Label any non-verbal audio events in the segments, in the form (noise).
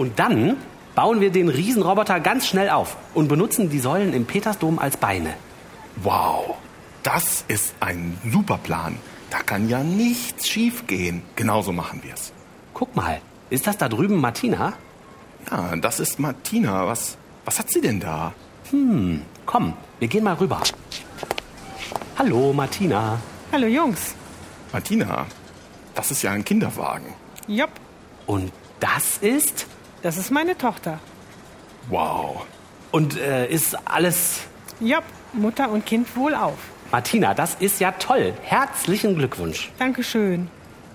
Und dann bauen wir den Riesenroboter ganz schnell auf und benutzen die Säulen im Petersdom als Beine. Wow, das ist ein super Plan. Da kann ja nichts schiefgehen. Genauso machen wir's. Guck mal, ist das da drüben Martina? Ja, das ist Martina. Was, was hat sie denn da? Hm, komm, wir gehen mal rüber. Hallo, Martina. Hallo Jungs. Martina, das ist ja ein Kinderwagen. Jupp, Und das ist? Das ist meine Tochter. Wow. Und äh, ist alles. Jupp, Mutter und Kind wohlauf. Martina, das ist ja toll. Herzlichen Glückwunsch. Dankeschön.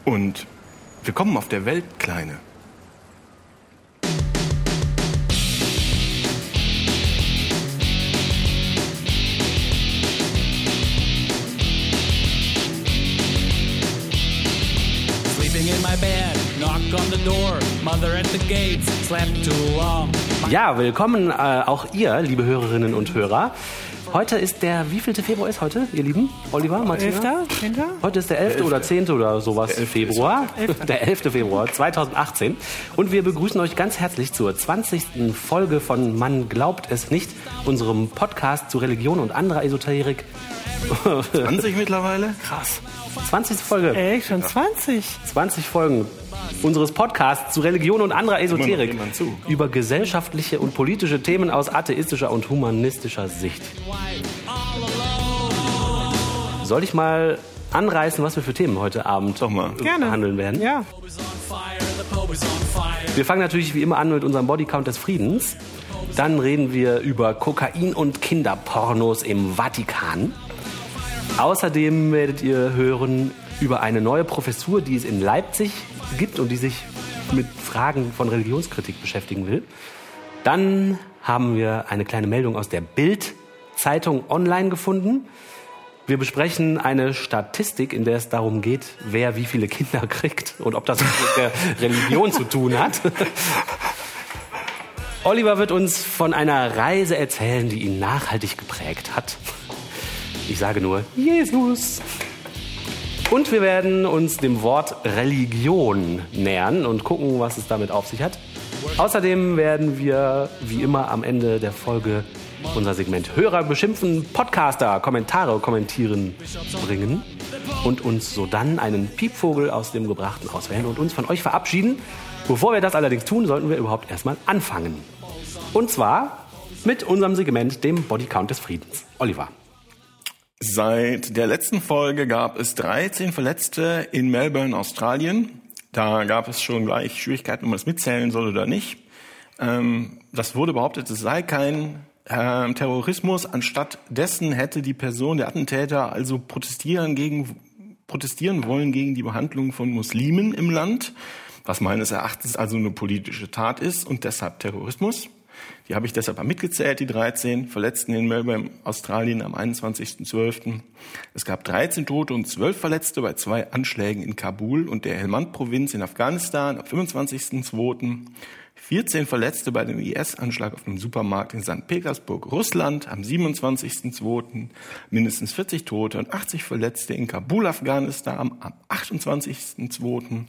Und willkommen auf der Welt, Kleine. Ja, willkommen äh, auch ihr, liebe Hörerinnen und Hörer. Heute ist der, wievielte Februar ist heute, ihr Lieben? Oliver, Martina? Elfter? Zehnter? Heute ist der 11. oder 10. oder sowas Februar. (laughs) Der 11. Februar 2018. Und wir begrüßen euch ganz herzlich zur 20. Folge von Man glaubt es nicht, unserem Podcast zu Religion und anderer Esoterik. 20 mittlerweile? Krass. 20. Folge. Echt, schon 20? 20 Folgen unseres Podcasts zu Religion und anderer Esoterik. Über gesellschaftliche und politische Themen aus atheistischer und humanistischer Sicht. Soll ich mal anreißen, was wir für Themen heute Abend Doch mal. Gerne. behandeln werden? Ja. Wir fangen natürlich wie immer an mit unserem Bodycount des Friedens. Dann reden wir über Kokain und Kinderpornos im Vatikan. Außerdem werdet ihr hören über eine neue Professur, die es in Leipzig gibt und die sich mit Fragen von Religionskritik beschäftigen will. Dann haben wir eine kleine Meldung aus der Bild-Zeitung online gefunden. Wir besprechen eine Statistik, in der es darum geht, wer wie viele Kinder (laughs) kriegt und ob das mit der Religion zu tun hat. Oliver wird uns von einer Reise erzählen, die ihn nachhaltig geprägt hat. Ich sage nur Jesus. Und wir werden uns dem Wort Religion nähern und gucken, was es damit auf sich hat. Außerdem werden wir, wie immer am Ende der Folge, unser Segment Hörer beschimpfen, Podcaster Kommentare kommentieren bringen und uns sodann einen Piepvogel aus dem Gebrachten auswählen und uns von euch verabschieden. Bevor wir das allerdings tun, sollten wir überhaupt erstmal anfangen. Und zwar mit unserem Segment, dem Bodycount des Friedens. Oliver. Seit der letzten Folge gab es 13 Verletzte in Melbourne, Australien. Da gab es schon gleich Schwierigkeiten, ob man das mitzählen soll oder nicht. Ähm, das wurde behauptet, es sei kein ähm, Terrorismus. Anstatt dessen hätte die Person, der Attentäter, also protestieren gegen protestieren wollen gegen die Behandlung von Muslimen im Land, was meines Erachtens also eine politische Tat ist und deshalb Terrorismus. Die habe ich deshalb mal mitgezählt, die 13 Verletzten in Melbourne, Australien am 21.12. Es gab 13 Tote und 12 Verletzte bei zwei Anschlägen in Kabul und der Helmand-Provinz in Afghanistan am 25.02. 14 Verletzte bei dem IS-Anschlag auf einem Supermarkt in St. Petersburg, Russland am 27.02. Mindestens 40 Tote und 80 Verletzte in Kabul, Afghanistan am 28.02.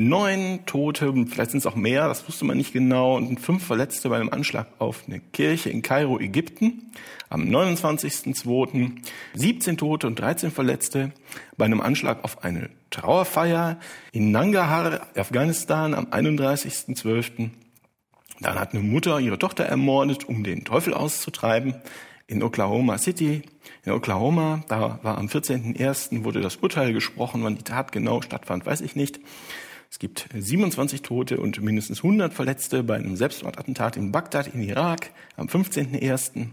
Neun Tote, vielleicht sind es auch mehr, das wusste man nicht genau, und fünf Verletzte bei einem Anschlag auf eine Kirche in Kairo, Ägypten am 29.02. 17 Tote und 13 Verletzte bei einem Anschlag auf eine Trauerfeier in Nangarhar, Afghanistan am 31.12. Dann hat eine Mutter ihre Tochter ermordet, um den Teufel auszutreiben. In Oklahoma City, in Oklahoma, da war am 14.01. wurde das Urteil gesprochen, wann die Tat genau stattfand, weiß ich nicht. Es gibt 27 Tote und mindestens 100 Verletzte bei einem Selbstmordattentat in Bagdad in Irak am 15.01.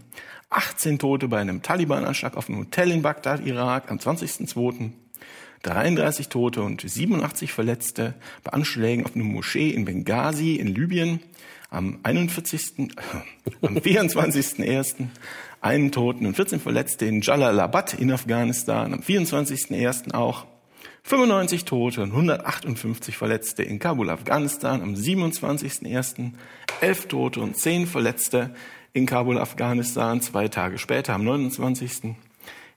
18 Tote bei einem Taliban-Anschlag auf ein Hotel in Bagdad, Irak am 20.02. 33 Tote und 87 Verletzte bei Anschlägen auf eine Moschee in Benghazi in Libyen am 41. Äh, am 24.01. einen Toten und 14 Verletzte in Jalalabad in Afghanistan am 24.01. auch 95 Tote und 158 Verletzte in Kabul, Afghanistan am 27.01. 11 Tote und 10 Verletzte in Kabul, Afghanistan zwei Tage später am 29.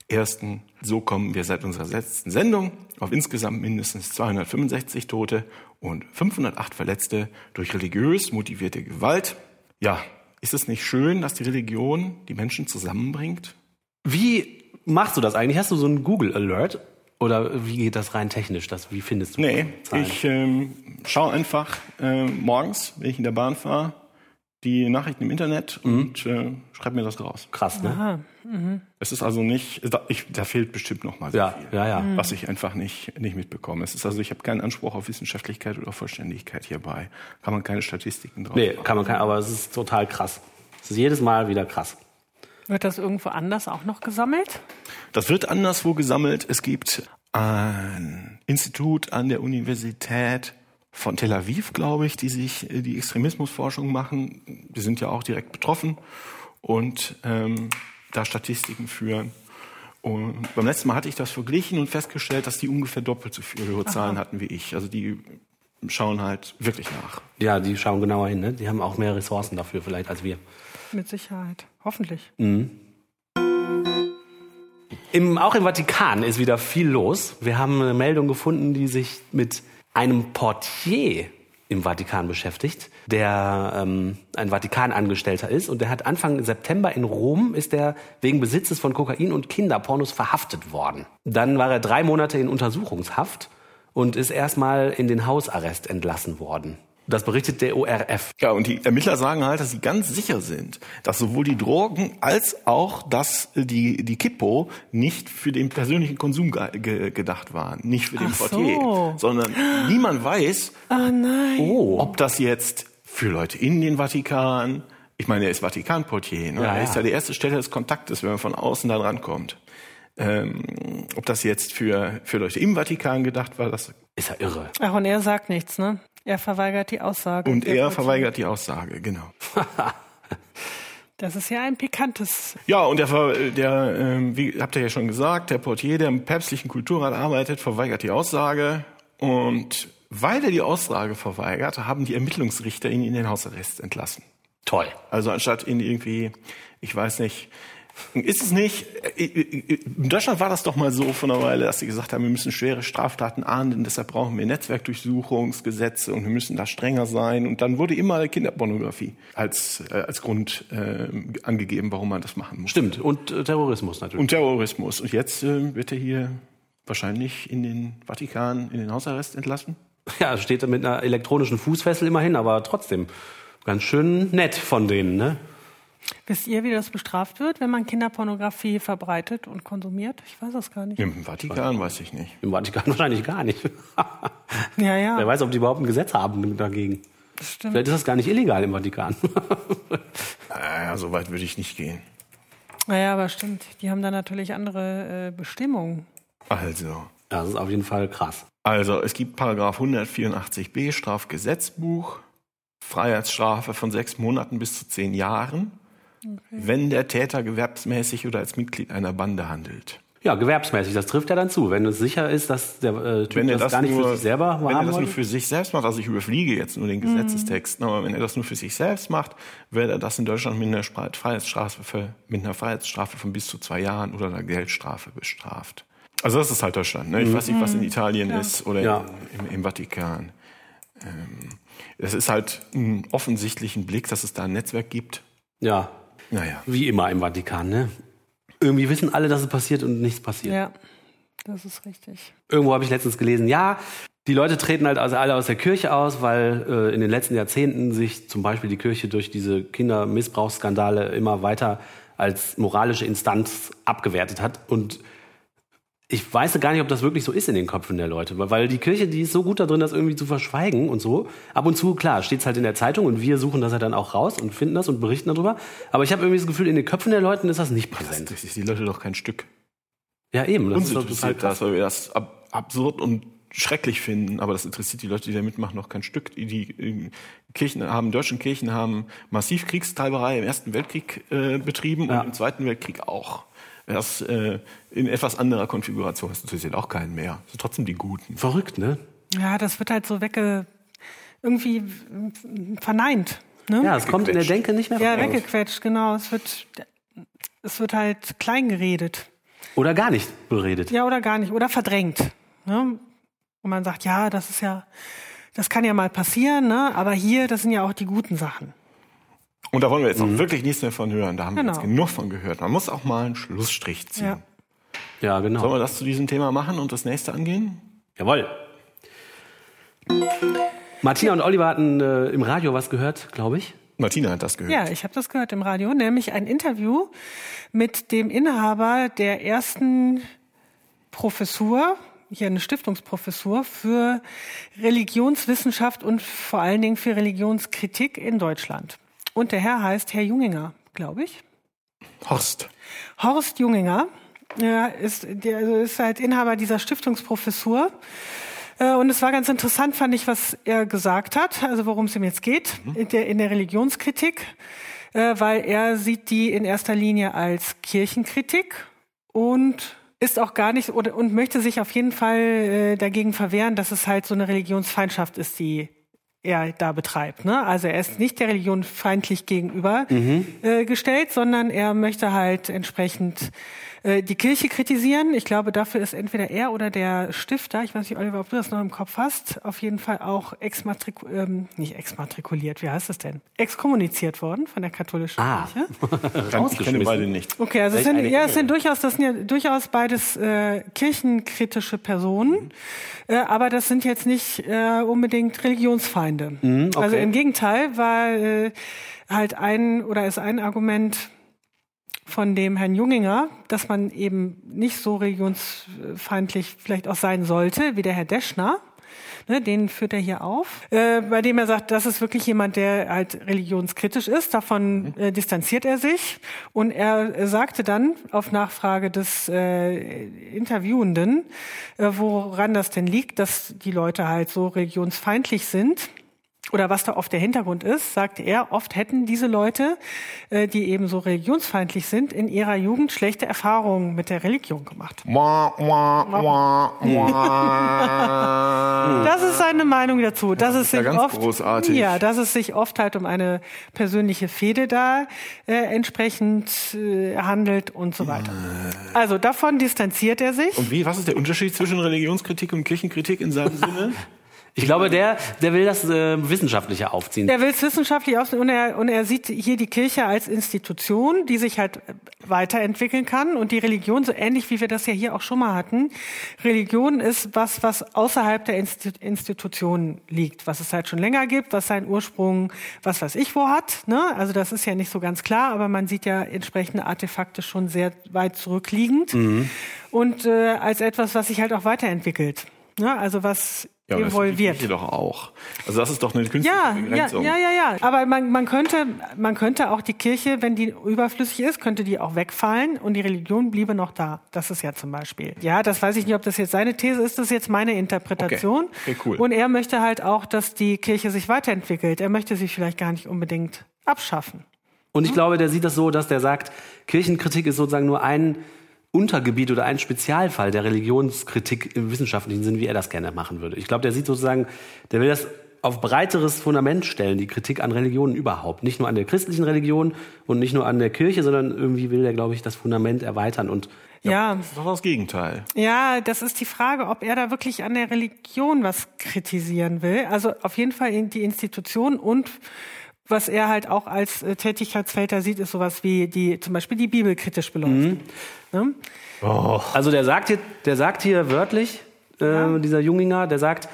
Ersten, so kommen wir seit unserer letzten Sendung auf insgesamt mindestens 265 Tote und 508 Verletzte durch religiös motivierte Gewalt. Ja, ist es nicht schön, dass die Religion die Menschen zusammenbringt? Wie machst du das eigentlich? Hast du so einen Google Alert? Oder wie geht das rein technisch? Das, wie findest du Nee, Zahlen? ich ähm, schaue einfach äh, morgens, wenn ich in der Bahn fahre, die Nachrichten im Internet und äh, schreibe mir das raus. Krass, ne? Ah, Es ist also nicht, da, ich, da fehlt bestimmt noch mal so Ja, viel, ja, ja. was ich einfach nicht, nicht mitbekomme. Es ist also, ich habe keinen Anspruch auf Wissenschaftlichkeit oder Vollständigkeit hierbei. Kann man keine Statistiken drauf Nee, machen. kann man kein, aber es ist total krass. Es ist jedes Mal wieder krass. Wird das irgendwo anders auch noch gesammelt? Das wird anderswo gesammelt. Es gibt ein Institut an der Universität von Tel Aviv, glaube ich, die sich äh, die Extremismusforschung machen. Die sind ja auch direkt betroffen und ähm, da Statistiken führen. Und beim letzten Mal hatte ich das verglichen und festgestellt, dass die ungefähr doppelt so viele hohe Zahlen hatten wie ich. Also die schauen halt wirklich nach. Ja, die schauen genauer hin, ne? Die haben auch mehr Ressourcen dafür vielleicht als wir. Mit Sicherheit. Hoffentlich. Im, auch im Vatikan ist wieder viel los. Wir haben eine Meldung gefunden, die sich mit einem Portier im Vatikan beschäftigt, der ähm, ein Vatikanangestellter ist und der hat Anfang September in Rom ist er wegen Besitzes von Kokain und Kinderpornos verhaftet worden. Dann war er drei Monate in Untersuchungshaft und ist erstmal in den Hausarrest entlassen worden. Das berichtet der ORF. Ja, und die Ermittler sagen halt, dass sie ganz sicher sind, dass sowohl die Drogen als auch dass die, die Kippo nicht für den persönlichen Konsum ge ge gedacht waren, nicht für den Ach so. Portier, sondern niemand weiß, Ah nein. Oh, ob das jetzt für Leute in den Vatikan, ich meine, er ist Vatikanportier, ne? Ja, er ist ja. ja die erste Stelle des Kontaktes, wenn man von außen da rankommt. Ähm, ob das jetzt für, für Leute im Vatikan gedacht war, das, ist ja irre. Ach, und er sagt nichts, ne? Er verweigert die Aussage. und er verweigert die Aussage, genau. (laughs) Das ist ja ein pikantes. Ja, und der, der ähm, wie habt ihr ja schon gesagt, der Portier, der im päpstlichen Kulturrat arbeitet, verweigert die Aussage. Und weil er die Aussage verweigert, haben die Ermittlungsrichter ihn in den Hausarrest entlassen. Toll. Also anstatt ihn irgendwie, ich weiß nicht, ist es nicht, in Deutschland war das doch mal so von einer Weile, dass sie gesagt haben, wir müssen schwere Straftaten ahnden, deshalb brauchen wir Netzwerkdurchsuchungsgesetze und wir müssen da strenger sein. Und dann wurde immer Kinderpornografie als, äh, als Grund äh, angegeben, warum man das machen muss. Stimmt. Und äh, Terrorismus natürlich. Und Terrorismus. Und jetzt äh, wird er hier wahrscheinlich in den Vatikan, in den Hausarrest entlassen. Ja, steht mit einer elektronischen Fußfessel immerhin, aber trotzdem ganz schön nett von denen, ne? Wisst ihr, wie das bestraft wird, wenn man Kinderpornografie verbreitet und konsumiert? Ich weiß das gar nicht. Im Vatikan weiß ich nicht. Im Vatikan (laughs) wahrscheinlich gar nicht. (laughs) Ja, ja. Wer weiß, ob die überhaupt ein Gesetz haben dagegen. Stimmt. Vielleicht ist das gar nicht illegal im Vatikan. (laughs) Naja, so weit würde ich nicht gehen. Naja, aber stimmt. Die haben da natürlich andere äh, Bestimmungen. Also. Das ist auf jeden Fall krass. Also, es gibt Paragraph 184b Strafgesetzbuch, Freiheitsstrafe von sechs Monaten bis zu zehn Jahren, wenn der Täter gewerbsmäßig oder als Mitglied einer Bande handelt. Ja, gewerbsmäßig, das trifft ja dann zu. Wenn es sicher ist, dass der äh, Typ Wenn er das, das, gar nicht nur, für sich selber wenn er das nur wollte. für sich selbst macht, also ich überfliege jetzt nur den Gesetzestext, aber wenn er das nur für sich selbst macht, wird er das in Deutschland mit einer Freiheitsstrafe, für, mit einer Freiheitsstrafe von bis zu zwei Jahren oder einer Geldstrafe bestraft. Also das ist halt Deutschland. Ne? Ich weiß nicht, was in Italien ist oder Ja. im, im Vatikan. Ähm, es ist halt ein offensichtlichen Blick, dass es da ein Netzwerk gibt. Ja, Naja. wie immer im Vatikan, ne? Irgendwie wissen alle, dass es passiert und nichts passiert. Ja, das ist richtig. Irgendwo habe ich letztens gelesen, ja, die Leute treten halt also alle aus der Kirche aus, weil äh, in den letzten Jahrzehnten sich zum Beispiel die Kirche durch diese Kindermissbrauchsskandale immer weiter als moralische Instanz abgewertet hat. Und ich weiß gar nicht, ob das wirklich so ist in den Köpfen der Leute, weil- die Kirche, die ist so gut da drin, das irgendwie zu verschweigen und so. Ab und zu, klar, steht's halt in der Zeitung und wir suchen das ja dann auch raus und finden das und berichten darüber. Aber ich habe irgendwie das Gefühl, in den Köpfen der Leuten ist das nicht präsent. Das ist die Leute doch kein Stück. Ja, eben. Das Uns ist doch total interessiert krass. das, weil wir das ab, absurd und schrecklich finden, aber das interessiert die Leute, die da mitmachen, noch kein Stück. Die, die äh, Kirchen haben, deutschen Kirchen haben massiv Kriegstreiberei im Ersten Weltkrieg äh, betrieben Ja. und im Zweiten Weltkrieg auch. Das äh, in etwas anderer Konfiguration. Das interessiert auch keinen mehr. Das sind trotzdem die Guten. Verrückt, ne? Ja, das wird halt so wegge... irgendwie verneint. Ne? Ja, es kommt in der Denke nicht mehr Ja, raus. weggequetscht, genau. Es wird, es wird halt klein geredet. Oder gar nicht beredet. Ja, oder gar nicht. Oder verdrängt. Ne? Und man sagt, ja, das ist ja, das kann ja mal passieren, ne? aber hier, das sind ja auch die guten Sachen. Und da wollen wir jetzt auch wirklich nichts mehr von hören. Da haben wir Genau. jetzt genug von gehört. Man muss auch mal einen Schlussstrich ziehen. Ja. Ja, genau. Sollen wir das zu diesem Thema machen und das nächste angehen? Jawohl. Martina und Oliver hatten äh, im Radio was gehört, glaube ich. Martina hat das gehört. Ja, ich habe das gehört im Radio, nämlich ein Interview mit dem Inhaber der ersten Professur, hier eine Stiftungsprofessur für Religionswissenschaft und vor allen Dingen für Religionskritik in Deutschland. Und der Herr heißt Herr Junginger, glaube ich. Horst. Horst Junginger ja, ist, der, also ist halt Inhaber dieser Stiftungsprofessur. Äh, Und es war ganz interessant, fand ich, was er gesagt hat, also worum es ihm jetzt geht, in, der, in der Religionskritik, äh, weil er sieht die in erster Linie als Kirchenkritik und ist auch gar nicht oder, und möchte sich auf jeden Fall äh, dagegen verwehren, dass es halt so eine Religionsfeindschaft ist, die er da betreibt. Ne? Also er ist nicht der Religion feindlich gegenüber äh, gestellt, sondern er möchte halt entsprechend äh, die Kirche kritisieren. Ich glaube, dafür ist entweder er oder der Stifter, ich weiß nicht, Oliver, ob du das noch im Kopf hast, auf jeden Fall auch exmatriku ähm, nicht exmatrikuliert, wie heißt das denn? Exkommuniziert worden von der katholischen Ah. Kirche. (laughs) Ich kenne beide nicht. Okay, also es sind, ja, es sind durchaus, das sind ja durchaus beides äh, kirchenkritische Personen, äh, aber das sind jetzt nicht äh, unbedingt Religionsfeinde. okay. Also im Gegenteil war äh, halt ein oder ist ein Argument von dem Herrn Junginger, dass man eben nicht so religionsfeindlich vielleicht auch sein sollte wie der Herr Deschner. Ne, den führt er hier auf, äh, bei dem er sagt, das ist wirklich jemand, der halt religionskritisch ist. Davon äh, distanziert er sich. Und er äh, sagte dann auf Nachfrage des äh, Interviewenden, äh, woran das denn liegt, dass die Leute halt so religionsfeindlich sind oder was da oft der Hintergrund ist, sagte er, oft hätten diese Leute, äh, die eben so religionsfeindlich sind, in ihrer Jugend schlechte Erfahrungen mit der Religion gemacht. (laughs) Das ist seine Meinung dazu. Dass es ja sich ganz oft, großartig. ja, dass es sich oft halt um eine persönliche Fehde da äh, entsprechend äh, handelt und so weiter. Also davon distanziert er sich. Und wie, was ist der Unterschied zwischen Religionskritik und Kirchenkritik in seinem (laughs) Sinne? Ich glaube, der, der will das äh, wissenschaftlicher aufziehen. Er will es wissenschaftlich aussehen und er, und er sieht hier die Kirche als Institution, die sich halt weiterentwickeln kann und die Religion, so ähnlich wie wir das ja hier auch schon mal hatten. Religion ist was, was außerhalb der Insti- Institution liegt, was es halt schon länger gibt, was seinen Ursprung, was weiß ich wo hat. Ne? Also das ist ja nicht so ganz klar, aber man sieht ja entsprechende Artefakte schon sehr weit zurückliegend und äh, als etwas, was sich halt auch weiterentwickelt. Ne? Also was Ja, aber das ist die evolviert. Kirche doch auch. Also das ist doch eine künstliche Ja, ja, Begrenzung. ja, ja, ja. Aber man, man könnte, man könnte auch die Kirche, wenn die überflüssig ist, könnte die auch wegfallen und die Religion bliebe noch da. Das ist ja zum Beispiel. Ja, das weiß ich nicht, ob das jetzt seine These ist. Das ist jetzt meine Interpretation. Okay. Okay, cool. Und er möchte halt auch, dass die Kirche sich weiterentwickelt. Er möchte sie vielleicht gar nicht unbedingt abschaffen. Und ich glaube, der sieht das so, dass der sagt, Kirchenkritik ist sozusagen nur ein Untergebiet oder ein Spezialfall der Religionskritik im wissenschaftlichen Sinn, wie er das gerne machen würde. Ich glaube, der sieht sozusagen, der will das auf breiteres Fundament stellen, die Kritik an Religionen überhaupt. Nicht nur an der christlichen Religion und nicht nur an der Kirche, sondern irgendwie will er, glaube ich, das Fundament erweitern und Ja, Das ist doch das Gegenteil. Ja, das ist die Frage, ob er da wirklich an der Religion was kritisieren will. Also auf jeden Fall in die Institution und was er halt auch als äh, Tätigkeitsfelder sieht, ist sowas wie die, zum Beispiel die Bibel kritisch beleuchten. Ne? Also der sagt hier, der sagt hier wörtlich, äh, dieser Junginger, der sagt,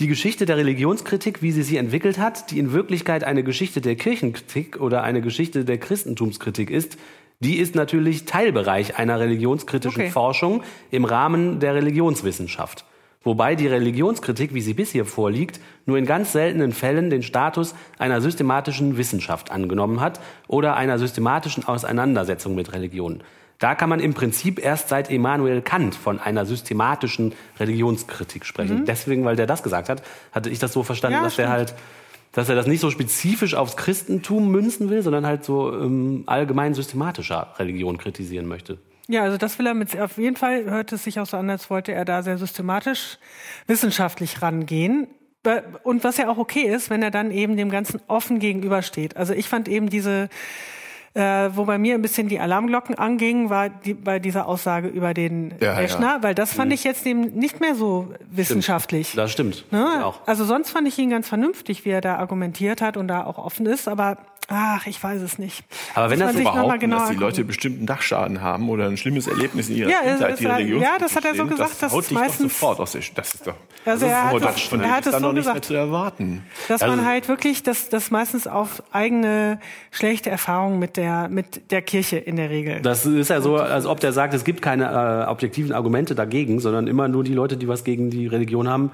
die Geschichte der Religionskritik, wie sie sie entwickelt hat, die in Wirklichkeit eine Geschichte der Kirchenkritik oder eine Geschichte der Christentumskritik ist, die ist natürlich Teilbereich einer religionskritischen Okay. Forschung im Rahmen der Religionswissenschaft. Wobei die Religionskritik, wie sie bisher vorliegt, nur in ganz seltenen Fällen den Status einer systematischen Wissenschaft angenommen hat oder einer systematischen Auseinandersetzung mit Religion. Da kann man im Prinzip erst seit Immanuel Kant von einer systematischen Religionskritik sprechen. Deswegen, weil der das gesagt hat, hatte ich das so verstanden, Ja, dass der stimmt. halt, dass er das nicht so spezifisch aufs Christentum münzen will, sondern halt so ähm, allgemein systematischer Religion kritisieren möchte. Ja, also das will er mit, auf jeden Fall hört es sich auch so an, als wollte er da sehr systematisch wissenschaftlich rangehen. Und was ja auch okay ist, wenn er dann eben dem Ganzen offen gegenübersteht. Also ich fand eben diese Äh, wo bei mir ein bisschen die Alarmglocken angingen, war die, bei dieser Aussage über den Ja, Eschner, ja. weil das fand ich jetzt eben nicht mehr so wissenschaftlich. Das stimmt. Ne? Auch. Also sonst fand ich ihn ganz vernünftig, wie er da argumentiert hat und da auch offen ist, aber ach, ich weiß es nicht. Aber wenn das mal Behaupten, genauer dass die. Leute bestimmt Dachschaden haben oder ein schlimmes Erlebnis in ihrer Ja, Kindheit, die war- Religion. ja, das hat er so gesagt, Das dass haut dich meistens- doch sofort aus der Das ist doch. Also er hat das von er hat ist es so noch nicht mehr gesagt. zu erwarten. Dass Also- man halt wirklich, dass das meistens auf eigene schlechte Erfahrungen mit der mit der Kirche in der Regel. Das ist ja so, als ob der sagt, es gibt keine äh, objektiven Argumente dagegen, sondern immer nur die Leute, die was gegen die Religion haben,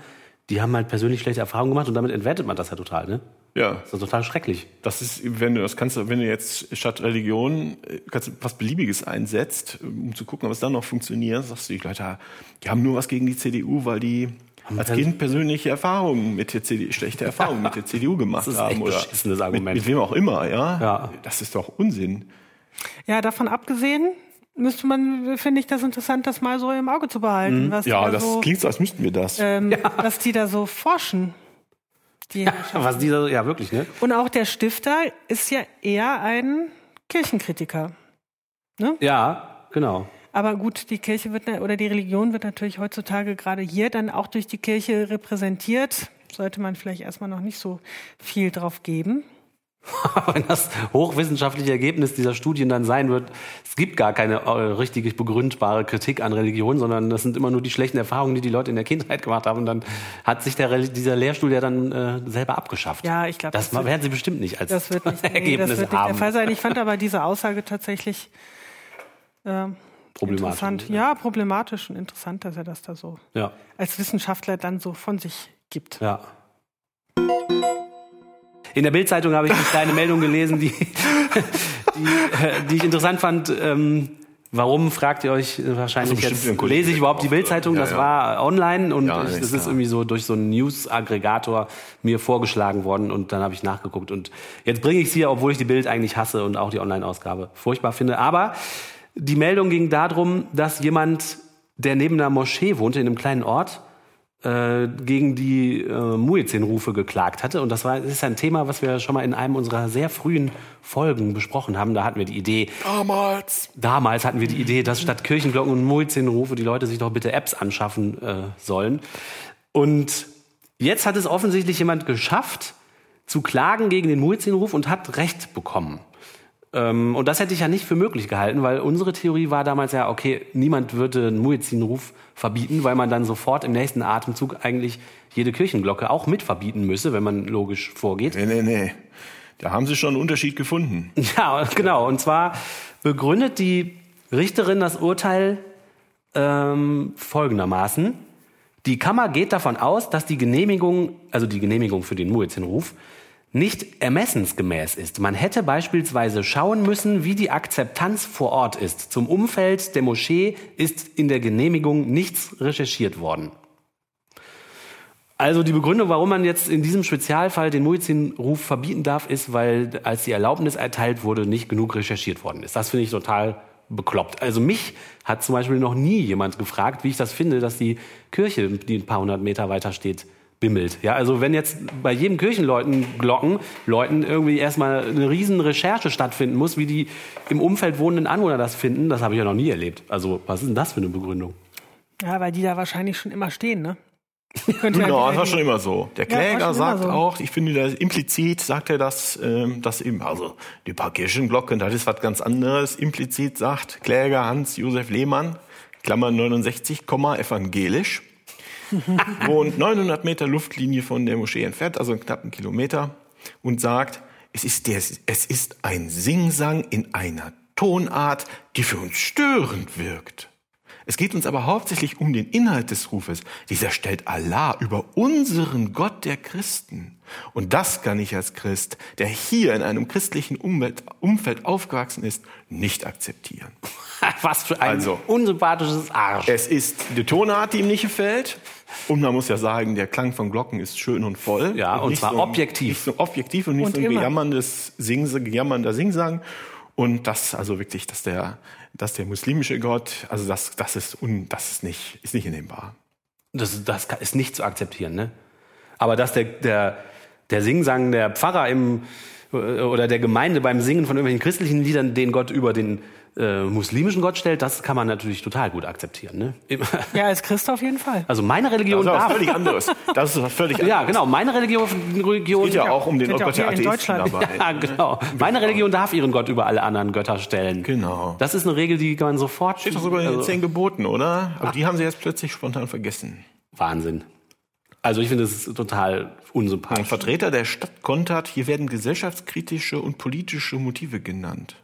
die haben halt persönlich schlechte Erfahrungen gemacht und damit entwertet man das ja total, ne? Ja, Das ist total schrecklich. das ist, wenn du das kannst, du- wenn du jetzt statt Religion äh, kannst du was Beliebiges einsetzt, um zu gucken, ob es dann noch funktioniert, sagst du, die Leute, die haben nur was gegen die CDU, weil die als Kind persönliche Erfahrungen mit der CDU, schlechte Erfahrungen mit der (laughs) CDU gemacht Das ist haben echt oder beschissenes mit, Argument. mit wem auch immer, ja? Ja. Das ist doch Unsinn. Ja, davon abgesehen müsste man, finde ich, das interessant, das mal so im Auge zu behalten, was die Mhm. Ja, da das so, klingt so, als müssten wir das. ähm, was die da so forschen. Die Was dieser, ja wirklich, ne? Und auch der Stifter ist ja eher ein Kirchenkritiker. Ja, genau. Aber gut, die Kirche wird oder die Religion wird natürlich heutzutage gerade hier dann auch durch die Kirche repräsentiert. Sollte man vielleicht erstmal noch nicht so viel drauf geben. (laughs) Wenn das hochwissenschaftliche Ergebnis dieser Studien dann sein wird, es gibt gar keine äh, richtig begründbare Kritik an Religion, sondern das sind immer nur die schlechten Erfahrungen, die die Leute in der Kindheit gemacht haben. Und dann hat sich der, dieser Lehrstuhl ja dann äh, selber abgeschafft. Ja, ich glaube, das das, wird- werden sie bestimmt nicht als das wird nicht, nee, Ergebnis das wird nicht haben. der Fall sein. Ich fand aber diese Aussage tatsächlich äh, Problematisch. interessant. Ja, problematisch und interessant, dass er das da so Ja, als Wissenschaftler dann so von sich gibt. ja. In der Bildzeitung habe ich eine kleine Meldung gelesen, die, (laughs) die, äh, die ich interessant fand. Ähm, warum fragt ihr euch wahrscheinlich Also jetzt? Lese ich überhaupt die Bildzeitung? ja, Das ja. war online und Ja, ich, ist das ist irgendwie so durch so einen News-Aggregator mir vorgeschlagen worden und dann habe ich nachgeguckt und jetzt bringe ich es hier, obwohl ich die Bild eigentlich hasse und auch die Online-Ausgabe furchtbar finde. Aber die Meldung ging darum, dass jemand, der neben einer Moschee wohnte in einem kleinen Ort, gegen die äh, Muezzin-Rufe geklagt hatte. Und das war das ist ein Thema, was wir schon mal in einem unserer sehr frühen Folgen besprochen haben. Da hatten wir die Idee, Damals. damals hatten wir die Idee, dass statt Kirchenglocken und Muezzin-Rufe die Leute sich doch bitte Apps anschaffen äh, sollen. Und jetzt hat es offensichtlich jemand geschafft, zu klagen gegen den Muezzin-Ruf und hat Recht bekommen. Ähm, und das hätte ich ja nicht für möglich gehalten, weil unsere Theorie war damals ja, okay, niemand würde einen Muezzin-Ruf verbieten, weil man dann sofort im nächsten Atemzug eigentlich jede Kirchenglocke auch mit verbieten müsse, wenn man logisch vorgeht. Nee, nee, nee. Da haben sie schon einen Unterschied gefunden. (laughs) Ja, genau. Und zwar begründet die Richterin das Urteil ähm, folgendermaßen. Die Kammer geht davon aus, dass die Genehmigung, also die Genehmigung für den Muezzinruf, nicht ermessensgemäß ist. Man hätte beispielsweise schauen müssen, wie die Akzeptanz vor Ort ist. Zum Umfeld der Moschee ist in der Genehmigung nichts recherchiert worden. Also die Begründung, warum man jetzt in diesem Spezialfall den Muezzin-Ruf verbieten darf, ist, weil als die Erlaubnis erteilt wurde, nicht genug recherchiert worden ist. Das finde ich total bekloppt. Also mich hat zum Beispiel noch nie jemand gefragt, wie ich das finde, dass die Kirche, die ein paar hundert Meter weiter steht, bimmelt. Ja, also wenn jetzt bei jedem Kirchenleuten Glocken Leuten irgendwie erstmal eine riesen Recherche stattfinden muss, wie die im Umfeld wohnenden Anwohner das finden, das habe ich ja noch nie erlebt. Also was ist denn das für eine Begründung? Ja, weil die da wahrscheinlich schon immer stehen, ne? (laughs) Genau, ja das war schon immer so. Der Ja, Kläger schon sagt so. auch, ich finde, das implizit sagt er das, ähm, dass eben, also die paar Kirchenglocken, das ist was ganz anderes. Implizit sagt Kläger Hans-Josef Lehmann, Klammer 69, evangelisch, wohnt 900 Meter Luftlinie von der Moschee entfernt, also einen knappen Kilometer, und sagt, es ist, der, es ist ein Singsang in einer Tonart, die für uns störend wirkt. Es geht uns aber hauptsächlich um den Inhalt des Rufes. Dieser stellt Allah über unseren Gott der Christen. Und das kann ich als Christ, der hier in einem christlichen Umfeld aufgewachsen ist, nicht akzeptieren. (laughs) was für ein Also. unsympathisches Arsch. Es ist die Tonart, die ihm nicht gefällt. Und man muss ja sagen, der Klang von Glocken ist schön und voll. Ja, und nicht zwar so, objektiv. Nicht so objektiv und nicht Und so ein immer. gejammerndes Sing, gejammernder Singsang. Und das, also wirklich, dass der, dass der muslimische Gott, also das, das ist, un, das ist nicht, ist nicht hinnehmbar. Das, das ist nicht zu akzeptieren, ne? Aber dass der, der, der Singsang der Pfarrer im, äh, oder der Gemeinde beim Singen von irgendwelchen christlichen Liedern den Gott über den äh, muslimischen Gott stellt, das kann man natürlich total gut akzeptieren. Ne? (laughs) Ja, als Christ auf jeden Fall. Also meine Religion Das ist was darf. völlig anderes. Das ist was völlig anderes. Ja, genau. Meine Religion, Religion Geht ja auch um den ja Gott der Atheisten Deutschland. dabei. (laughs) Ja, genau. Meine Religion darf ihren Gott über alle anderen Götter stellen. Genau. Das ist eine Regel, die kann man sofort. Steht doch sogar in den also, zehn Geboten, oder? Aber die haben sie jetzt plötzlich spontan vergessen. Wahnsinn. Also ich finde es total Ein unsympathisch. Vertreter der Stadt kontert, hier werden gesellschaftskritische und politische Motive genannt.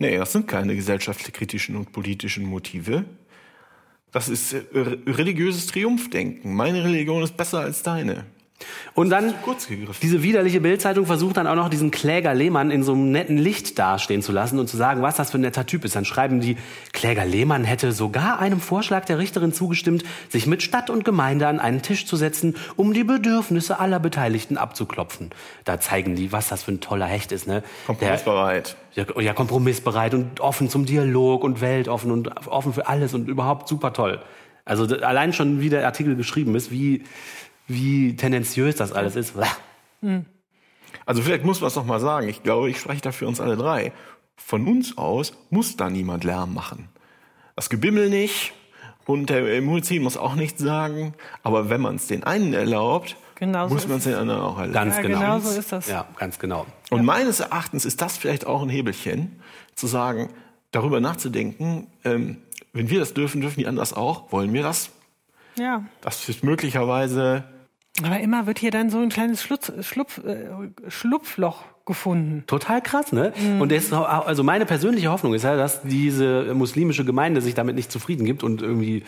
Nee, das sind keine gesellschaftskritischen und politischen Motive. Das ist äh, religiöses Triumphdenken. Meine Religion ist besser als deine. Und dann diese widerliche Bildzeitung versucht dann auch noch diesen Kläger Lehmann in so einem netten Licht dastehen zu lassen und zu sagen, was das für ein netter Typ ist. Dann schreiben die, Kläger Lehmann hätte sogar einem Vorschlag der Richterin zugestimmt, sich mit Stadt und Gemeinde an einen Tisch zu setzen, um die Bedürfnisse aller Beteiligten abzuklopfen. Da zeigen die, was das für ein toller Hecht ist. Ne? Kompromissbereit. Ja, ja, kompromissbereit und offen zum Dialog und weltoffen und offen für alles und überhaupt super toll. Also allein schon, wie der Artikel geschrieben ist, wie, wie tendenziös das alles ist. Also vielleicht muss man es noch mal sagen. Ich glaube, ich spreche da für uns alle drei. Von uns aus muss da niemand Lärm machen. Das Gebimmel nicht und der Mulzin muss auch nichts sagen. Aber wenn man es den einen erlaubt, Genau so muss man es den anderen auch erlauben. Ganz Ja, genau. genau so ist das. Ja, ganz genau. Und meines Erachtens ist das vielleicht auch ein Hebelchen, zu sagen, darüber nachzudenken, ähm, wenn wir das dürfen, dürfen die anders auch. Wollen wir das? Ja. Das ist möglicherweise Aber immer wird hier dann so ein kleines Schlupf, Schlupf, äh, Schlupfloch gefunden. Total krass, ne? Und das, also meine persönliche Hoffnung ist ja, dass diese muslimische Gemeinde sich damit nicht zufrieden gibt und irgendwie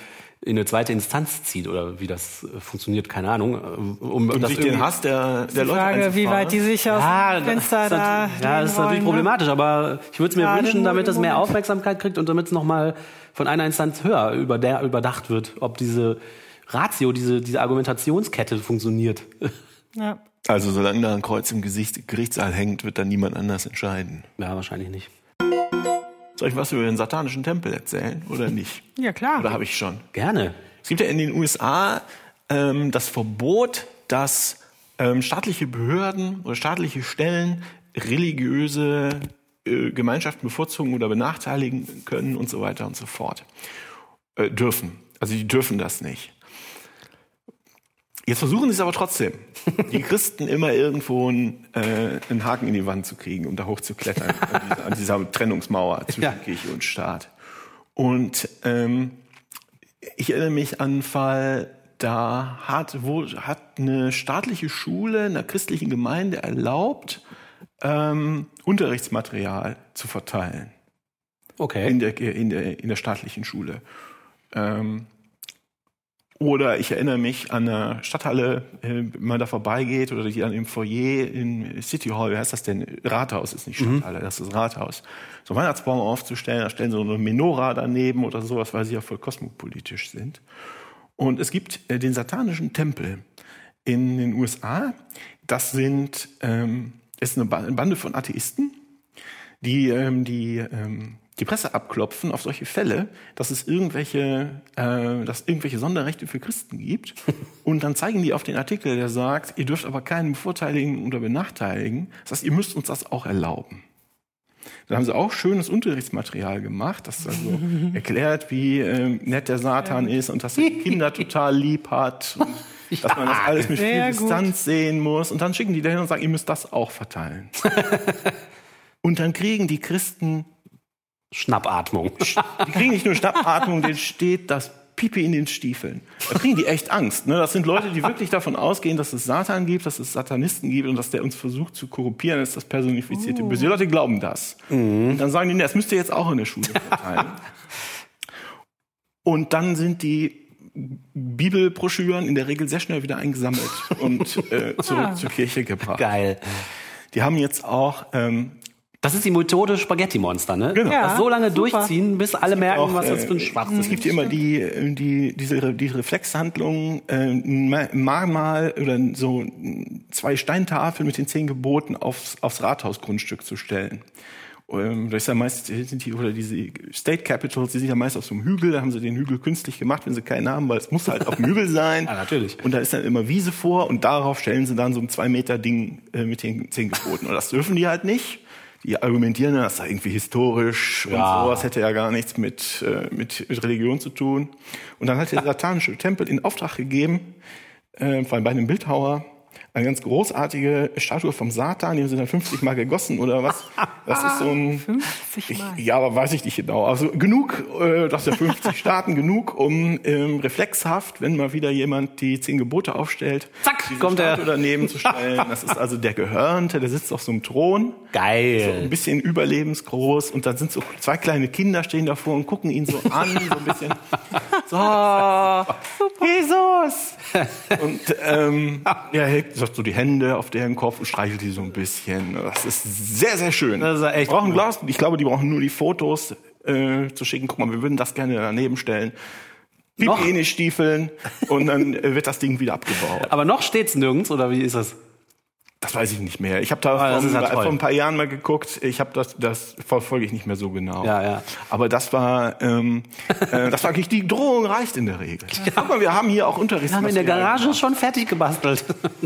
in eine zweite Instanz zieht oder wie das äh, funktioniert, keine Ahnung. äh, Um und das sich den irgendwie- Hass der, der Die Leute Frage, wie weit die sich aus Ja, dem das Fenster ist da natürlich- ja, das ist natürlich wollen, ne? problematisch, aber ich würde es mir Gerade wünschen, damit es mehr. Aufmerksamkeit kriegt und damit es nochmal von einer Instanz höher über der, überdacht wird, ob diese Ratio, diese, diese Argumentationskette funktioniert. (laughs) Ja. Also solange da ein Kreuz im Gesicht, Gerichtssaal hängt, wird dann niemand anders entscheiden. Ja, wahrscheinlich nicht. Soll ich was über den satanischen Tempel erzählen oder nicht? (laughs) ja, klar. Oder habe ich schon? Gerne. Es gibt ja in den USA ähm, das Verbot, dass ähm, staatliche Behörden oder staatliche Stellen religiöse äh, Gemeinschaften bevorzugen oder benachteiligen können und so weiter und so fort. Äh, dürfen. Also die dürfen das nicht. Jetzt versuchen sie es aber trotzdem. Die Christen immer irgendwo einen, äh, einen Haken in die Wand zu kriegen, um da hochzuklettern an dieser, an dieser Trennungsmauer (laughs) zwischen Ja. Kirche und Staat. Und ähm, ich erinnere mich an einen Fall, da hat, wo, hat eine staatliche Schule einer christlichen Gemeinde erlaubt, ähm, Unterrichtsmaterial zu verteilen Okay. in der, in der, in der staatlichen Schule. Ähm, oder ich erinnere mich an eine Stadthalle, äh, wenn man da vorbeigeht, oder die dann im Foyer in City Hall, wie heißt das denn? Rathaus ist nicht Stadthalle, das ist Rathaus. So einen Weihnachtsbaum aufzustellen, da stellen sie so eine Menora daneben oder sowas, weil sie ja voll kosmopolitisch sind. Und es gibt äh, den satanischen Tempel in den USA. Das sind, ähm, ist eine Bande von Atheisten, die ähm, die, ähm, die Presse abklopfen auf solche Fälle, dass es irgendwelche, äh, dass irgendwelche Sonderrechte für Christen gibt. (laughs) Und dann zeigen die auf den Artikel, der sagt, ihr dürft aber keinen bevorteiligen oder benachteiligen. Das heißt, ihr müsst uns das auch erlauben. Da haben sie auch schönes Unterrichtsmaterial gemacht, das also (laughs) erklärt, wie ähm, nett der Satan ist und dass er die Kinder (laughs) total lieb hat. Und Dass man das alles mit viel Sehr gut. Distanz sehen muss. Und dann schicken die dahin und sagen, ihr müsst das auch verteilen. und dann kriegen die Christen Schnappatmung. (laughs) die kriegen nicht nur Schnappatmung, denen steht das Pipi in den Stiefeln. Da kriegen die echt Angst. Ne? Das sind Leute, die wirklich davon ausgehen, dass es Satan gibt, dass es Satanisten gibt und dass der uns versucht zu korrumpieren, das ist das personifizierte Böse. Die Leute glauben das. Und dann sagen die, nee, das müsst ihr jetzt auch in der Schule verteilen. und dann sind die Bibelbroschüren in der Regel sehr schnell wieder eingesammelt und äh, zurück zur Kirche gebracht. Geil. Die haben jetzt auch ähm, Das ist die Methode Spaghetti-Monster, ne? Genau. Ja, das so lange super. durchziehen, bis alle merken, auch, was das äh, für ein Schwachsinn Es gibt ja immer die, äh, die, diese, diese Reflexhandlung, äh, Mahnmal oder so zwei Steintafeln mit den zehn Geboten aufs, aufs Rathausgrundstück zu stellen. Ähm, Das ist ja meist, sind die, oder diese State Capitals, die sind ja meist auf so einem Hügel, da haben sie den Hügel künstlich gemacht, wenn sie keinen haben, weil es muss halt auf dem Hügel sein. (laughs) Ja, natürlich. Und da ist dann immer Wiese vor und darauf stellen sie dann so ein zwei Meter Ding äh, mit den zehn Geboten. Und das dürfen die halt nicht. Die argumentieren, das sei irgendwie historisch Ja. und sowas hätte ja gar nichts mit, äh, mit, mit Religion zu tun. Und dann hat der satanische Tempel in Auftrag gegeben, äh, bei einem Bildhauer, eine ganz großartige Statue vom Satan, die haben sie dann 50 Mal gegossen oder was. Das ist so ein... 50 (laughs) Ich, Mal. ja, aber weiß ich nicht genau. Also genug, äh, dass ja (laughs) 50 Staaten genug, um ähm, reflexhaft, wenn mal wieder jemand die zehn Gebote aufstellt, Zack, kommt er. Statue daneben zu stellen. (laughs) Das ist also der Gehörnte, der sitzt auf so einem Thron, ein Geil. bisschen überlebensgroß und dann sind so zwei kleine Kinder stehen davor und gucken ihn so an, so ein bisschen. So, Jesus! Und ähm, ja, hält so die Hände auf deren Kopf und streichelt die so ein bisschen. Das ist sehr, sehr schön. Das ist echt brauchen gut. Glas. Ich glaube, die brauchen nur die Fotos äh, zu schicken. Guck mal, wir würden das gerne daneben stellen. Noch? Pipi in die Stiefeln und dann äh, wird das Ding wieder abgebaut. Aber noch steht's nirgends, oder wie ist das? Das weiß ich nicht mehr. Ich habe da Ah, das vor, ja vor ein paar Jahren mal geguckt. Ich habe das, das verfolge ich nicht mehr so genau. Ja, ja. Aber das war, ähm, äh, das war wirklich die Drohung reicht in der Regel. Guck mal, wir haben hier auch Unterricht. Wir haben in der Garage schon fertig gebastelt.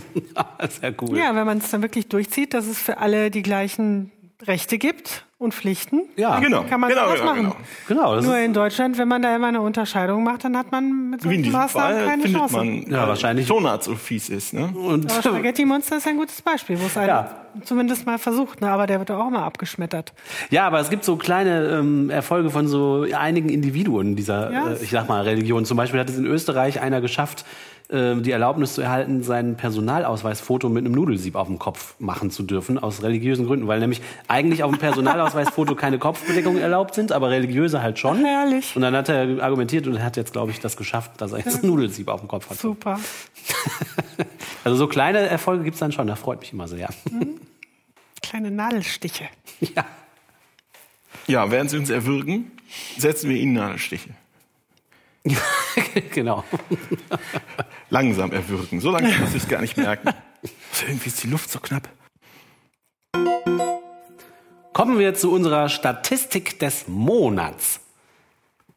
(laughs) Sehr cool. Ja, wenn man es dann wirklich durchzieht, dass es für alle die gleichen Rechte gibt und Pflichten, Ja, Genau, kann man genau, sowas genau, machen. genau. Genau, das Nur in Deutschland, wenn man da immer eine Unterscheidung macht, dann hat man mit Wie in solchen Maßnahmen Fall keine findet Chance. man Ja, äh, wahrscheinlich. Tonart so fies ist. Ne? und Aber Spaghetti Monster ist ein gutes Beispiel, wo es einer Ja. zumindest mal versucht, ne? aber der wird auch immer abgeschmettert. Ja, aber es gibt so kleine ähm, Erfolge von so einigen Individuen dieser, Ja. äh, ich sag mal, Religion. Zum Beispiel hat es in Österreich einer geschafft, äh, die Erlaubnis zu erhalten, sein Personalausweisfoto mit einem Nudelsieb auf dem Kopf machen zu dürfen, aus religiösen Gründen. Weil nämlich eigentlich auf dem Personalausweisfoto (laughs) keine Kopfbedeckungen erlaubt sind, aber religiöse halt schon. Herrlich. Und dann hat er argumentiert und er hat jetzt, glaube ich, das geschafft, dass er jetzt (laughs) ein Nudelsieb auf dem Kopf hat. Super. (laughs) Also so kleine Erfolge gibt's dann schon, das freut mich immer sehr. Kleine Nadelstiche. ja. Ja, werden sie uns erwürgen, setzen wir ihnen Nadelstiche. genau. Langsam erwürgen. So langsam, dass sie es gar nicht merken. Also irgendwie ist die Luft so knapp. Kommen wir zu unserer Statistik des Monats.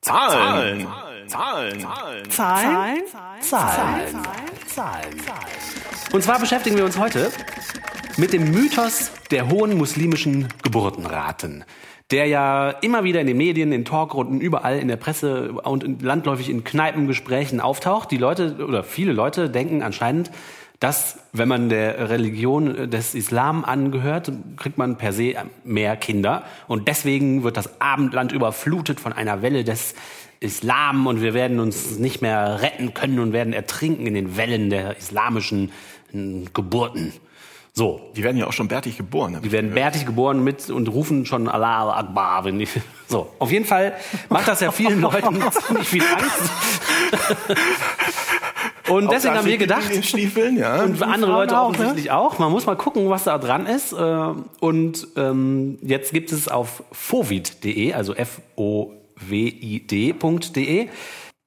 Zahlen. Zahlen. Zahlen. Zahlen? Zahlen. Zahlen. Und zwar beschäftigen wir uns heute mit dem Mythos der hohen muslimischen Geburtenraten, der ja immer wieder in den Medien, in Talkrunden, überall in der Presse und landläufig in Kneipengesprächen auftaucht. Die Leute oder viele Leute denken anscheinend, dass wenn man der Religion des Islam angehört, kriegt man per se mehr Kinder und deswegen wird das Abendland überflutet von einer Welle des Islam und wir werden uns nicht mehr retten können und werden ertrinken in den Wellen der islamischen äh, Geburten. So, Die werden ja auch schon bärtig geboren. die werden gehört. bärtig geboren mit und rufen schon Allah Akbar. Wenn die, (laughs) so, auf jeden Fall macht das ja vielen (laughs) Leuten ziemlich viel Angst. (laughs) Und deswegen haben wir gedacht, In den Stiefeln, ja. und andere Leute auch, offensichtlich auch. Man muss mal gucken, was da dran ist. Äh, Und ähm, jetzt gibt es auf fovid.de, also f-o-w-i-d.de,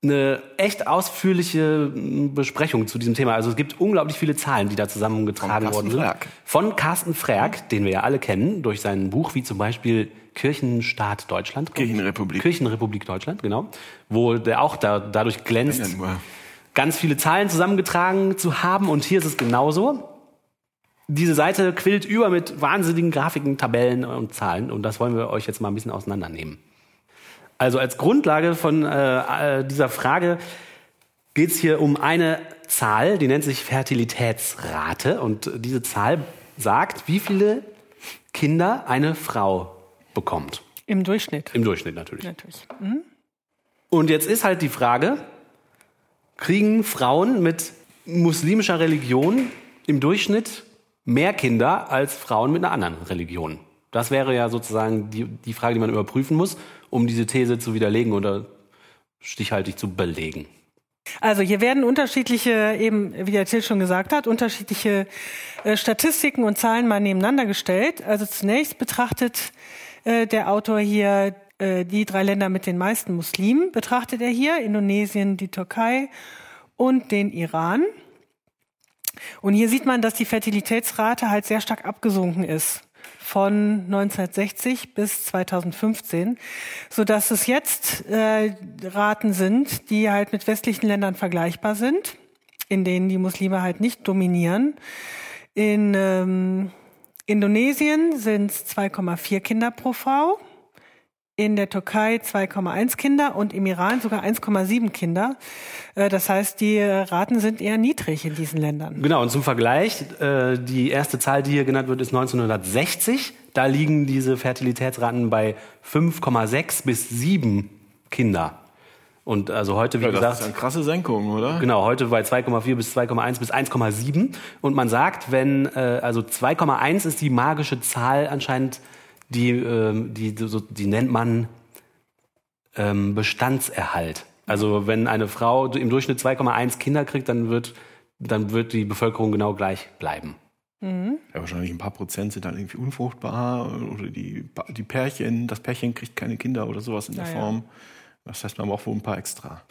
eine echt ausführliche m, Besprechung zu diesem Thema. Also es gibt unglaublich viele Zahlen, die da zusammengetragen worden sind. Frerk. Von Carsten Frerk, den wir ja alle kennen, durch sein Buch wie zum Beispiel Kirchenstaat Deutschland. Kirchenrepublik. Kirchenrepublik Deutschland, genau. Wo der auch da, dadurch glänzt Ja, ganz viele Zahlen zusammengetragen zu haben. Und hier ist es genauso. Diese Seite quillt über mit wahnsinnigen Grafiken, Tabellen und Zahlen. Und das wollen wir euch jetzt mal ein bisschen auseinandernehmen. Also als Grundlage von äh, äh, dieser Frage geht es hier um eine Zahl, die nennt sich Fertilitätsrate. Und diese Zahl sagt, wie viele Kinder eine Frau bekommt. Im Durchschnitt. Im Durchschnitt natürlich. Natürlich. Und jetzt ist halt die Frage, kriegen Frauen mit muslimischer Religion im Durchschnitt mehr Kinder als Frauen mit einer anderen Religion? Das wäre ja sozusagen die, die Frage, die man überprüfen muss, um diese These zu widerlegen oder stichhaltig zu belegen. Also hier werden unterschiedliche, eben wie der Till schon gesagt hat, unterschiedliche äh, Statistiken und Zahlen mal nebeneinander gestellt. Also zunächst betrachtet äh, der Autor hier äh, die drei Länder mit den meisten Muslimen, betrachtet er hier Indonesien, die Türkei und den Iran. Und hier sieht man, dass die Fertilitätsrate halt sehr stark abgesunken ist. Von 1960 bis 2015, so dass es jetzt äh, Raten sind, die halt mit westlichen Ländern vergleichbar sind, in denen die Muslime halt nicht dominieren. In ähm, Indonesien sind es 2,4 Kinder pro Frau in der Türkei 2,1 Kinder und im Iran sogar 1,7 Kinder. Äh, das heißt, die Raten sind eher niedrig in diesen Ländern. Genau, und zum Vergleich, äh, die erste Zahl, die hier genannt wird, ist 1960. Da liegen diese Fertilitätsraten bei 5,6 bis 7 Kinder. Und also heute, wie Ja, gesagt. das ist eine krasse Senkung, oder? Genau, heute bei 2,4 bis 2,1 bis 1,7. Und man sagt, wenn, äh, also 2,1 ist die magische Zahl anscheinend, die, ähm, die, so, die nennt man ähm, Bestandserhalt. Also wenn eine Frau im Durchschnitt 2,1 Kinder kriegt, dann wird, dann wird die Bevölkerung genau gleich bleiben. Ja, wahrscheinlich ein paar Prozent sind dann irgendwie unfruchtbar oder die, die Pärchen, das Pärchen kriegt keine Kinder oder sowas in der Ja, ja. Form. Das heißt, man braucht wohl ein paar extra.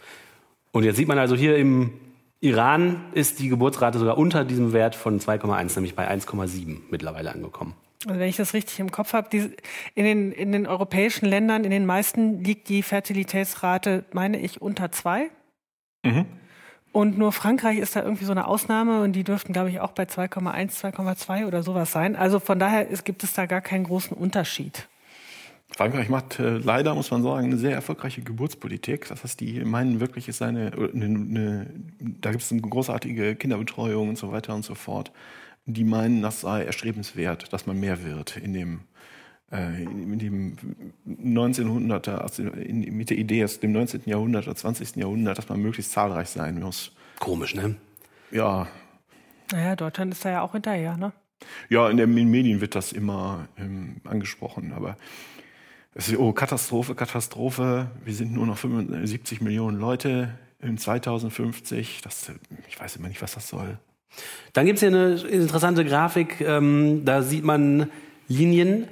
Und jetzt sieht man also hier im Iran ist die Geburtsrate sogar unter diesem Wert von 2,1, nämlich bei 1,7 mittlerweile angekommen. Also wenn ich das richtig im Kopf habe, in den, in den europäischen Ländern, in den meisten liegt die Fertilitätsrate, meine ich, unter zwei. Mhm. Und nur Frankreich ist da irgendwie so eine Ausnahme und die dürften, glaube ich, auch bei 2,1, 2,2 oder sowas sein. Also von daher ist, gibt es da gar keinen großen Unterschied. Frankreich macht äh, leider, muss man sagen, eine sehr erfolgreiche Geburtspolitik. Das heißt, die meinen wirklich, ist eine, eine, eine da gibt es eine großartige Kinderbetreuung und so weiter und so fort. Die meinen, das sei erstrebenswert, dass man mehr wird in dem, äh, in dem 1900er, also in, mit der Idee aus dem 19. Jahrhundert oder 20. Jahrhundert, dass man möglichst zahlreich sein muss. Komisch, ne? Ja, Naja, Deutschland ist da ja auch hinterher, ne? Ja, in den Medien wird das immer ähm, angesprochen, aber es ist, oh, Katastrophe, Katastrophe. Wir sind nur noch 75 Millionen Leute in 2050. Das, ich weiß immer nicht, was das soll. Dann gibt's hier eine interessante Grafik, ähm, da sieht man Linien,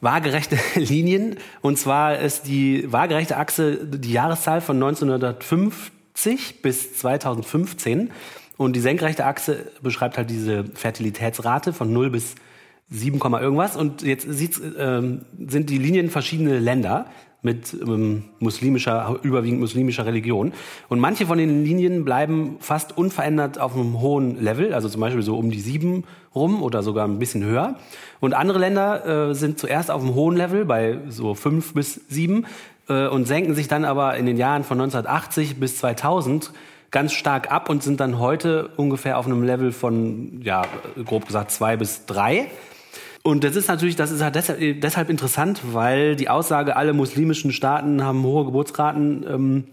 waagerechte (laughs) Linien. Und zwar ist die waagerechte Achse die Jahreszahl von 1950 bis 2015. Und die senkrechte Achse beschreibt halt diese Fertilitätsrate von 0 bis 7, Komma irgendwas. Und jetzt ähm, sind die Linien verschiedene Länder mit ähm, muslimischer, überwiegend muslimischer Religion. Und manche von den Linien bleiben fast unverändert auf einem hohen Level, also zum Beispiel so um die sieben rum oder sogar ein bisschen höher. Und andere Länder äh, sind zuerst auf einem hohen Level bei so fünf bis sieben äh, und senken sich dann aber in den Jahren von 1980 bis 2000 ganz stark ab und sind dann heute ungefähr auf einem Level von, ja, grob gesagt zwei bis drei. Und das ist natürlich, das ist halt deshalb, deshalb interessant, weil die Aussage, alle muslimischen Staaten haben hohe Geburtsraten, ähm,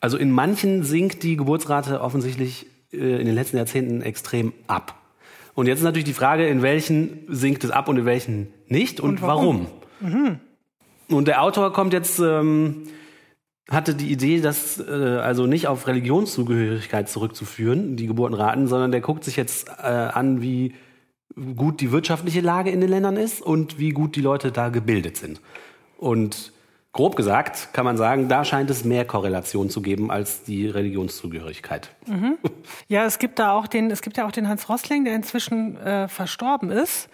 also in manchen sinkt die Geburtsrate offensichtlich äh, in den letzten Jahrzehnten extrem ab. Und jetzt ist natürlich die Frage, in welchen sinkt es ab und in welchen nicht und, Und warum? warum. Und der Autor kommt jetzt, ähm, hatte die Idee, das äh, also nicht auf Religionszugehörigkeit zurückzuführen, die Geburtenraten, sondern der guckt sich jetzt äh, an, wie gut die wirtschaftliche Lage in den Ländern ist und wie gut die Leute da gebildet sind. Und grob gesagt kann man sagen, da scheint es mehr Korrelation zu geben als die Religionszugehörigkeit. Ja, es gibt da auch den, es gibt ja auch den Hans Rossling, der inzwischen äh, verstorben ist,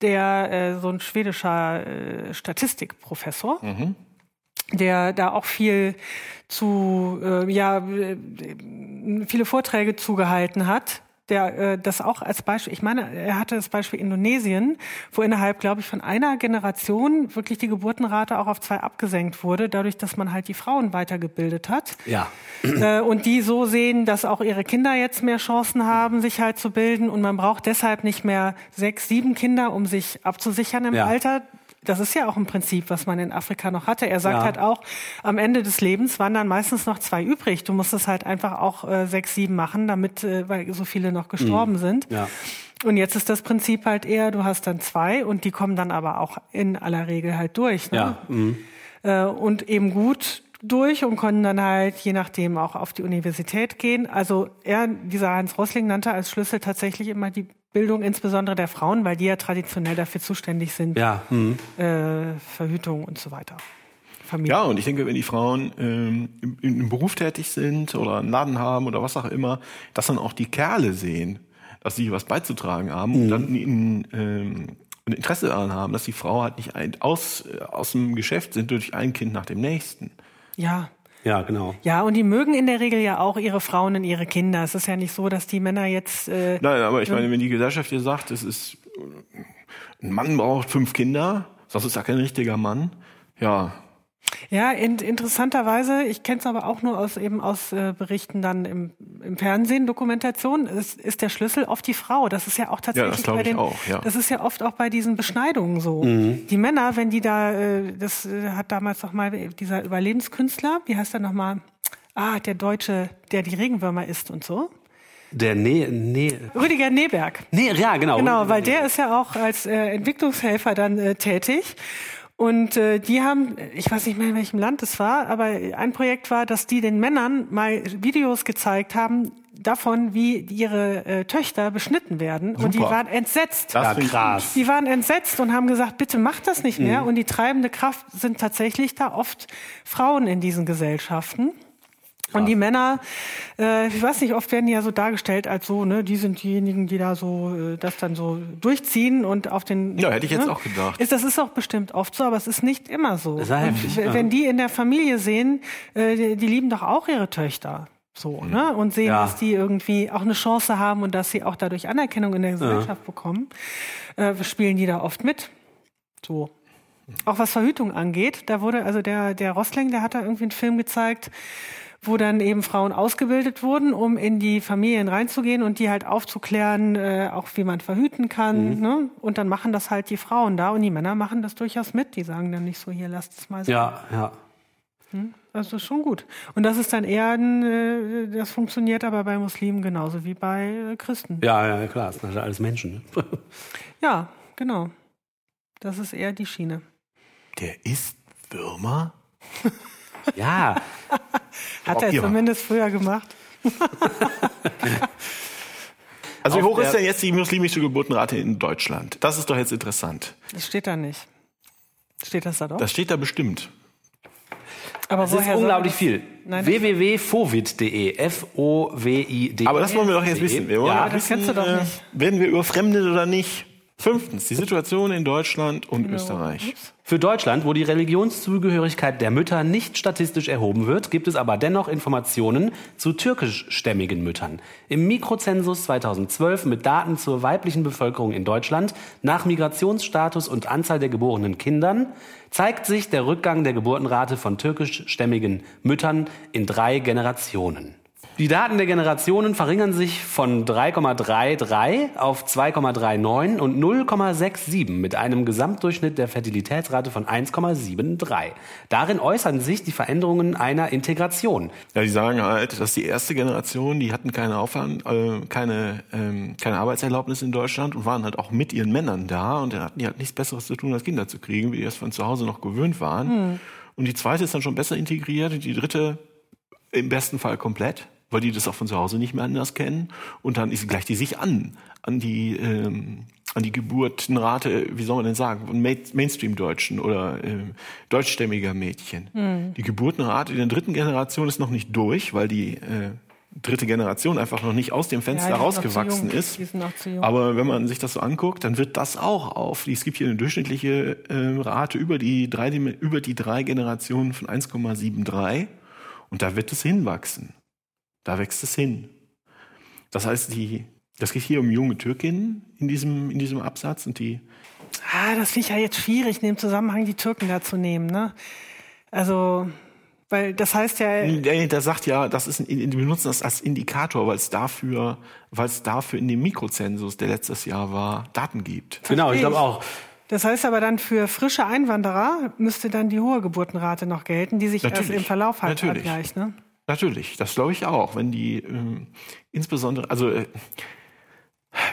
der äh, so ein schwedischer äh, Statistikprofessor, der da auch viel zu, äh, ja, äh, viele Vorträge zugehalten hat. Der äh, das auch als Beispiel, ich meine, er hatte das Beispiel Indonesien, wo innerhalb, glaube ich, von einer Generation wirklich die Geburtenrate auch auf zwei abgesenkt wurde, dadurch, dass man halt die Frauen weitergebildet hat Ja, äh, und die so sehen, dass auch ihre Kinder jetzt mehr Chancen haben, sich halt zu bilden und man braucht deshalb nicht mehr sechs, sieben Kinder, um sich abzusichern im Ja. Alter. Das ist ja auch ein Prinzip, was man in Afrika noch hatte. Er sagt Ja. halt auch, am Ende des Lebens waren dann meistens noch zwei übrig. Du musst es halt einfach auch äh, sechs, sieben machen, damit, äh, weil so viele noch gestorben sind. ja. Und jetzt ist das Prinzip halt eher, du hast dann zwei und die kommen dann aber auch in aller Regel halt durch. Ne? Ja, mhm. äh, und eben gut durch und konnten dann halt je nachdem auch auf die Universität gehen. Also er, dieser Hans Rossling nannte als Schlüssel tatsächlich immer die Bildung insbesondere der Frauen, weil die ja traditionell dafür zuständig sind, ja. Mhm. äh, Verhütung und so weiter. Familie. Ja, und ich denke, wenn die Frauen ähm, im, im Beruf tätig sind oder einen Laden haben oder was auch immer, dass dann auch die Kerle sehen, dass sie was beizutragen haben und dann in, ähm, und Interesse daran haben, dass die Frau halt nicht ein, aus, äh, aus dem Geschäft sind durch ein Kind nach dem nächsten. Ja. Ja, genau. Ja, und die mögen in der Regel ja auch ihre Frauen und ihre Kinder. Es ist ja nicht so, dass die Männer jetzt. Äh, Nein, aber ich meine, wenn die Gesellschaft dir sagt, es ist ein Mann braucht fünf Kinder, sonst ist er kein richtiger Mann. Ja, Ja, in, interessanterweise, ich kenne es aber auch nur aus eben aus äh, Berichten dann im, im Fernsehen, Dokumentation, ist, ist der Schlüssel oft die Frau. Das ist ja auch tatsächlich glaub bei ich den, auch, ja. das ist ja oft auch bei diesen Beschneidungen so. Die Männer, wenn die da, äh, das äh, hat damals noch mal dieser Überlebenskünstler, wie heißt er noch mal? Ah, der Deutsche, der die Regenwürmer isst und so. Der Nee, nee, Rüdiger Neberg. nee, ja, genau. Genau, weil der ist ja auch als äh, Entwicklungshelfer dann äh, tätig. Und äh, die haben, ich weiß nicht mehr in welchem Land es war, aber ein Projekt war, dass die den Männern mal Videos gezeigt haben davon, wie ihre äh, Töchter beschnitten werden. Und die Super. waren entsetzt. Das Ja, krass. Die waren entsetzt und haben gesagt, bitte macht das nicht Mhm. mehr. Und die treibende Kraft sind tatsächlich da oft Frauen in diesen Gesellschaften. Und die Männer, äh, ich weiß nicht, oft werden die ja so dargestellt als so, ne, die sind diejenigen, die da so äh, das dann so durchziehen und auf den. Ja, hätte ich jetzt ne? auch gedacht. Ist, das ist auch bestimmt oft so, aber es ist nicht immer so. ist ja Und heftig, w- ja. Wenn die in der Familie sehen, äh, die, die lieben doch auch ihre Töchter. So, ne? Und sehen, Ja. dass die irgendwie auch eine Chance haben und dass sie auch dadurch Anerkennung in der Gesellschaft bekommen, äh, spielen die da oft mit. So. Auch was Verhütung angeht, da wurde, also der, der Rossling, der hat da irgendwie einen Film gezeigt, wo dann eben Frauen ausgebildet wurden, um in die Familien reinzugehen und die halt aufzuklären, äh, auch wie man verhüten kann. Ne? Und dann machen das halt die Frauen da und die Männer machen das durchaus mit. Die sagen dann nicht so, hier lasst es mal so. Ja, ja. Das ist schon gut. Und das ist dann eher, ein, äh, das funktioniert aber bei Muslimen genauso wie bei äh, Christen. Ja, ja, klar, das sind halt alles Menschen. Ne? (laughs) Ja, genau. Das ist eher die Schiene. Der isst Würmer? (laughs) ja, (laughs) Hat er zumindest früher gemacht. (laughs) Also wie hoch ist denn jetzt die muslimische Geburtenrate in Deutschland? Das ist doch jetzt interessant. Das steht da nicht. Steht das da doch? Das steht da bestimmt. aber es ist unglaublich das- viel. Nein, www.fovid.de, F-O-W-I-D. Aber das wollen wir doch jetzt wissen. Wir Ja, das wissen, kennst du doch äh, nicht. Werden wir überfremdet oder nicht? Fünftens, die Situation in Deutschland und Genau. Österreich. Für Deutschland, wo die Religionszugehörigkeit der Mütter nicht statistisch erhoben wird, gibt es aber dennoch Informationen zu türkischstämmigen Müttern. Im Mikrozensus 2012 mit Daten zur weiblichen Bevölkerung in Deutschland nach Migrationsstatus und Anzahl der geborenen Kindern zeigt sich der Rückgang der Geburtenrate von türkischstämmigen Müttern in drei Generationen. Die Daten der Generationen verringern sich von 3,33 auf 2,39 und 0,67 mit einem Gesamtdurchschnitt der Fertilitätsrate von 1,73. Darin äußern sich die Veränderungen einer Integration. Ja, die sagen halt, dass die erste Generation, die hatten keine Aufwand, äh, keine, ähm, keine Arbeitserlaubnis in Deutschland und waren halt auch mit ihren Männern da und dann hatten die halt nichts Besseres zu tun, als Kinder zu kriegen, wie die das von zu Hause noch gewöhnt waren. Und die zweite ist dann schon besser integriert und die dritte im besten Fall komplett, weil die das auch von zu Hause nicht mehr anders kennen. Und dann ist, gleicht die sich an, an die, ähm, an die Geburtenrate, wie soll man denn sagen, von Ma- Mainstream-Deutschen oder ähm, deutschstämmiger Mädchen. Die Geburtenrate in der dritten Generation ist noch nicht durch, weil die äh, dritte Generation einfach noch nicht aus dem Fenster Ja, rausgewachsen ist. Aber wenn man sich das so anguckt, dann wird das auch auf. Es gibt hier eine durchschnittliche äh, Rate über die, drei, über die drei Generationen von 1,73 und da wird es hinwachsen. Da wächst es hin. Das heißt, die, das geht hier um junge Türkinnen in diesem, in diesem Absatz und die, Ah, das finde ich ja jetzt schwierig, in dem Zusammenhang die Türken da zu nehmen. Ne? Also, weil das heißt ja, der, der sagt ja, das ist ein, wir benutzen das als Indikator, weil es dafür, weil es dafür in dem Mikrozensus, der letztes Jahr war, Daten gibt. Genau, ich Verstehe glaube auch. das heißt aber dann für frische Einwanderer müsste dann die hohe Geburtenrate noch gelten, die sich erst Natürlich. im Verlauf halt Natürlich. abgleicht. Ne? Natürlich, das glaube ich auch. Wenn die ähm, insbesondere, also äh,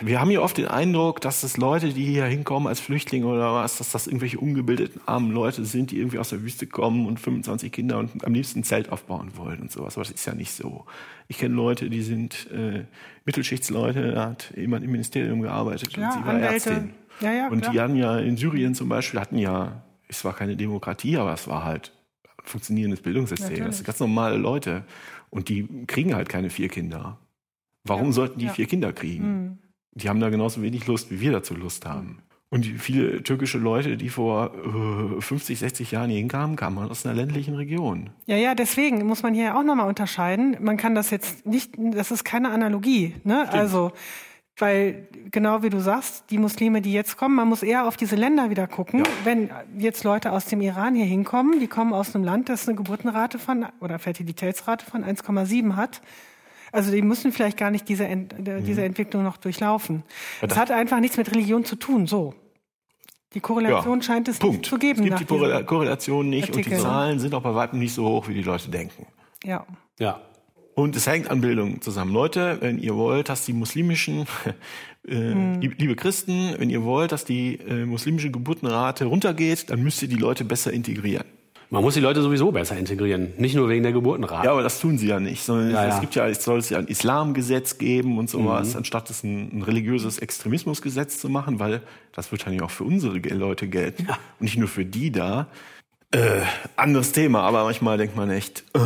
wir haben hier oft den Eindruck, dass es Leute, die hier hinkommen als Flüchtlinge oder was, dass das irgendwelche ungebildeten armen Leute sind, die irgendwie aus der Wüste kommen und 25 Kinder und am liebsten ein Zelt aufbauen wollen und sowas. Aber das ist ja nicht so. Ich kenne Leute, die sind äh, Mittelschichtsleute, da hat jemand im Ministerium gearbeitet Ja, und sie war Anwälte. Ärztin. Ja, ja, und die hatten ja in Syrien zum Beispiel, hatten ja, es war keine Demokratie, aber es war halt funktionierendes Bildungssystem. Das sind ganz normale Leute. Und die kriegen halt keine vier Kinder. Warum sollten die ja. vier Kinder kriegen? Die haben da genauso wenig Lust, wie wir dazu Lust haben. Und viele türkische Leute, die vor äh, 50, 60 Jahren hier hinkamen, kamen aus einer ländlichen Region. Ja, ja, deswegen muss man hier auch nochmal unterscheiden. Man kann das jetzt nicht, das ist keine Analogie, ne? Also, weil genau wie du sagst, die Muslime, die jetzt kommen, man muss eher auf diese Länder wieder gucken. Wenn jetzt Leute aus dem Iran hier hinkommen, die kommen aus einem Land, das eine Geburtenrate von oder Fertilitätsrate von 1,7 hat. Also die müssen vielleicht gar nicht diese, Ent äh, diese Entwicklung noch durchlaufen. Das hat einfach nichts mit Religion zu tun. So. Die Korrelation scheint es Punkt. nicht zu geben. Es gibt nach die Korrelation nicht und die Artikel. Zahlen sind auch bei weitem nicht so hoch, wie die Leute denken. Ja. Ja. Und es hängt an Bildung zusammen. Leute, wenn ihr wollt, dass die muslimischen, (laughs) äh, Hm. lieb- liebe Christen, wenn ihr wollt, dass die äh, muslimische Geburtenrate runtergeht, dann müsst ihr die Leute besser integrieren. Man muss die Leute sowieso besser integrieren. Nicht nur wegen der Geburtenrate. Ja, aber das tun sie ja nicht, sondern Ja, es ja. gibt ja, es soll es ja ein Islamgesetz geben und sowas, Mhm. anstatt es ein, ein religiöses Extremismusgesetz zu machen, weil das wird dann ja auch für unsere Leute gelten und nicht nur für die da. Äh, anderes Thema, aber manchmal denkt man echt, äh.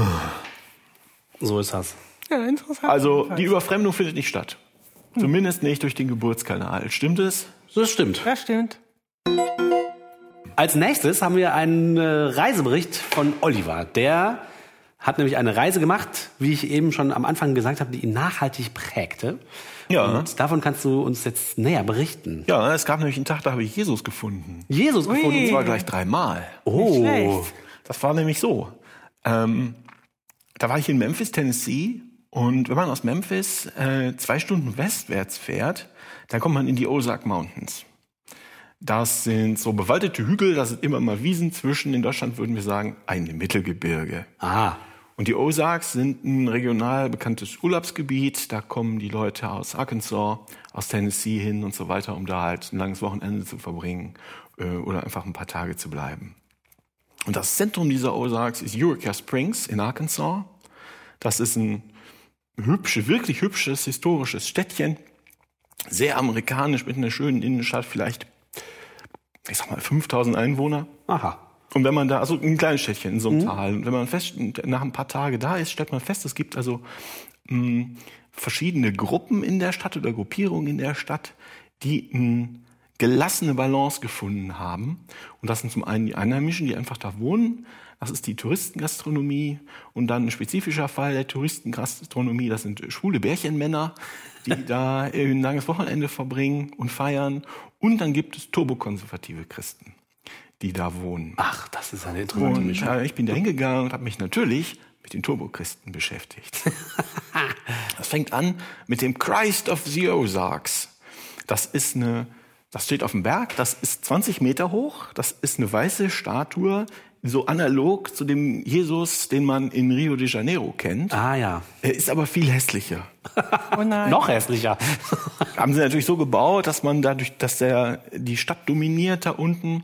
So ist das. Ja, interessant. also jedenfalls. die Überfremdung findet nicht statt. Zumindest nicht durch den Geburtskanal. Stimmt es? Das stimmt. Ja, stimmt. Als nächstes haben wir einen äh, Reisebericht von Oliver. Der hat nämlich eine Reise gemacht, wie ich eben schon am Anfang gesagt habe, die ihn nachhaltig prägte. Ja. Und davon kannst du uns jetzt näher berichten. Ja, es gab nämlich einen Tag, da habe ich Jesus gefunden. Jesus Ui. gefunden. Und zwar gleich dreimal. Oh. schlecht. Das war nämlich so. Ähm, da war ich in Memphis, Tennessee. Und wenn man aus Memphis äh, zwei Stunden westwärts fährt, dann kommt man in die Ozark Mountains. Das sind so bewaldete Hügel, da sind immer mal Wiesen zwischen. In Deutschland würden wir sagen, ein Mittelgebirge. Ah. Und die Ozarks sind ein regional bekanntes Urlaubsgebiet. Da kommen die Leute aus Arkansas, aus Tennessee hin und so weiter, um da halt ein langes Wochenende zu verbringen äh, oder einfach ein paar Tage zu bleiben. Und das Zentrum dieser Ozarks ist Eureka Springs in Arkansas. Das ist ein hübsche, wirklich hübsches, historisches Städtchen. Sehr amerikanisch mit einer schönen Innenstadt, vielleicht, ich sag mal, 5000 Einwohner. Aha. Und wenn man da, also ein kleines Städtchen in so einem Tal, und wenn man fest, nach ein paar Tagen da ist, stellt man fest, es gibt also mh, verschiedene Gruppen in der Stadt oder Gruppierungen in der Stadt, die eine gelassene Balance gefunden haben. Und das sind zum einen die Einheimischen, die einfach da wohnen. Das ist die Touristengastronomie. Und dann ein spezifischer Fall der Touristengastronomie, das sind schwule Bärchenmänner, die (laughs) da ein langes Wochenende verbringen und feiern. Und dann gibt es turbokonservative Christen, die da wohnen. Ach, das ist eine interessante Und Mischung. äh, ich bin da hingegangen und habe mich natürlich mit den Turbochristen beschäftigt. (laughs) das fängt an mit dem Christ of the Ozarks. Das ist eine, das steht auf dem Berg, das ist 20 Meter hoch, das ist eine weiße Statue, so analog zu dem Jesus, den man in Rio de Janeiro kennt. Ah ja. Er ist aber viel hässlicher. (laughs) Oh nein. Noch hässlicher. (laughs) Haben sie natürlich so gebaut, dass man dadurch, dass der die Stadt dominiert da unten.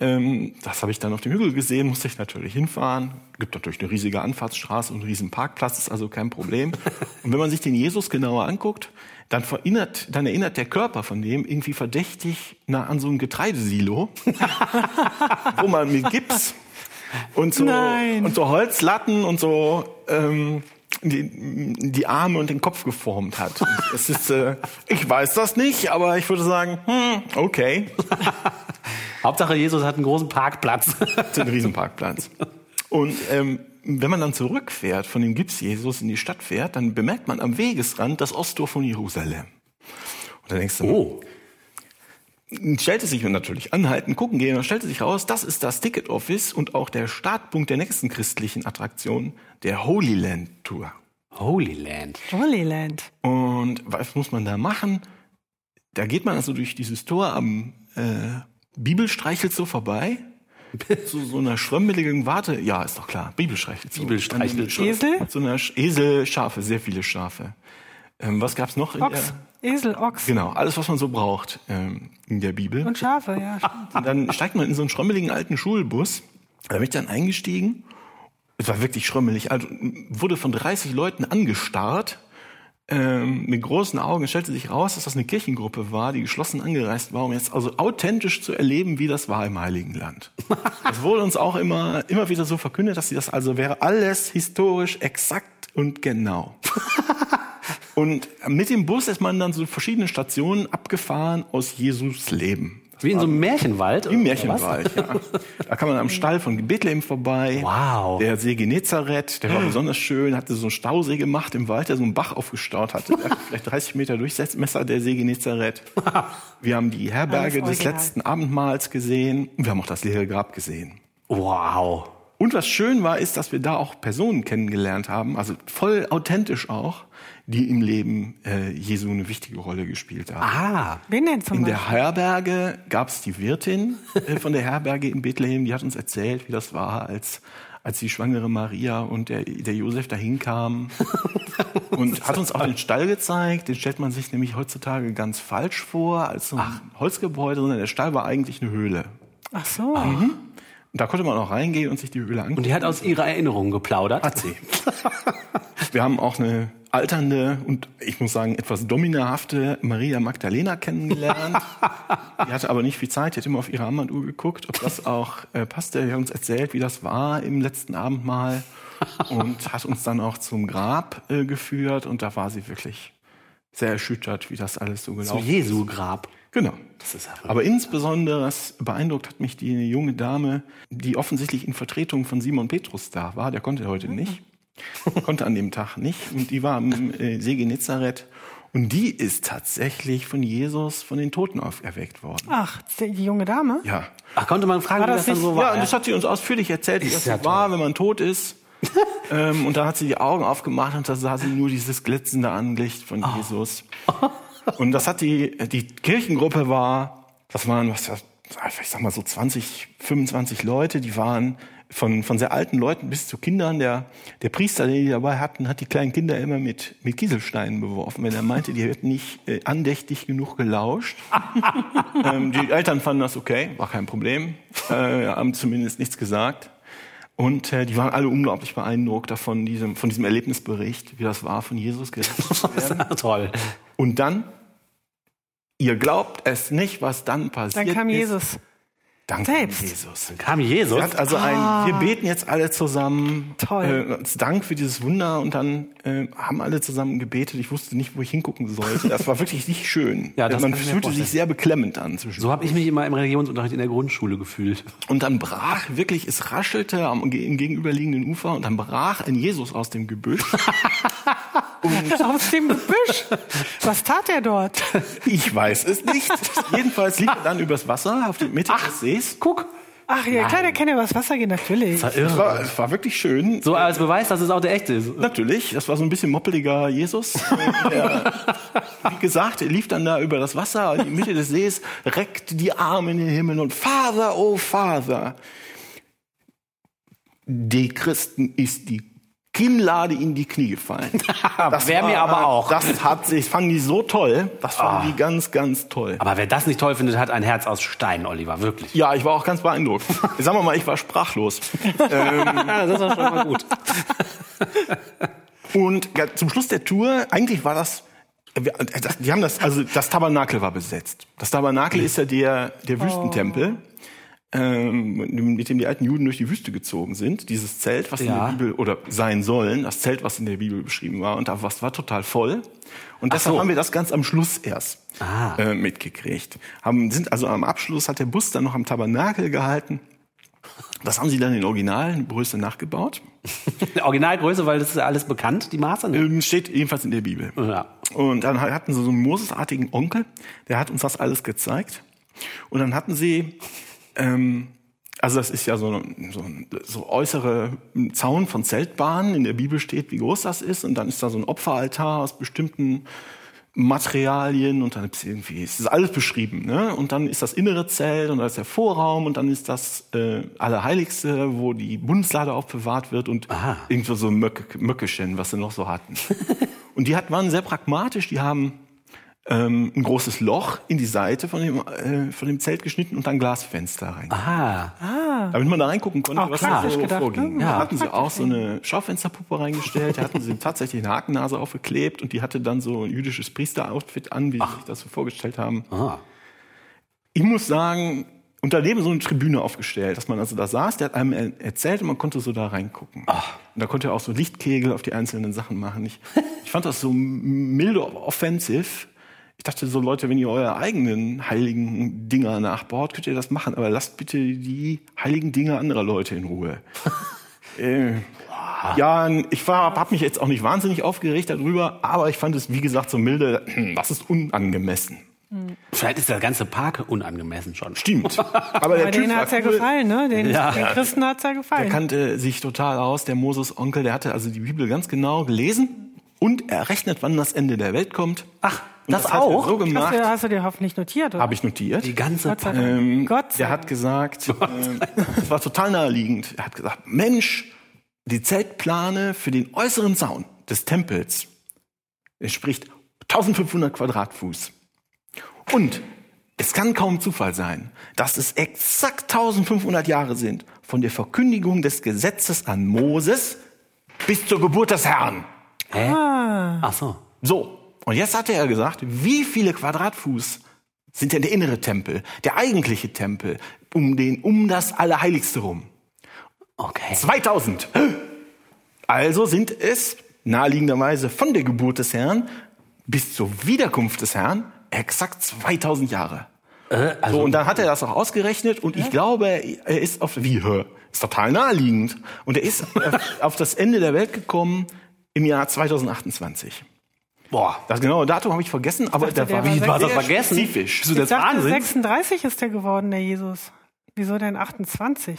Ähm, das habe ich dann auf dem Hügel gesehen, musste ich natürlich hinfahren. Gibt natürlich eine riesige Anfahrtsstraße und einen riesen Parkplatz, ist also kein Problem. (laughs) Und wenn man sich den Jesus genauer anguckt, dann erinnert, dann erinnert der Körper von dem irgendwie verdächtig nah an so ein Getreidesilo, (laughs) wo man mit Gips und so, Nein. und so Holzlatten und so ähm, die, die Arme und den Kopf geformt hat. Es ist, äh, ich weiß das nicht, aber ich würde sagen, hm, okay, Hauptsache Jesus hat einen großen Parkplatz. (laughs) das ist ein Riesenparkplatz. Und ähm, wenn man dann zurückfährt, von dem Gips-Jesus in die Stadt fährt, dann bemerkt man am Wegesrand das Osttor von Jerusalem. Und dann denkst du, Oh. stellte sich natürlich anhalten, gucken gehen, und stellte sich raus, das ist das Ticket Office und auch der Startpunkt der nächsten christlichen Attraktion, der Holy Land Tour. Holy Land. Jolly Land. Und was muss man da machen? Da geht man also durch dieses Tor am äh, Bibelstreichelzoo vorbei. (laughs) Zu so einer schrömmeligen Warte. Ja, ist doch klar. Bibelstreichelzoo. Bibelstreichelzoo. Esel? So einer Sch- Esel, Schafe, sehr viele Schafe. Ähm, was gab's noch? In Ochs. Esel, Ochs. Der, genau, alles, was man so braucht ähm, in der Bibel. Und Schafe, ja. (laughs) stimmt. Und dann steigt man in so einen schrömmeligen alten Schulbus. Da bin ich dann eingestiegen. Es war wirklich schrömmelig. Also wurde von 30 Leuten angestarrt. Ähm, mit großen Augen. Es stellte sich raus, dass das eine Kirchengruppe war, die geschlossen angereist war, um jetzt also authentisch zu erleben, wie das war im Heiligen Land. (laughs) Das wurde uns auch immer, immer wieder so verkündet, dass sie das also wäre alles historisch exakt und genau. (laughs) Und mit dem Bus ist man dann so verschiedene Stationen abgefahren aus Jesus Leben. Wie in so einem Märchenwald? Im? Märchenwald, ja. Da kann man am Stall von Bethlehem vorbei. Wow. Der See Genezareth, der war besonders schön, hatte so einen Stausee gemacht im Wald, der so einen Bach aufgestaut hatte. (laughs) Vielleicht 30 Meter Durchmesser, der See Genezareth. Wir haben die Herberge des letzten Abendmahls gesehen. Und wir haben auch das leere Grab gesehen. Wow. Und was schön war, ist, dass wir da auch Personen kennengelernt haben, also voll authentisch auch, die im Leben äh, Jesu eine wichtige Rolle gespielt haben. Ah. Wen denn zum In Beispiel? der Herberge gab es die Wirtin äh, von der Herberge in Bethlehem, die hat uns erzählt, wie das war, als, als die schwangere Maria und der, der Josef dahin kamen. (laughs) Und hat uns auch den Stall gezeigt. Den stellt man sich nämlich heutzutage ganz falsch vor, als so ein Holzgebäude, sondern der Stall war eigentlich eine Höhle. Ach so. Und da konnte man auch reingehen und sich die Höhle angucken. Und die hat aus ihrer Erinnerung geplaudert. Hat sie. (laughs) Wir haben auch eine alternde und ich muss sagen etwas dominahafte Maria Magdalena kennengelernt. (laughs) die hatte aber nicht viel Zeit, die hat immer auf ihre Armbanduhr geguckt, ob das auch äh, passte. Die hat uns erzählt, wie das war im letzten Abendmahl (laughs) und hat uns dann auch zum Grab äh, geführt und da war sie wirklich sehr erschüttert, wie das alles so Zu gelaufen ist. Jesu Grab. Genau. Aber insbesondere beeindruckt hat mich die junge Dame, die offensichtlich in Vertretung von Simon Petrus da war. Der konnte heute nicht. (laughs) konnte an dem Tag nicht. Und die war am äh, See Genezareth. Und die ist tatsächlich von Jesus von den Toten auferweckt worden. Ach, die junge Dame? Ja. Ach, konnte man fragen, War wie das das dann nicht- so Ja, war? und das hat sie uns ausführlich erzählt, wie das ja so war, wenn man tot ist. (laughs) ähm, und dann hat sie die Augen aufgemacht und da sah sie nur dieses glitzernde Anlicht von Oh. Jesus. Und das hat die, die Kirchengruppe war, das waren, was, ich sag mal so 20, 25 Leute, die waren von, von sehr alten Leuten bis zu Kindern. Der, der Priester, den die dabei hatten, hat die kleinen Kinder immer mit, mit Kieselsteinen beworfen, wenn er meinte, die hätten nicht äh, andächtig genug gelauscht. (laughs) ähm, die Eltern fanden das okay, war kein Problem, äh, haben zumindest nichts gesagt. Und äh, die waren alle unglaublich beeindruckt davon, diesem, von diesem Erlebnisbericht, wie das war, von Jesus gerettet zu Das (laughs) werden. ist ja toll. Und dann, ihr glaubt es nicht, was dann passiert Dann kam ist. Jesus. Dann Selbst. Jesus. Dann kam Jesus. Hat also ein, wir beten jetzt alle zusammen. Toll. Äh, als Dank für dieses Wunder und dann äh, haben alle zusammen gebetet. Ich wusste nicht, wo ich hingucken sollte. Das war wirklich nicht schön. Ja, das Man fühlte sich sehr beklemmend an. So habe ich mich immer im Religionsunterricht in der Grundschule gefühlt. und dann brach wirklich, es raschelte am gegenüberliegenden Ufer und dann brach ein Jesus aus dem Gebüsch. (laughs) Aus dem Gebüsch. Was tat er dort? Ich weiß es nicht. Jedenfalls lief er dann übers Wasser auf die Mitte des Sees. Guck. Ach ja, klar, der kann ja übers Wasser gehen, natürlich. Das war Es irre. war, es war wirklich schön. So als Beweis, dass es auch der echte ist. Natürlich, das war so ein bisschen moppeliger Jesus. Der, wie gesagt, er lief dann da über das Wasser in die Mitte des Sees, reckte die Arme in den Himmel und Vater, oh Vater, die Christen ist die Kinnlade in die Knie gefallen. (laughs) Das Wär mir aber auch. Das hat sich, fanden die so toll. Das fanden die ganz, ganz toll. Aber wer das nicht toll findet, hat ein Herz aus Stein, Oliver, wirklich. Ja, ich war auch ganz beeindruckt. (laughs) Sagen wir mal, ich war sprachlos. (laughs) Ja, das ist doch schon mal gut. Und ja, zum Schluss der Tour, eigentlich war das, wir- das- die haben das, also das Tabernakel war besetzt. Das Tabernakel ist ja der, der Wüstentempel, ähm, mit dem die alten Juden durch die Wüste gezogen sind. Dieses Zelt, was in Ja. der Bibel, oder sein sollen, das Zelt, was in der Bibel beschrieben war. Und da was war total voll. Und deshalb so. haben wir das ganz am Schluss erst Ah. äh, mitgekriegt. Haben, sind also am Abschluss hat der Bus dann noch am Tabernakel gehalten. Das haben sie dann in Originalgröße nachgebaut. (laughs) Originalgröße, weil das ist ja alles bekannt, die Maße. Ne? Ähm, Steht jedenfalls in der Bibel. Ja. Und dann hatten sie so einen Moses-artigen Onkel, der hat uns das alles gezeigt. Und dann hatten sie, ähm, also das ist ja so, ein- so, so äußere Zaun von Zeltbahnen. In der Bibel steht, wie groß das ist. Und dann ist da so ein Opferaltar aus bestimmten Materialien und dann ist irgendwie, es ist alles beschrieben, ne? Und dann ist das innere Zelt und da ist der Vorraum und dann ist das äh, Allerheiligste, wo die Bundeslade aufbewahrt wird und Aha. irgendwo so Möck, Möckechen, was sie noch so hatten. (laughs) und die hat, waren sehr pragmatisch, die haben ähm, ein großes Loch in die Seite von dem, äh, von dem Zelt geschnitten und dann Glasfenster rein. Aha. Damit man da reingucken konnte, Auch was klar. da so Gedacht, vorging. ne? Da Ja. hatten sie auch so eine Schaufensterpuppe reingestellt, da hatten sie (laughs) tatsächlich eine Hakennase aufgeklebt und die hatte dann so ein jüdisches Priesteroutfit an, wie sie sich das so vorgestellt haben. Ah. Ich muss sagen, und daneben so eine Tribüne aufgestellt, dass man also da saß, der hat einem er- erzählt und man konnte so da reingucken. Und da konnte er auch so Lichtkegel auf die einzelnen Sachen machen. Ich, (laughs) ich fand das so milde offensiv, Ich dachte so, Leute, wenn ihr eure eigenen heiligen Dinger nachbaut, könnt ihr das machen, aber lasst bitte die heiligen Dinger anderer Leute in Ruhe. (laughs) äh, ja, ich war, habe mich jetzt auch nicht wahnsinnig aufgeregt darüber, aber ich fand es, wie gesagt, so milde, (clears throat) das ist unangemessen. Vielleicht ist der ganze Park unangemessen schon. Stimmt. (laughs) Aber der Typ denen hat's ja cool. gefallen, ne? Den, Ja. den Christen hat's ja Der gefallen. kannte sich total aus, der Moses-Onkel, der hatte also die Bibel ganz genau gelesen und errechnet, wann das Ende der Welt kommt. Ach, Und das, er auch? so Hast gemacht, du, hast du dir hoffentlich notiert, oder? habe ich notiert. Die ganze Gott sei. Dank. Ähm, Gott sei der Dank. hat gesagt, das war total naheliegend. Er hat gesagt, Mensch, die Zeltplane für den äußeren Zaun des Tempels entspricht 1500 Quadratfuß. Und es kann kaum Zufall sein, dass es exakt 1500 Jahre sind von der Verkündigung des Gesetzes an Moses bis zur Geburt des Herrn. Hä? Ah. Ach so. So, und jetzt hatte er gesagt, wie viele Quadratfuß sind denn der innere Tempel, der eigentliche Tempel, um den, um das Allerheiligste rum? Okay. 2000. Also sind es naheliegenderweise von der Geburt des Herrn bis zur Wiederkunft des Herrn exakt 2000 Jahre. Äh, also, So, und dann hat er das auch ausgerechnet und ich glaube, er ist auf, wie, hör, ist total naheliegend. Und er ist (laughs) auf das Ende der Welt gekommen im Jahr 2028. boah. Das genaue Datum habe ich vergessen, aber dachte, der war, der war wie, hast das vergessen. spezifisch. Ich das dachte, Wahnsinn? 36 ist der geworden, der Jesus. Wieso denn 28?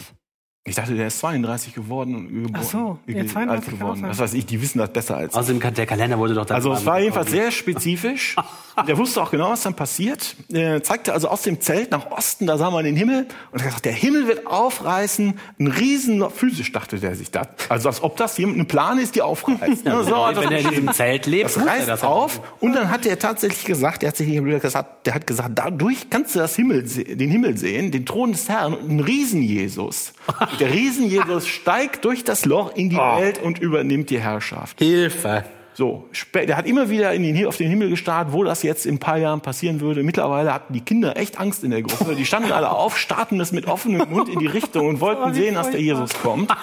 Ich dachte, der ist 32 geworden und geboren, Ach so, ja, ge- 32 alt kann auch geworden. Das weiß ich, die wissen das besser als ich. Außerdem kann der Kalender wurde doch dann Also es war jedenfalls sehr spezifisch. (laughs) Der wusste auch genau, was dann passiert. Er zeigte also aus dem Zelt nach Osten, da sah man den Himmel und er hat gesagt, der Himmel wird aufreißen. Ein riesen, physisch dachte der sich das. Also als ob das jemand ein Plan ist, die aufreißt. (laughs) Ja, so hat er wenn er in diesem (laughs) Zelt lebt, Das er reißt das auf und dann hat er tatsächlich gesagt, der hat sich nicht gesagt, der hat gesagt, dadurch kannst du das Himmel, den Himmel sehen, den Thron des Herrn und einen Riesen-Jesus. Und Der Riesen-Jesus steigt durch das Loch in die Welt und übernimmt die Herrschaft. Hilfe. So, der hat immer wieder in den, auf den Himmel gestarrt, wo das jetzt in ein paar Jahren passieren würde. Mittlerweile hatten die Kinder echt Angst in der Gruppe. Die standen alle auf, starrten das mit offenem Mund in die Richtung und wollten wie sehen, dass der. Jesus kommt. (laughs)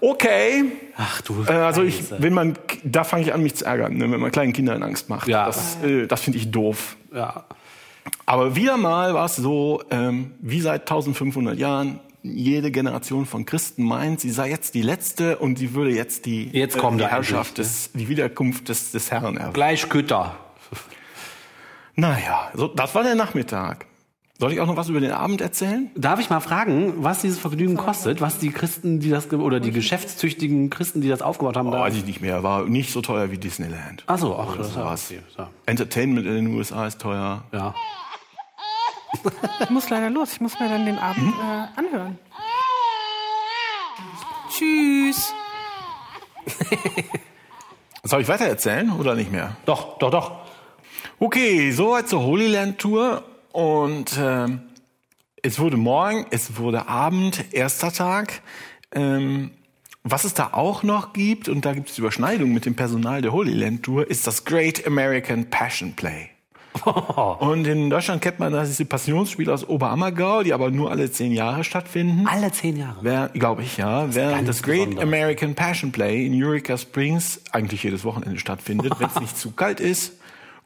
Okay, Ach du. äh, also ich, wenn man, da fange ich an, mich zu ärgern, ne, wenn man kleinen Kindern Angst macht. Ja. Das, äh, das finde ich doof. Ja. Aber wieder mal war es so, ähm, wie seit 1500 Jahren, jede Generation von Christen meint, sie sei jetzt die letzte und sie würde jetzt die, Jetzt kommt die er Herrschaft, endlich, des, die Wiederkunft des, des Herrn erwarten. Gleich Kütter. (laughs) Naja, so, das war der Nachmittag. Soll ich auch noch was über den Abend erzählen? Darf ich mal fragen, was dieses Vergnügen kostet? Was die Christen, die das, oder die geschäftstüchtigen Christen, die das aufgebaut haben, Oh, da. weiß ich nicht mehr, war nicht so teuer wie Disneyland. Ach so, ach, das Das war war's. okay. So. Entertainment in den USA ist teuer. Ja. Ich muss leider los. Ich muss mir dann den Abend äh, anhören. Tschüss. (laughs) Soll ich weiter erzählen oder nicht mehr? Doch, doch, doch. Okay, soweit zur Holy Land Tour. Und ähm, es wurde morgen, es wurde Abend, erster Tag. Ähm, was es da auch noch gibt, und da gibt es Überschneidungen mit dem Personal der Holy Land Tour, ist das Great American Passion Play. (laughs) Und in Deutschland kennt man das, diese Passionsspiele aus Oberammergau, die aber nur alle zehn Jahre stattfinden. Alle zehn Jahre. Wer, glaube ich, ja. Während ganz das Great Besonderes. American Passion Play in Eureka Springs eigentlich jedes Wochenende stattfindet, (laughs) wenn es nicht zu kalt ist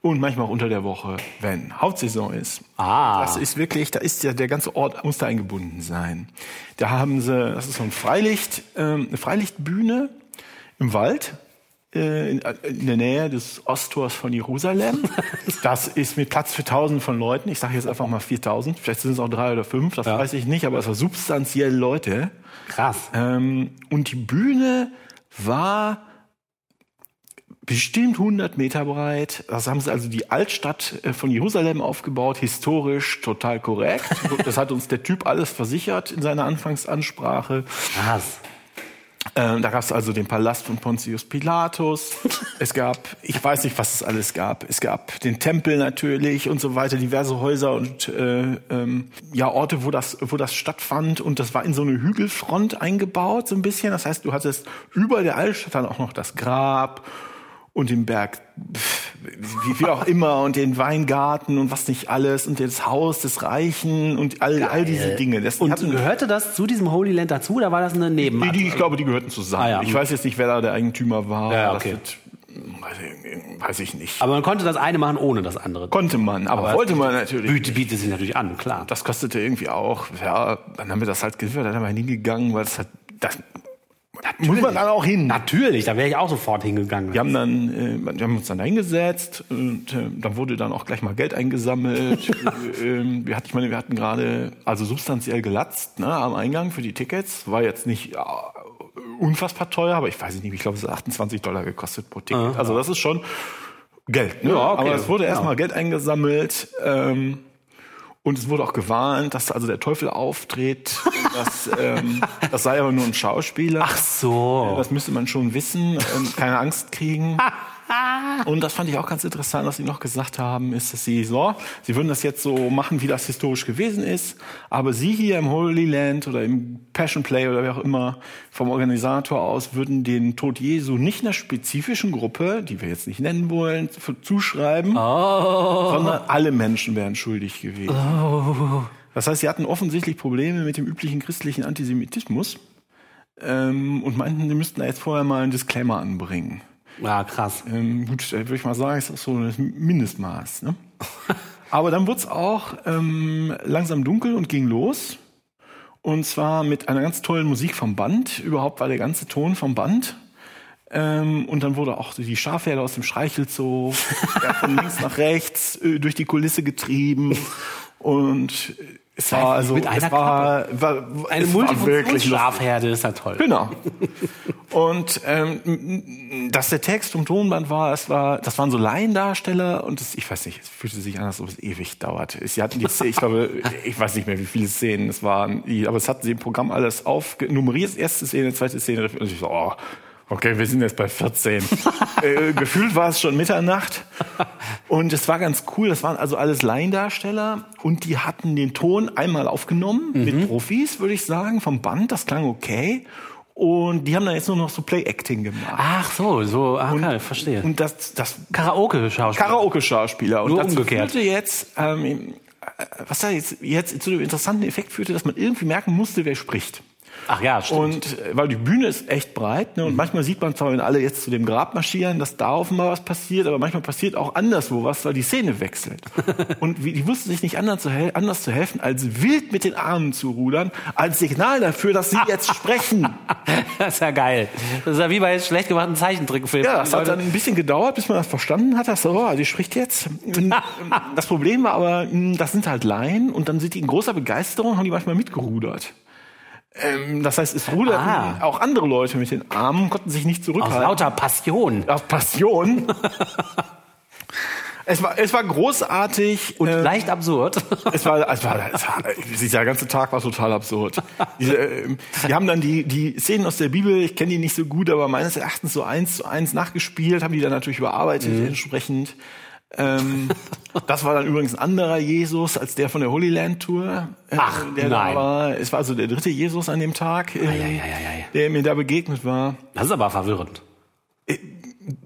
und manchmal auch unter der Woche, wenn Hauptsaison ist. Ah. Das ist wirklich, da ist ja der ganze Ort muss da eingebunden sein. Da haben sie, das ist so ein Freilicht, ähm, eine Freilichtbühne im Wald. Äh, In, in der Nähe des Osttors von Jerusalem. (laughs) Das ist mit Platz für tausend von Leuten. Ich sage jetzt einfach mal 4000. Vielleicht sind es auch drei oder fünf, das Ja. weiß ich nicht, aber es war substanziell Leute. Krass. Ähm, und die Bühne war bestimmt 100 Meter breit. Das haben sie also die Altstadt äh, von Jerusalem aufgebaut, historisch total korrekt. (laughs) Das hat uns der Typ alles versichert in seiner Anfangsansprache. Krass. Ähm, da gab es also den Palast von Pontius Pilatus. (laughs) Es gab, ich weiß nicht, was es alles gab. Es gab den Tempel natürlich und so weiter, diverse Häuser und äh, ähm, ja Orte, wo das, wo das stattfand. Und das war in so eine Hügelfront eingebaut so ein bisschen. Das heißt, du hattest über der Altstadt dann auch noch das Grab und den Berg, wie, wie auch immer, und den Weingarten und was nicht alles und das Haus des Reichen und all, all diese Dinge. Das Und hatten- gehörte das zu diesem Holy Land dazu oder war das eine die, Nebenart? die, ich glaube, die gehörten zusammen. Ah, ja. Ich weiß jetzt nicht, wer da der Eigentümer war. Ja, Das okay. wird weiß ich nicht. Aber man konnte das eine machen ohne das andere. Konnte man, aber, wollte man natürlich. Bietet, bietet sich natürlich an, klar. Das kostete irgendwie auch, ja, dann haben wir das halt geliefert, dann haben wir hingegangen, weil das hat, das, muss man dann auch hin. Natürlich, da wäre ich auch sofort hingegangen. Wir haben dann, äh, wir haben uns dann hingesetzt und äh, dann wurde dann auch gleich mal Geld eingesammelt. (laughs) äh, äh, wir hatten, ich meine, wir hatten gerade also substanziell gelatzt ne, am Eingang für die Tickets. War jetzt nicht äh, unfassbar teuer, aber ich weiß nicht, ich glaube, es hat 28 Dollar gekostet pro Ticket. Also das ist schon Geld. Ne? Ja, okay. Aber es wurde Ja. erstmal Geld eingesammelt. Ähm, und es wurde auch gewarnt, dass also der Teufel auftritt. (laughs) dass, ähm, das sei aber nur ein Schauspieler. Ach so. Das müsste man schon wissen, keine Angst kriegen. (laughs) (laughs) Und das fand ich auch ganz interessant, was Sie noch gesagt haben, ist, dass Sie so, Sie würden das jetzt so machen, wie das historisch gewesen ist, aber Sie hier im Holy Land oder im Passion Play oder wie auch immer vom Organisator aus würden den Tod Jesu nicht einer spezifischen Gruppe, die wir jetzt nicht nennen wollen, zu- zuschreiben, sondern alle Menschen wären schuldig gewesen. Das heißt, Sie hatten offensichtlich Probleme mit dem üblichen christlichen Antisemitismus ähm, und meinten, Sie müssten da jetzt vorher mal einen Disclaimer anbringen. Ja, krass. Ähm, gut, äh, würde ich mal sagen, ist das so das Mindestmaß. Ne? (laughs) Aber dann wurde es auch ähm, langsam dunkel und ging los. Und zwar mit einer ganz tollen Musik vom Band. Überhaupt war der ganze Ton vom Band. Ähm, und dann wurde auch die Schafherde aus dem Streichelzoo ja, (laughs) von links nach rechts äh, durch die Kulisse getrieben. Und es war also Mit einer es war, war, Eine es war wirklich lustig. Multifunktionsschafherde ist ja toll. Genau. (laughs) Und ähm, dass der Text vom Tonband war, es war, das waren so Laiendarsteller und das, ich weiß nicht, es fühlte sich an, als ob es ewig dauert. Sie hatten die, ich glaube, ich weiß nicht mehr, wie viele Szenen es waren, aber es hatten sie im Programm alles aufgenummeriert, erste Szene, zweite Szene, und ich so, oh, okay, wir sind jetzt bei 14. (laughs) äh, gefühlt war es schon Mitternacht und es war ganz cool, das waren also alles Laiendarsteller und die hatten den Ton einmal aufgenommen mit Profis, würde ich sagen, vom Band, das klang okay. Und die haben dann jetzt nur noch so Play-Acting gemacht. Ach so, so, ah, okay, verstehe. Und das, das Karaoke-Schauspieler. Karaoke-Schauspieler. Und Nur dazu umgekehrt. führte jetzt, ähm, äh, was da jetzt, jetzt zu dem interessanten Effekt führte, dass man irgendwie merken musste, wer spricht. Ach ja, stimmt. Und äh, weil die Bühne ist echt breit, ne? und manchmal sieht man zwar, wenn alle jetzt zu dem Grab marschieren, dass da offenbar was passiert, aber manchmal passiert auch anderswo was, weil die Szene wechselt. (laughs) und wie, die wussten sich nicht anders zu, anders zu helfen, als wild mit den Armen zu rudern, als Signal dafür, dass sie jetzt (laughs) sprechen. das ist ja geil. Das ist ja wie bei schlecht gemachten Zeichentrickfilmen. Ja, das hat dann ein bisschen gedauert, bis man das verstanden hat. Das so, oh, die spricht jetzt. (laughs) Ähm, das Problem war aber, mh, das sind halt Laien und dann sind die in großer Begeisterung, haben die manchmal mitgerudert. Ähm, das heißt, es ruderten Ah. auch andere Leute mit den Armen, konnten sich nicht Aus zurückhalten. lauter Passion. Aus Passion. (laughs) es, war, es war großartig. Und äh, leicht absurd. es war, es war, es war, dieser ganze Tag war total absurd. Diese, ähm, die haben dann die, die Szenen aus der Bibel, ich kenne die nicht so gut, aber meines Erachtens so eins zu eins nachgespielt, haben die dann natürlich überarbeitet entsprechend. Ähm, das war dann übrigens ein anderer Jesus als der von der Holy Land Tour. äh, Ach, der da nein. war. Es war also der dritte Jesus an dem Tag, äh, ja, ja, ja. der mir da begegnet war. Das ist aber verwirrend.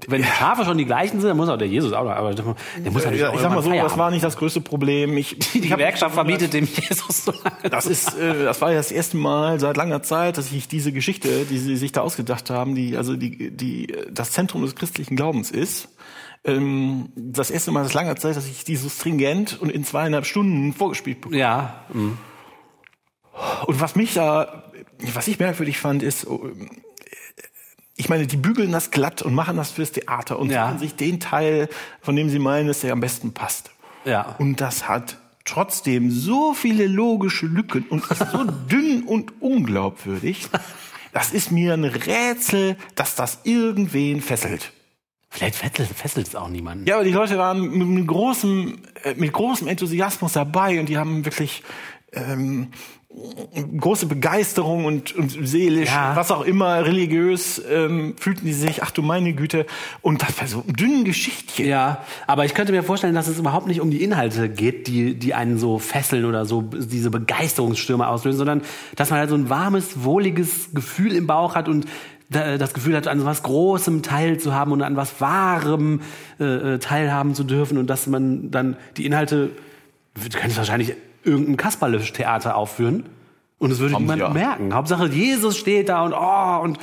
Wenn die Schafe schon die gleichen sind, dann muss auch der Jesus auch. Aber der muss Ja, auch ich sag mal so, irgendwann das war nicht das größte Problem. Ich, (laughs) Die Gewerkschaft verbietet dem Jesus so lange. Das ist, äh, das war ja das erste Mal seit langer Zeit, dass ich diese Geschichte, die sie sich da ausgedacht haben, die also die, die das Zentrum des christlichen Glaubens ist. Ähm, das erste Mal seit langer Zeit, dass ich die so stringent und in zweieinhalb Stunden vorgespielt bekomme. Ja. mhm. Und was mich da, was ich merkwürdig fand, ist, oh, ich meine, die bügeln das glatt und machen das fürs Theater und Ja. suchen sich den Teil, von dem sie meinen, dass der am besten passt. Ja. Und das hat trotzdem so viele logische Lücken und ist so (laughs) dünn und unglaubwürdig. Das ist mir ein Rätsel, dass das irgendwen fesselt. Vielleicht fesselt, es auch niemanden. Ja, aber die Leute waren mit, mit großem, äh, mit großem Enthusiasmus dabei und die haben wirklich ähm, große Begeisterung und, und seelisch, Ja. was auch immer, religiös, ähm, fühlten die sich, ach du meine Güte, und das war so ein dünnes Geschichtchen. Ja, aber ich könnte mir vorstellen, dass es überhaupt nicht um die Inhalte geht, die, die einen so fesseln oder so diese Begeisterungsstürme auslösen, sondern dass man halt so ein warmes, wohliges Gefühl im Bauch hat und das Gefühl hat, an was Großem teil zu haben und an was Wahrem äh, äh, teilhaben zu dürfen und dass man dann die Inhalte, du könntest wahrscheinlich irgendein Kasperle-Theater aufführen und es würde Haben niemand ja. merken. Hauptsache Jesus steht da und oh und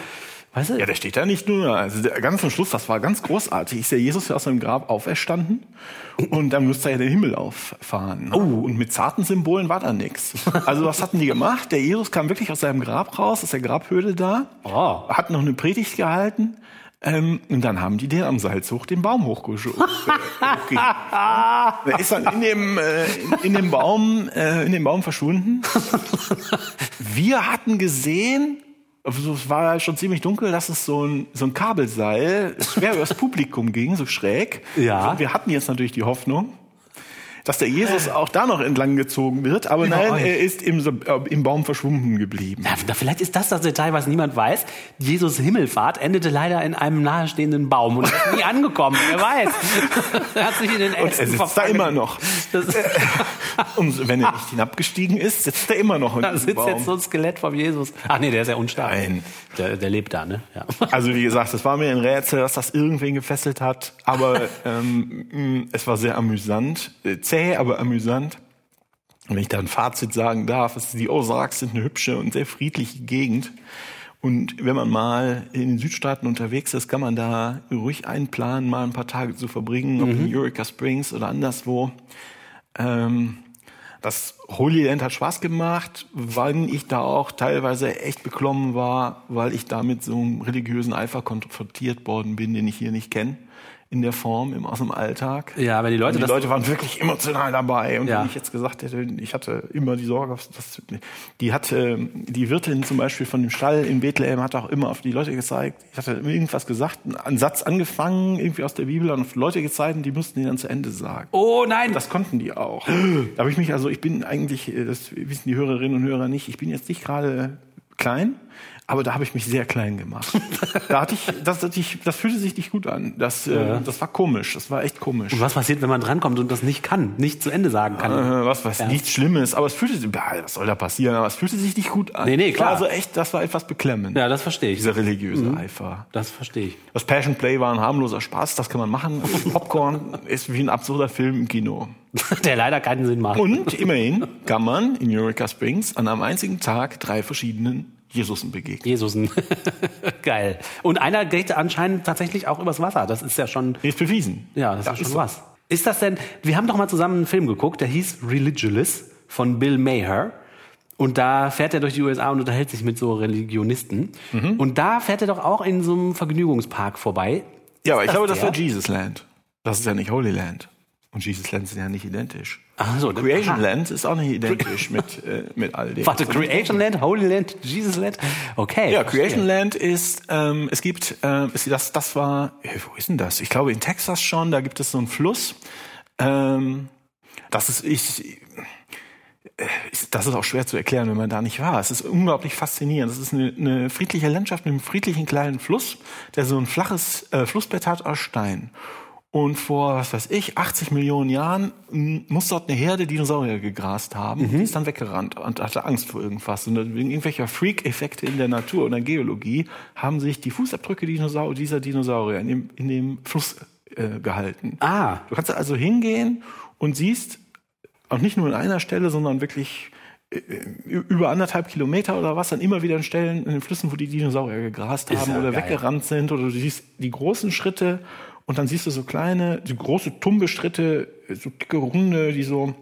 Weißt du? Ja, der steht da nicht nur. Also ganz zum Schluss, das war ganz großartig, ist der Jesus ja aus seinem Grab auferstanden und dann musste er den Himmel auffahren. Oh. Und mit zarten Symbolen war da nichts. Also was hatten die gemacht? Der Jesus kam wirklich aus seinem Grab raus, aus der Grabhöhle da, Oh. hat noch eine Predigt gehalten. Ähm, und dann haben die den am Salzhoch den Baum hochgeschoben. (laughs) Der ist dann in dem, äh, in, in dem Baum, äh, in dem Baum verschwunden. Wir hatten gesehen, also es war ja schon ziemlich dunkel, dass es so ein, so ein Kabelseil schwer übers Publikum ging, so schräg. Ja. Wir hatten jetzt natürlich die Hoffnung, dass der Jesus auch da noch entlang gezogen wird, aber Über nein, euch. er ist im, äh, im Baum verschwunden geblieben. Ja, vielleicht ist das das Detail, was niemand weiß. Jesus Himmelfahrt endete leider in einem nahestehenden Baum und ist nie (laughs) angekommen. Wer weiß. (laughs) er hat sich in den Und er Ästen sitzt da immer noch. (laughs) Und wenn er nicht hinabgestiegen ist, sitzt er immer noch in da sitzt Baum. jetzt so ein Skelett vom Jesus. Ach nee, der ist ja unstark. Nein. Der, der lebt da, ne? Ja. Also wie gesagt, es war mir ein Rätsel, dass das irgendwen gefesselt hat, aber ähm, es war sehr amüsant, äh, zäh, aber amüsant. Und wenn ich da ein Fazit sagen darf, ist die Ozarks sind eine hübsche und sehr friedliche Gegend. Und wenn man mal in den Südstaaten unterwegs ist, kann man da ruhig einplanen, mal ein paar Tage zu verbringen, ob in Eureka Springs oder anderswo. Ähm, das Holy Land hat Spaß gemacht, weil ich da auch teilweise echt beklommen war, weil ich da mit so einem religiösen Eifer konfrontiert worden bin, den ich hier nicht kenne in der Form im, aus dem Alltag. Ja, aber die Leute, Und die das- Leute waren wirklich emotional dabei. Und Ja. wenn ich jetzt gesagt hätte, ich hatte immer die Sorge, dass die hat, ähm, die Wirtin zum Beispiel von dem Stall in Bethlehem hat auch immer auf die Leute gezeigt. Ich hatte irgendwas gesagt, einen Satz angefangen, irgendwie aus der Bibel, und auf Leute gezeigt, und die mussten ihn dann zu Ende sagen. Oh nein! Das konnten die auch. Da habe ich mich also, ich bin eigentlich, äh, das wissen die Hörerinnen und Hörer nicht, ich bin jetzt nicht gerade klein, aber da habe ich mich sehr klein gemacht. (laughs) da hatte ich, das, das, ich, das fühlte sich nicht gut an. Das, äh, das war komisch. Das war echt komisch. Und was passiert, wenn man drankommt und das nicht kann, nicht zu Ende sagen kann? Äh, was weiß nichts Schlimmes, aber es fühlte sich, ja, was soll da passieren? Aber es fühlte sich nicht gut an. Nee, nee, klar. Also echt, das war etwas beklemmend. Ja, das verstehe ich. Dieser religiöse Eifer. Das verstehe ich. Das Passion Play war ein harmloser Spaß, das kann man machen. (laughs) Popcorn ist wie ein absurder Film im Kino. (laughs) Der leider keinen Sinn macht. Und immerhin kann man in Eureka Springs an einem einzigen Tag drei verschiedenen Jesusen begegnen. Jesusen. (laughs) Geil. Und einer geht anscheinend tatsächlich auch übers Wasser. Das ist ja schon, Ist bewiesen. ja, das ist schon so. was. Ist das denn, wir haben doch mal zusammen einen Film geguckt, der hieß Religious von Bill Maher. Und da fährt er durch die USA und unterhält sich mit so Religionisten. Mhm. Und da fährt er doch auch in so einem Vergnügungspark vorbei. Ja, aber ich das glaube, das der? war Jesus Land. Das ist ja nicht Holy Land. Und Jesus Land sind ja nicht identisch. Ach so, Creation aha. Land ist auch nicht identisch mit, (laughs) äh, mit all dem. Warte, Creation Land, Holy Land, Jesus Land? Okay. Ja. Creation Land ist, ähm, es gibt, äh, ist, das, das war, äh, wo ist denn das? Ich glaube in Texas schon, da gibt es so einen Fluss. Ähm, das ist, ich, äh, das ist auch schwer zu erklären, wenn man da nicht war. Es ist unglaublich faszinierend. Das ist eine, eine friedliche Landschaft mit einem friedlichen kleinen Fluss, der so ein flaches äh, Flussbett hat aus Stein. Und vor, was weiß ich, 80 Millionen Jahren muss dort eine Herde Dinosaurier gegrast haben. Mhm. Die ist dann weggerannt und hatte Angst vor irgendwas. Und wegen irgendwelcher Freak-Effekte in der Natur und der Geologie haben sich die Fußabdrücke dieser Dinosaurier in dem, in dem Fluss äh, gehalten. Ah. Du kannst also hingehen und siehst, auch nicht nur an einer Stelle, sondern wirklich äh, über anderthalb Kilometer oder was, dann immer wieder an Stellen in den Flüssen, wo die Dinosaurier gegrast haben ja oder geil. weggerannt sind oder du siehst die großen Schritte und dann siehst du so kleine, die große Tumbe-Schritte, so dicke Runde, die so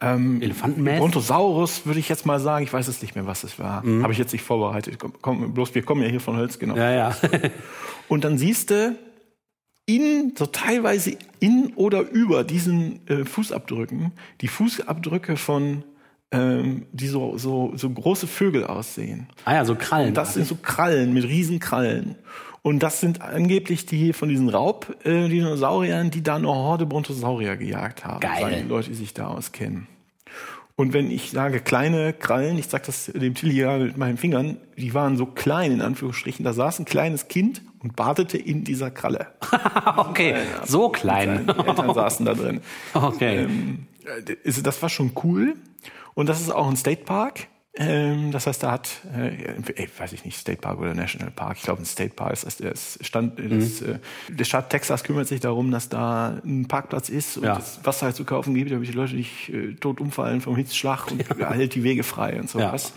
ähm, Elefantenmäßig? Brontosaurus, würde ich jetzt mal sagen. Ich weiß es nicht mehr, was es war. Habe ich jetzt nicht vorbereitet. Komm, komm, bloß wir kommen ja hier von Holz, genau. Ja, ja. (laughs) Und dann siehst du in, so teilweise in oder über diesen äh, Fußabdrücken, die Fußabdrücke von, ähm, die so, so, so große Vögel aussehen. ah ja, so Krallen. Das sind so Krallen mit riesen Krallen. Und das sind angeblich die von diesen Raubdinosauriern, die da eine Horde Brontosaurier gejagt haben. Geil. Sagen die Leute, die sich da auskennen. Und wenn ich sage kleine Krallen, ich sage das dem Tilly ja mit meinen Fingern, die waren so klein in Anführungsstrichen, da saß ein kleines Kind und badete in dieser Kralle. (laughs) okay, so klein. Seine Eltern saßen da drin. (laughs) Okay. Ähm, äh, das war schon cool. Und das ist auch ein State Park. Ähm, das heißt, da hat, äh, äh, weiß ich nicht, State Park oder National Park, ich glaube ein State Park, das heißt, das Stand, das, äh, der Staat Texas kümmert sich darum, dass da ein Parkplatz ist und Ja. es Wasser zu kaufen gibt, damit die Leute nicht äh, tot umfallen vom Hitzschlag und (laughs) hält die Wege frei und sowas.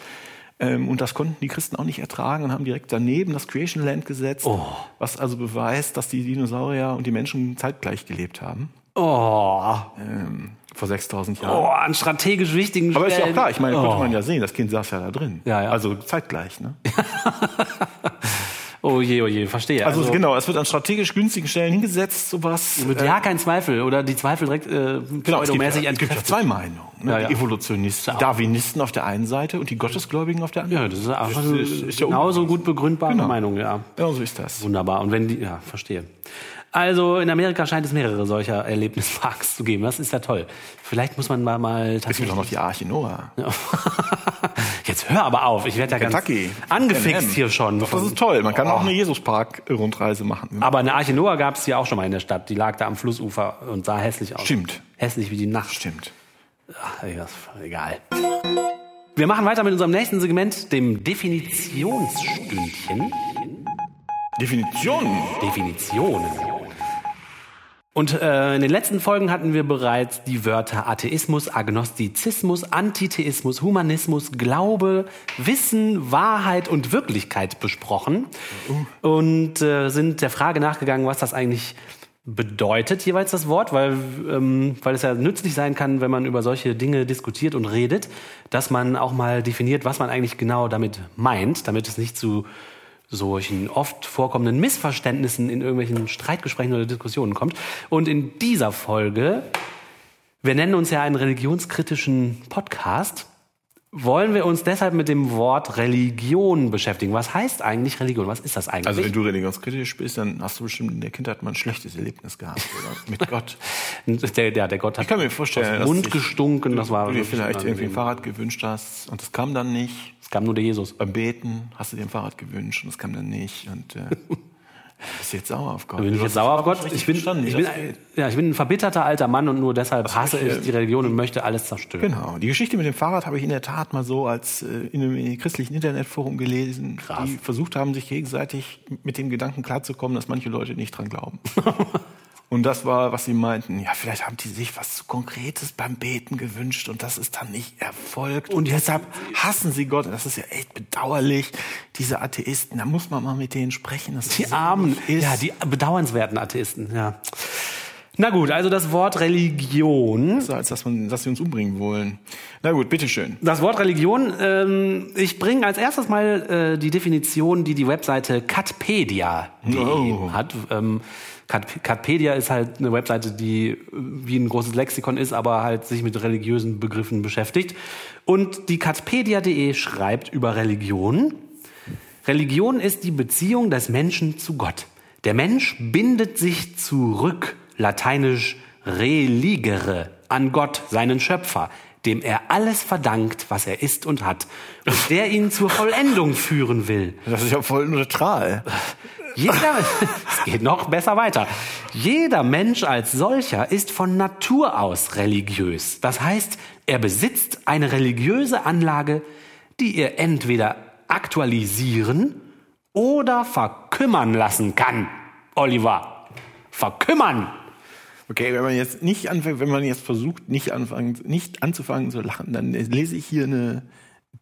Ähm, und das konnten die Christen auch nicht ertragen und haben direkt daneben das Creation Land gesetzt, Oh. was also beweist, dass die Dinosaurier und die Menschen zeitgleich gelebt haben. Oh, Ähm, vor 6000 Jahren. oh, an strategisch wichtigen Aber ist ja auch Stellen. klar, ich meine, konnte oh. man ja sehen, das Kind saß ja da drin. Ja, ja. Also zeitgleich, ne? (laughs) Oh je, oh je, verstehe. Also, genau, es wird an strategisch günstigen Stellen hingesetzt, sowas. Mit ja, kein Zweifel. Oder die Zweifel direkt äh, Genau, es gibt, ja, es gibt ja zwei Meinungen. Ne? Ja, ja. Die Evolutionisten, Ja. Darwinisten auf der einen Seite und die Gottesgläubigen auf der anderen. Ja, das ist einfach Das ist- ist ja genauso gut begründbare Genau. Meinung, ja. Ja, so ist das. Wunderbar. Und wenn die, ja, verstehe. Also in Amerika scheint es mehrere solcher Erlebnisparks zu geben. Das ist ja toll. Vielleicht muss man mal, mal Es gibt auch noch die Arche Noah. (laughs) Jetzt hör aber auf. Ich werde ja ganz Kentucky. angefixt NM. hier schon. Doch, das ist toll. Man kann auch eine Jesus-Park-Rundreise machen. aber eine Arche Noah gab es hier auch schon mal in der Stadt. Die lag da am Flussufer und sah hässlich aus. Stimmt. Hässlich wie die Nacht. Stimmt. Ach, egal. Wir machen weiter mit unserem nächsten Segment, dem Definitionsstündchen. Definitionen. Definitionen. Und äh, in den letzten Folgen hatten wir bereits die Wörter Atheismus, Agnostizismus, Antitheismus, Humanismus, Glaube, Wissen, Wahrheit und Wirklichkeit besprochen. Und äh, sind der Frage nachgegangen, was das eigentlich bedeutet jeweils das Wort, weil, ähm, weil es ja nützlich sein kann, wenn man über solche Dinge diskutiert und redet, dass man auch mal definiert, was man eigentlich genau damit meint, damit es nicht zu solchen oft vorkommenden Missverständnissen in irgendwelchen Streitgesprächen oder Diskussionen kommt. Und in dieser Folge, wir nennen uns ja einen religionskritischen Podcast, wollen wir uns deshalb mit dem Wort Religion beschäftigen. Was heißt eigentlich Religion? Was ist das eigentlich? Also wenn du religionskritisch bist, dann hast du bestimmt in der Kindheit mal ein schlechtes Erlebnis gehabt, oder? Mit (laughs) Gott. der, der, der Gott hat Ich kann mir vorstellen, aus Mund gestunken. Das war Du dir vielleicht irgendwie ein. Fahrrad gewünscht hast und es kam dann nicht. Es kam nur der Jesus. Beim Beten hast du dir ein Fahrrad gewünscht und es kam dann nicht. Und äh, (laughs) bist du jetzt sauer auf Gott? Bin ich jetzt sauer auf Gott? Ich bin, ich, bin, ja, ich bin ein verbitterter alter Mann und nur deshalb hasse ich die Religion und möchte alles zerstören. Genau. Die Geschichte mit dem Fahrrad habe ich in der Tat mal so als äh, in einem christlichen Internetforum gelesen, Krass. die versucht haben, sich gegenseitig mit dem Gedanken klarzukommen, dass manche Leute nicht dran glauben. (laughs) und das war, was sie meinten. Ja, vielleicht haben die sich was zu Konkretes beim Beten gewünscht und das ist dann nicht erfolgt. Und deshalb hassen sie Gott. Das ist ja echt bedauerlich. Diese Atheisten, da muss man mal mit denen sprechen. dass Die so armen, ja, die bedauernswerten Atheisten, ja. Na gut, also das Wort Religion. so, als dass, man, dass sie uns umbringen wollen. Na gut, bitteschön. Das Wort Religion, ähm, ich bringe als erstes mal äh, die Definition, die die Webseite Catpedia Oh. hat. Ähm, Catpedia ist halt eine Webseite, die äh, wie ein großes Lexikon ist, aber halt sich mit religiösen Begriffen beschäftigt. Und die Catpedia.de schreibt über Religion. Religion ist die Beziehung des Menschen zu Gott. Der Mensch bindet sich zurück, lateinisch religere, an Gott, seinen Schöpfer, dem er alles verdankt, was er ist und hat, und der ihn zur Vollendung führen will. Das ist ja voll neutral. (laughs) Jeder, (laughs) es geht noch besser weiter. Jeder Mensch als solcher ist von Natur aus religiös. Das heißt, er besitzt eine religiöse Anlage, die er entweder aktualisieren oder verkümmern lassen kann. Oliver, verkümmern. Okay, wenn man jetzt nicht anfängt, wenn man jetzt versucht, nicht anfangen, nicht anzufangen zu lachen, dann lese ich hier eine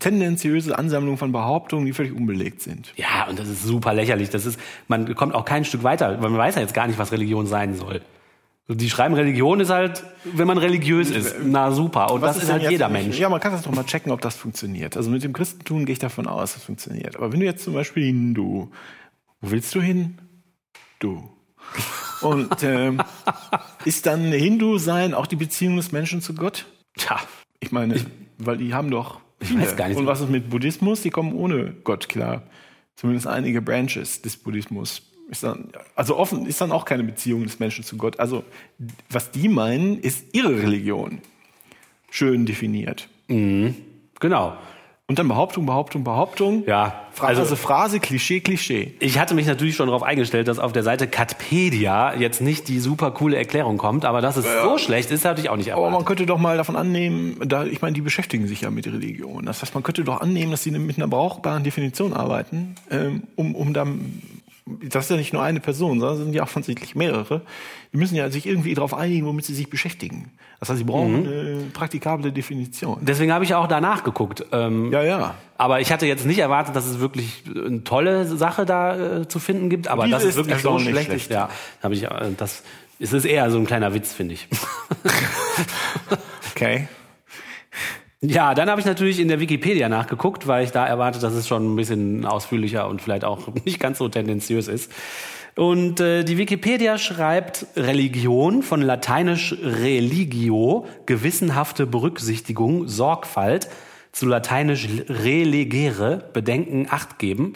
tendenziöse Ansammlung von Behauptungen, die völlig unbelegt sind. Ja, und das ist super lächerlich. Das ist, man kommt auch kein Stück weiter, weil man weiß ja jetzt gar nicht, was Religion sein soll. Die schreiben, Religion ist halt, wenn man religiös ist. Na super. Und das ist, halt jeder Mensch. Ja, man kann das doch mal checken, ob das funktioniert. Also mit dem Christentum gehe ich davon aus, dass es funktioniert. Aber wenn du jetzt zum Beispiel Hindu, wo willst du hin? Du. Und ähm, (laughs) ist dann Hindu sein auch die Beziehung des Menschen zu Gott? Tja, Ich meine, weil die haben doch Ich weiß gar nicht. Und was ist mit Buddhismus? Die kommen ohne Gott klar. Zumindest einige Branches des Buddhismus. Ist dann, also offen ist dann auch keine Beziehung des Menschen zu Gott. Also was die meinen, ist ihre Religion. Schön definiert. genau. Und dann Behauptung, Behauptung, Behauptung. Ja, Phrase, also- Phrase, Klischee, Klischee. Ich hatte mich natürlich schon darauf eingestellt, dass auf der Seite Catpedia jetzt nicht die super coole Erklärung kommt, aber dass es so schlecht ist, hatte ich auch nicht Aber erwartet. man könnte doch mal davon annehmen, da, ich meine, die beschäftigen sich ja mit Religion. Das heißt, man könnte doch annehmen, dass sie mit einer brauchbaren Definition arbeiten, ähm, um, um dann das ist ja nicht nur eine Person, sondern es sind ja offensichtlich mehrere. Die müssen ja sich irgendwie darauf einigen, womit sie sich beschäftigen. Das heißt, sie brauchen eine praktikable Definition. Deswegen habe ich auch danach geguckt. Ähm, Ja, ja. Aber ich hatte jetzt nicht erwartet, dass es wirklich eine tolle Sache da äh, zu finden gibt. Aber das ist wirklich so erstaunlich schlecht. schlecht. Ja, habe ich. Äh, das es ist eher so ein kleiner Witz, finde ich. (laughs) Okay. Ja, dann habe ich natürlich in der Wikipedia nachgeguckt, weil ich da erwarte, dass es schon ein bisschen ausführlicher und vielleicht auch (laughs) nicht ganz so tendenziös ist. Und äh, die Wikipedia schreibt Religion von lateinisch religio, gewissenhafte Berücksichtigung, Sorgfalt, zu lateinisch relegere, Bedenken, Acht geben.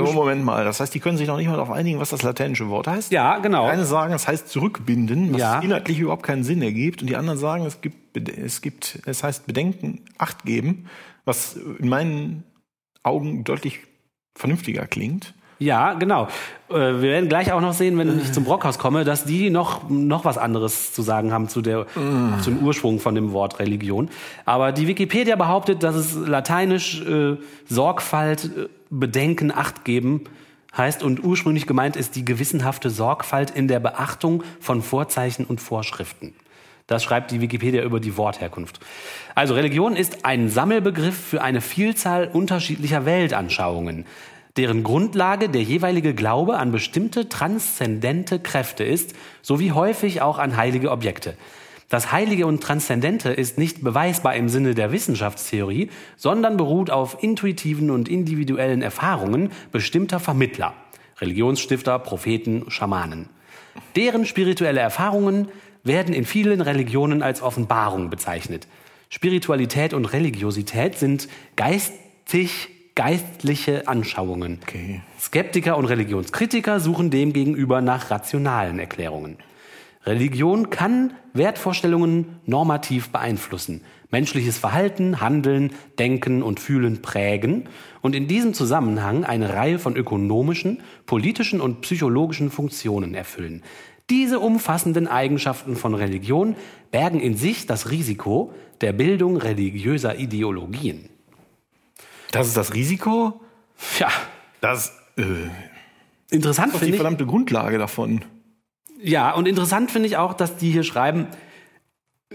Also Moment mal, das heißt, die können sich noch nicht mal darauf einigen, was das lateinische Wort heißt. Ja, genau. Eine sagen, es heißt zurückbinden, was Ja. inhaltlich überhaupt keinen Sinn ergibt, und die anderen sagen, es gibt, es gibt, es heißt Bedenken, Acht geben, was in meinen Augen deutlich vernünftiger klingt. Ja, genau. Äh, Wir werden gleich auch noch sehen, wenn ich zum Brockhaus komme, dass die noch, noch was anderes zu sagen haben zu der, zum Ursprung von dem Wort Religion. Aber die Wikipedia behauptet, dass es lateinisch äh, Sorgfalt, äh, Bedenken, Acht geben heißt und ursprünglich gemeint ist die gewissenhafte Sorgfalt in der Beachtung von Vorzeichen und Vorschriften. Das schreibt die Wikipedia über die Wortherkunft. Also Religion ist ein Sammelbegriff für eine Vielzahl unterschiedlicher Weltanschauungen, deren Grundlage der jeweilige Glaube an bestimmte transzendente Kräfte ist, sowie häufig auch an heilige Objekte. Das Heilige und Transzendente ist nicht beweisbar im Sinne der Wissenschaftstheorie, sondern beruht auf intuitiven und individuellen Erfahrungen bestimmter Vermittler, Religionsstifter, Propheten, Schamanen. Deren spirituelle Erfahrungen werden in vielen Religionen als Offenbarung bezeichnet. Spiritualität und Religiosität sind geistig geistliche Anschauungen. Okay. Skeptiker und Religionskritiker suchen demgegenüber nach rationalen Erklärungen. Religion kann Wertvorstellungen normativ beeinflussen, menschliches Verhalten, Handeln, Denken und Fühlen prägen und in diesem Zusammenhang eine Reihe von ökonomischen, politischen und psychologischen Funktionen erfüllen. Diese umfassenden Eigenschaften von Religion bergen in sich das Risiko der Bildung religiöser Ideologien. Das ist das Risiko. Ja, Das äh, interessant ist die finde ich. verdammte Grundlage davon. Ja, und interessant finde ich auch, dass die hier schreiben,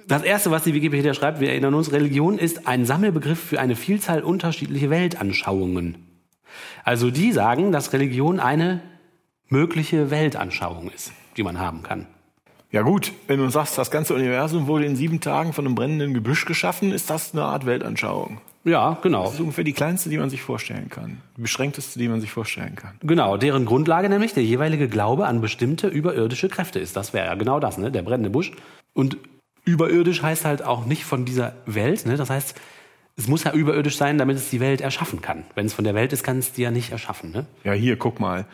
das erste, was die Wikipedia schreibt, wir erinnern uns, Religion ist ein Sammelbegriff für eine Vielzahl unterschiedliche Weltanschauungen. Also die sagen, dass Religion eine mögliche Weltanschauung ist, die man haben kann. Ja gut, wenn du sagst, das ganze Universum wurde in sieben Tagen von einem brennenden Gebüsch geschaffen, ist das eine Art Weltanschauung. Ja, genau. Das ist ungefähr die kleinste, die man sich vorstellen kann. Die beschränkteste, die man sich vorstellen kann. Genau, deren Grundlage nämlich der jeweilige Glaube an bestimmte überirdische Kräfte ist. Das wäre ja genau das, ne? Der brennende Busch. Und überirdisch heißt halt auch nicht von dieser Welt, ne? Das heißt, es muss ja überirdisch sein, damit es die Welt erschaffen kann. Wenn es von der Welt ist, kann es die ja nicht erschaffen, ne? Ja, hier, guck mal.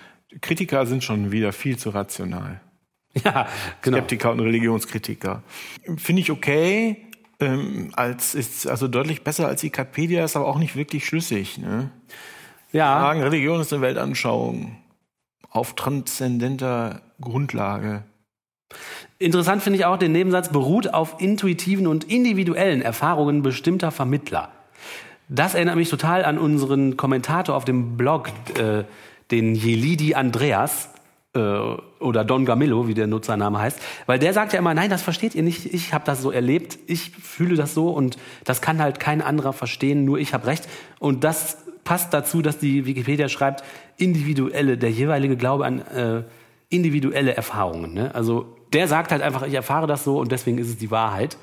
Kritiker sind schon wieder viel zu rational. Ja, genau. Skeptiker und Religionskritiker. Finde ich okay. Ähm, als ist also deutlich besser als Wikipedia, ist aber auch nicht wirklich schlüssig. Ne? Ja, Sagen, Religion ist eine Weltanschauung auf transzendenter Grundlage. interessant finde ich auch den Nebensatz beruht auf intuitiven und individuellen Erfahrungen bestimmter Vermittler. Das erinnert mich total an unseren Kommentator auf dem Blog, äh, den Jelidi Andreas oder Don Gamillo, wie der Nutzername heißt, weil der sagt ja immer, nein, das versteht ihr nicht, ich habe das so erlebt, ich fühle das so und das kann halt kein anderer verstehen, nur ich habe recht. Und das passt dazu, dass die Wikipedia schreibt, individuelle, der jeweilige Glaube an äh, individuelle Erfahrungen. Ne? Also der sagt halt einfach, ich erfahre das so und deswegen ist es die Wahrheit.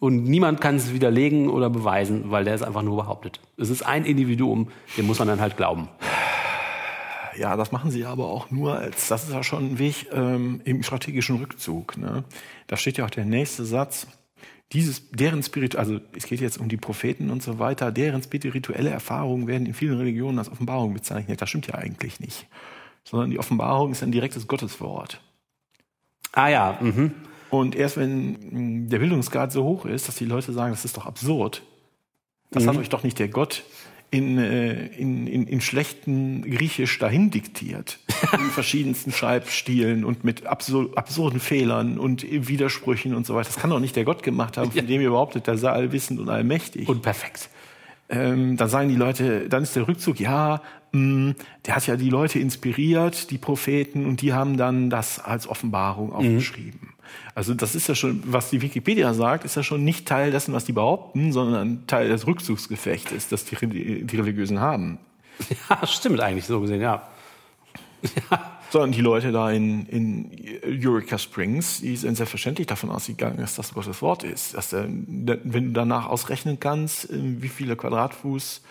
Und niemand kann es widerlegen oder beweisen, weil der es einfach nur behauptet. Es ist ein Individuum, dem muss man dann halt glauben. Ja, das machen sie aber auch nur als, das ist ja schon ein Weg ähm, im strategischen Rückzug. Ne? Da steht ja auch der nächste Satz. Dieses, deren Spirit, also es geht jetzt um die Propheten und so weiter, deren spirituelle Erfahrungen werden in vielen Religionen als Offenbarung bezeichnet. Das stimmt ja eigentlich nicht. Sondern die Offenbarung ist ein direktes Gotteswort. Ah ja, mhm. Und erst wenn mh, der Bildungsgrad so hoch ist, dass die Leute sagen, das ist doch absurd, das hat euch doch nicht der Gott in, äh, in, in, in schlechten Griechisch dahin diktiert. (laughs) in verschiedensten Schreibstilen und mit absur absurden Fehlern und Widersprüchen und so weiter. Das kann doch nicht der Gott gemacht haben, (laughs) von dem ihr behauptet, der sei allwissend und allmächtig. Und perfekt. ähm, dann sagen die Leute, dann ist der Rückzug, ja, mh, der hat ja die Leute inspiriert, die Propheten, und die haben dann das als Offenbarung aufgeschrieben. Also das ist ja schon, was die Wikipedia sagt, ist ja schon nicht Teil dessen, was die behaupten, sondern Teil des Rückzugsgefechtes, das die, die Religiösen haben. Ja, stimmt eigentlich so gesehen, ja. Sondern die Leute da in, in Eureka Springs, die sind selbstverständlich davon ausgegangen, dass das Gottes Wort ist. Dass wenn du danach ausrechnen kannst, äh, wie viele Quadratfuß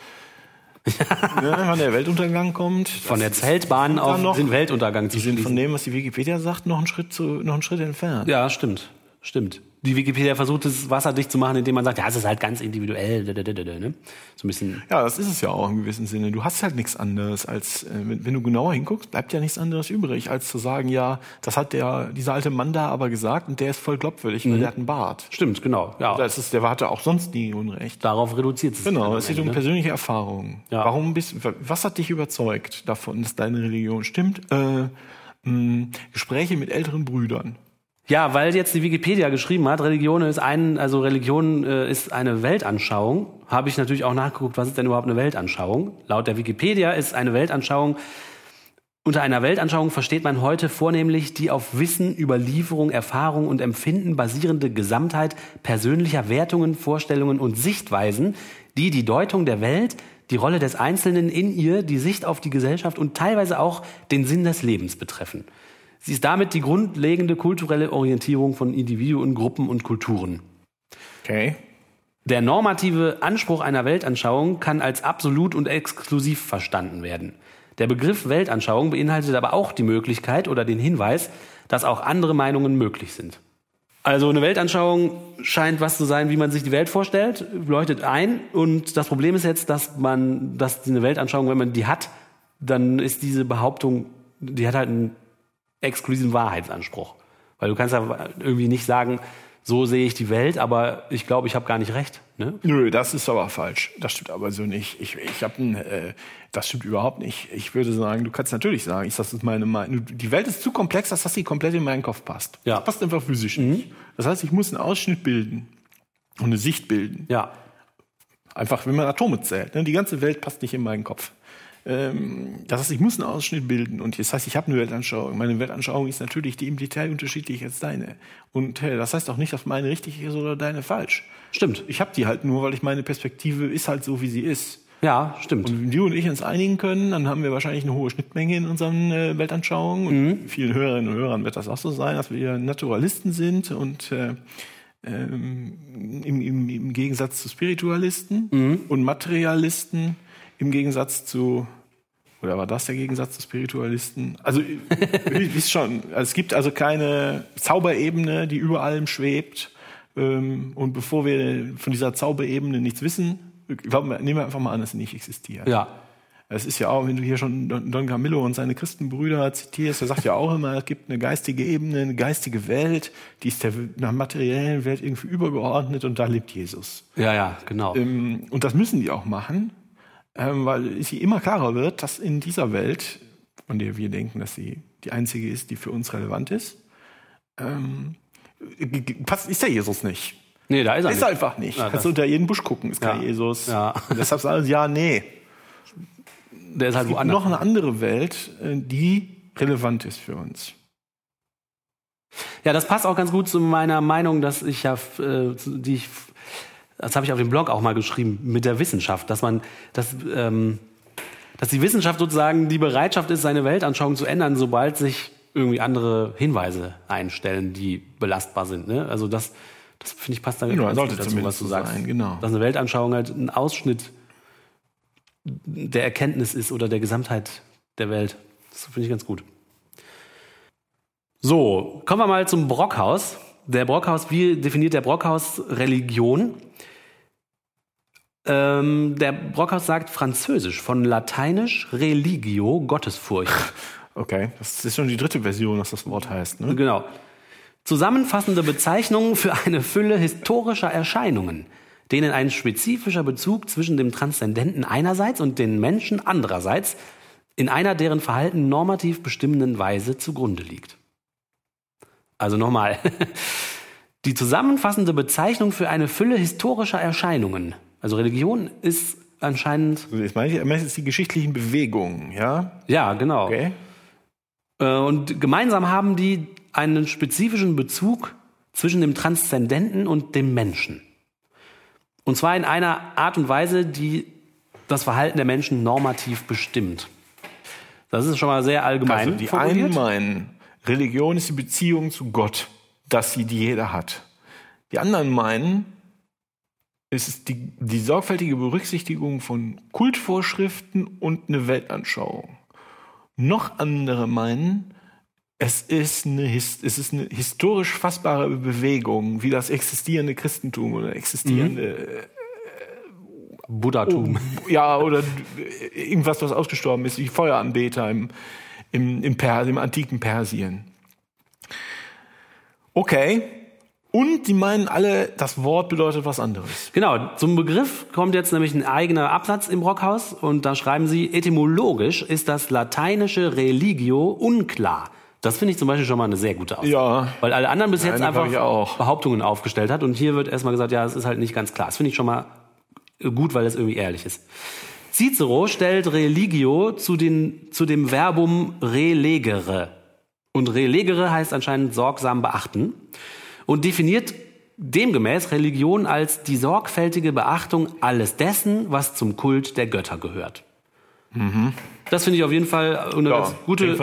ne, wann der Weltuntergang kommt. Von der Zeltbahn auf noch, den Weltuntergang zu Die sind von dem, was die Wikipedia sagt, noch einen Schritt, zu, noch einen Schritt entfernt. Ja, stimmt. Stimmt. Die Wikipedia versucht es wasserdicht zu machen, indem man sagt, ja, es ist halt ganz individuell. Ne? So ein bisschen. Ja, das ist es ja auch im gewissen Sinne. Du hast halt nichts anderes als, äh, wenn, du genauer hinguckst, bleibt ja nichts anderes übrig, als zu sagen, ja, das hat der, dieser alte Mann da aber gesagt und der ist voll glaubwürdig, weil der hat einen Bart. Stimmt, genau. Ja. Das ist, der hatte auch sonst nie Unrecht. Darauf reduziert es. Genau, sich es dann geht um ne? persönliche Erfahrungen. Ja. Warum bist, was hat dich überzeugt davon, dass deine Religion stimmt? Äh, Gespräche mit älteren Brüdern. Ja, weil jetzt die Wikipedia geschrieben hat, Religion ist ein, also Religion äh, ist eine Weltanschauung, habe ich natürlich auch nachgeguckt, was ist denn überhaupt eine Weltanschauung? Laut der Wikipedia ist eine Weltanschauung unter einer Weltanschauung versteht man heute vornehmlich die auf Wissen, Überlieferung, Erfahrung und Empfinden basierende Gesamtheit persönlicher Wertungen, Vorstellungen und Sichtweisen, die die Deutung der Welt, die Rolle des Einzelnen in ihr, die Sicht auf die Gesellschaft und teilweise auch den Sinn des Lebens betreffen. Sie ist damit die grundlegende kulturelle Orientierung von Individuen, Gruppen und Kulturen. Okay. Der normative Anspruch einer Weltanschauung kann als absolut und exklusiv verstanden werden. Der Begriff Weltanschauung beinhaltet aber auch die Möglichkeit oder den Hinweis, dass auch andere Meinungen möglich sind. Also eine Weltanschauung scheint was zu sein, wie man sich die Welt vorstellt, leuchtet ein. Und das Problem ist jetzt, dass man, dass eine Weltanschauung, wenn man die hat, dann ist diese Behauptung, die hat halt einen exklusiven Wahrheitsanspruch. Weil du kannst ja irgendwie nicht sagen, so sehe ich die Welt, aber ich glaube, ich habe gar nicht recht. Ne? Nö, das ist aber falsch. Das stimmt aber so nicht. Ich, ich habe ein, äh, das stimmt überhaupt nicht. Ich würde sagen, du kannst natürlich sagen, ich das ist meine Meinung. Die Welt ist zu komplex, dass das nicht komplett in meinen Kopf passt. Ja. Das passt einfach physisch nicht. Das heißt, ich muss einen Ausschnitt bilden und eine Sicht bilden. Ja. Einfach, wenn man Atome zählt. Ne? Die ganze Welt passt nicht in meinen Kopf. Ähm, das heißt, ich muss einen Ausschnitt bilden. Und das heißt, ich habe eine Weltanschauung. Meine Weltanschauung ist natürlich die im Detail unterschiedlich als deine. Und äh, das heißt auch nicht, dass meine richtig ist oder deine falsch. Stimmt. Ich habe die halt nur, weil ich meine Perspektive ist halt so, wie sie ist. Ja, stimmt. Und wenn du und ich uns einigen können, dann haben wir wahrscheinlich eine hohe Schnittmenge in unseren äh, Weltanschauungen. Und vielen Hörerinnen und Hörern wird das auch so sein, dass wir Naturalisten sind und äh, ähm, im, im, im Gegensatz zu Spiritualisten und Materialisten im Gegensatz zu oder war das der Gegensatz zu Spiritualisten? Also (laughs) ihr wisst schon, also es gibt also keine Zauberebene, die über allem schwebt. Ähm, und bevor wir von dieser Zauberebene nichts wissen, nehmen wir einfach mal an, dass sie nicht existiert. Ja. Es ist ja auch, wenn du hier schon Don Camillo und seine Christenbrüder zitierst, der sagt ja auch immer, es gibt eine geistige Ebene, eine geistige Welt, die ist der materiellen Welt irgendwie übergeordnet und da lebt Jesus. Ja, ja, genau. Ähm, und das müssen die auch machen, ähm, weil es sie immer klarer wird, dass in dieser Welt, von der wir denken, dass sie die einzige ist, die für uns relevant ist, ähm, ist der Jesus nicht. nee, da ist er Ist nicht. einfach nicht. Ja, Kannst das- du unter jeden Busch gucken, ist kein Ja. Jesus. Ja. Und deshalb sagen sie, ja, nee. Der ist halt Es gibt woanders. noch eine andere Welt, äh, die relevant ist für uns. Ja, das passt auch ganz gut zu meiner Meinung, dass ich ja, äh, die ich, das habe ich auf dem Blog auch mal geschrieben, mit der Wissenschaft, dass man, dass, ähm, dass die Wissenschaft sozusagen die Bereitschaft ist, seine Weltanschauung zu ändern, sobald sich irgendwie andere Hinweise einstellen, die belastbar sind. Ne? Also das, das finde ich passt da Genau, ganz sollte gut dazu, was du sagst. sein, genau. Dass eine Weltanschauung halt ein Ausschnitt der Erkenntnis ist oder der Gesamtheit der Welt. Das finde ich ganz gut. So, kommen wir mal zum Brockhaus. Der Brockhaus, wie definiert der Brockhaus Religion? Ähm, der Brockhaus sagt Französisch, von Lateinisch Religio, Gottesfurcht. (laughs) Okay, das ist schon die dritte Version, was das Wort heißt. Ne? Genau. Zusammenfassende Bezeichnungen für eine Fülle historischer Erscheinungen, denen ein spezifischer Bezug zwischen dem Transzendenten einerseits und den Menschen andererseits in einer deren Verhalten normativ bestimmenden Weise zugrunde liegt. Also nochmal. (laughs) Die zusammenfassende Bezeichnung für eine Fülle historischer Erscheinungen. Also Religion ist anscheinend. Jetzt meine ich, meine ich jetzt die geschichtlichen Bewegungen, ja? Ja, genau. Okay. Äh, Und gemeinsam haben die einen spezifischen Bezug zwischen dem Transzendenten und dem Menschen. Und zwar in einer Art und Weise, die das Verhalten der Menschen normativ bestimmt. Das ist schon mal sehr allgemein Also die formuliert. einen meinen, Religion ist die Beziehung zu Gott, dass sie die jeder hat. Die anderen meinen, es ist die, die sorgfältige Berücksichtigung von Kultvorschriften und eine Weltanschauung. Noch andere meinen, es ist eine, es ist eine historisch fassbare Bewegung, wie das existierende Christentum oder existierende Buddhatum. ja, oder irgendwas, was ausgestorben ist, wie Feueranbeter im, im, im, Pers im antiken Persien. Okay. Und die meinen alle, das Wort bedeutet was anderes. Genau, zum Begriff kommt jetzt nämlich ein eigener Absatz im Brockhaus und da schreiben sie, etymologisch ist das lateinische Religio unklar. Das finde ich zum Beispiel schon mal eine sehr gute Aussage. Ja. Weil alle anderen bis jetzt Nein, einfach. Behauptungen aufgestellt hat und hier wird erstmal gesagt, ja, es ist halt nicht ganz klar. Das finde ich schon mal gut, weil es irgendwie ehrlich ist. Cicero stellt Religio zu, den, zu dem Verbum relegere. Und relegere heißt anscheinend sorgsam beachten und definiert demgemäß Religion als die sorgfältige Beachtung alles dessen, was zum Kult der Götter gehört. Das finde ich auf jeden Fall eine Ja, ganz gute.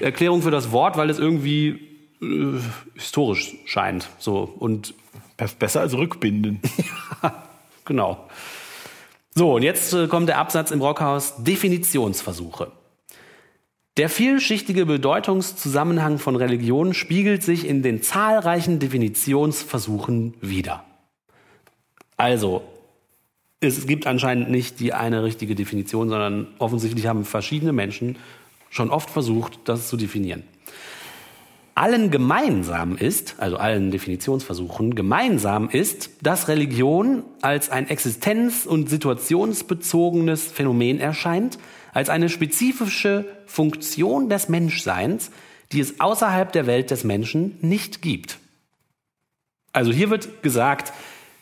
Erklärung für das Wort, weil es irgendwie äh, historisch scheint. So und Be- Besser als Rückbinden. (laughs) Genau. So, und jetzt äh, kommt der Absatz im Brockhaus Definitionsversuche. Der vielschichtige Bedeutungszusammenhang von Religion spiegelt sich in den zahlreichen Definitionsversuchen wider. Also, es gibt anscheinend nicht die eine richtige Definition, sondern offensichtlich haben verschiedene Menschen schon oft versucht, das zu definieren. Allen gemeinsam ist, also allen Definitionsversuchen gemeinsam ist, dass Religion als ein existenz- und situationsbezogenes Phänomen erscheint, als eine spezifische Funktion des Menschseins, die es außerhalb der Welt des Menschen nicht gibt. Also hier wird gesagt,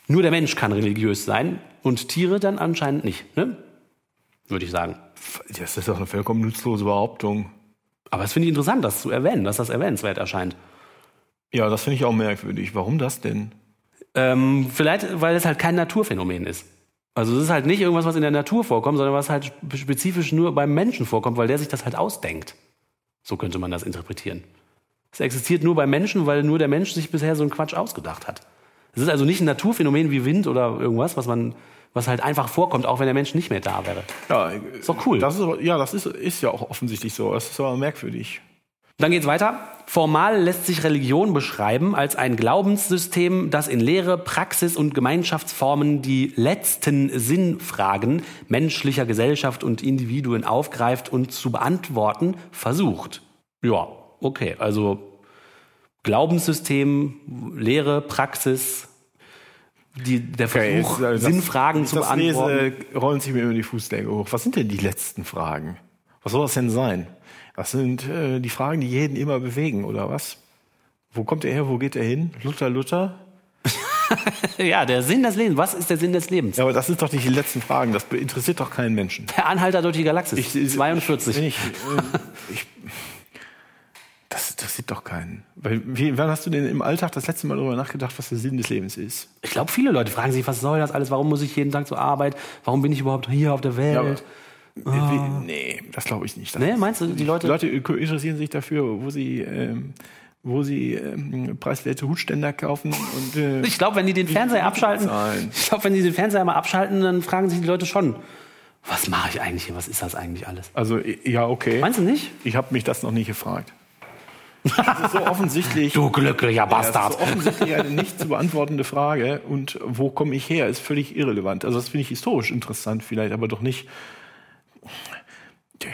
nur der Mensch kann religiös sein und Tiere dann anscheinend nicht, ne? Würde ich sagen. Das ist doch eine vollkommen nutzlose Behauptung. Aber es finde ich interessant, das zu erwähnen, dass das erwähnenswert erscheint. Ja, das finde ich auch merkwürdig. Warum das denn? Ähm, vielleicht, weil es halt kein Naturphänomen ist. Also es ist halt nicht irgendwas, was in der Natur vorkommt, sondern was halt spe- spezifisch nur beim Menschen vorkommt, weil der sich das halt ausdenkt. So könnte man das interpretieren. Es existiert nur beim Menschen, weil nur der Mensch sich bisher so einen Quatsch ausgedacht hat. Es ist also nicht ein Naturphänomen wie Wind oder irgendwas, was man, was halt einfach vorkommt, auch wenn der Mensch nicht mehr da wäre. Ja, Ist doch cool. Das ist, ja, das ist, ist ja auch offensichtlich so. Das ist aber merkwürdig. Dann geht's weiter. Formal lässt sich Religion beschreiben als ein Glaubenssystem, das in Lehre, Praxis und Gemeinschaftsformen die letzten Sinnfragen menschlicher Gesellschaft und Individuen aufgreift und zu beantworten versucht. Ja, okay. Also Glaubenssystem, Lehre, Praxis, die, der Okay, Versuch, jetzt, äh, das- Sinnfragen ich zu das beantworten. lese, rollen sich mir über die Fußnägel hoch. Was sind denn die letzten Fragen? Was soll das denn sein? Was sind äh, die Fragen, die jeden immer bewegen, oder was? Wo kommt er her? Wo geht er hin? Luther, Luther? (laughs) Ja, der Sinn des Lebens. Was ist der Sinn des Lebens? Ja, aber das sind doch nicht die letzten Fragen. Das interessiert doch keinen Menschen. Der Anhalter durch die Galaxis. 42. Ich, äh, ich, das interessiert doch keinen. Weil, wie, wann hast du denn im Alltag das letzte Mal darüber nachgedacht, was der Sinn des Lebens ist? Ich glaube, viele Leute fragen sich, was soll das alles? Warum muss ich jeden Tag zur Arbeit? Warum bin ich überhaupt hier auf der Welt? aber- Wie, nee, das glaube ich nicht. Das Ah. nee, meinst du, die Leute? Die Leute interessieren sich dafür, wo sie, ähm, wo sie ähm, preiswerte Hutständer kaufen und äh, (laughs) ich glaube, wenn die den Fernseher abschalten, ich glaube, wenn die den Fernseher mal abschalten, dann fragen sich die Leute schon, was mache ich eigentlich hier? Was ist das eigentlich alles? also ja okay. Meinst du nicht? Ich habe mich das noch nicht gefragt. (laughs) Das ist so offensichtlich. Du glücklicher Ja, das Bastard. ist offensichtlich eine nicht zu beantwortende Frage. Und wo komme ich her, ist völlig irrelevant. Also das finde ich historisch interessant vielleicht, aber doch nicht.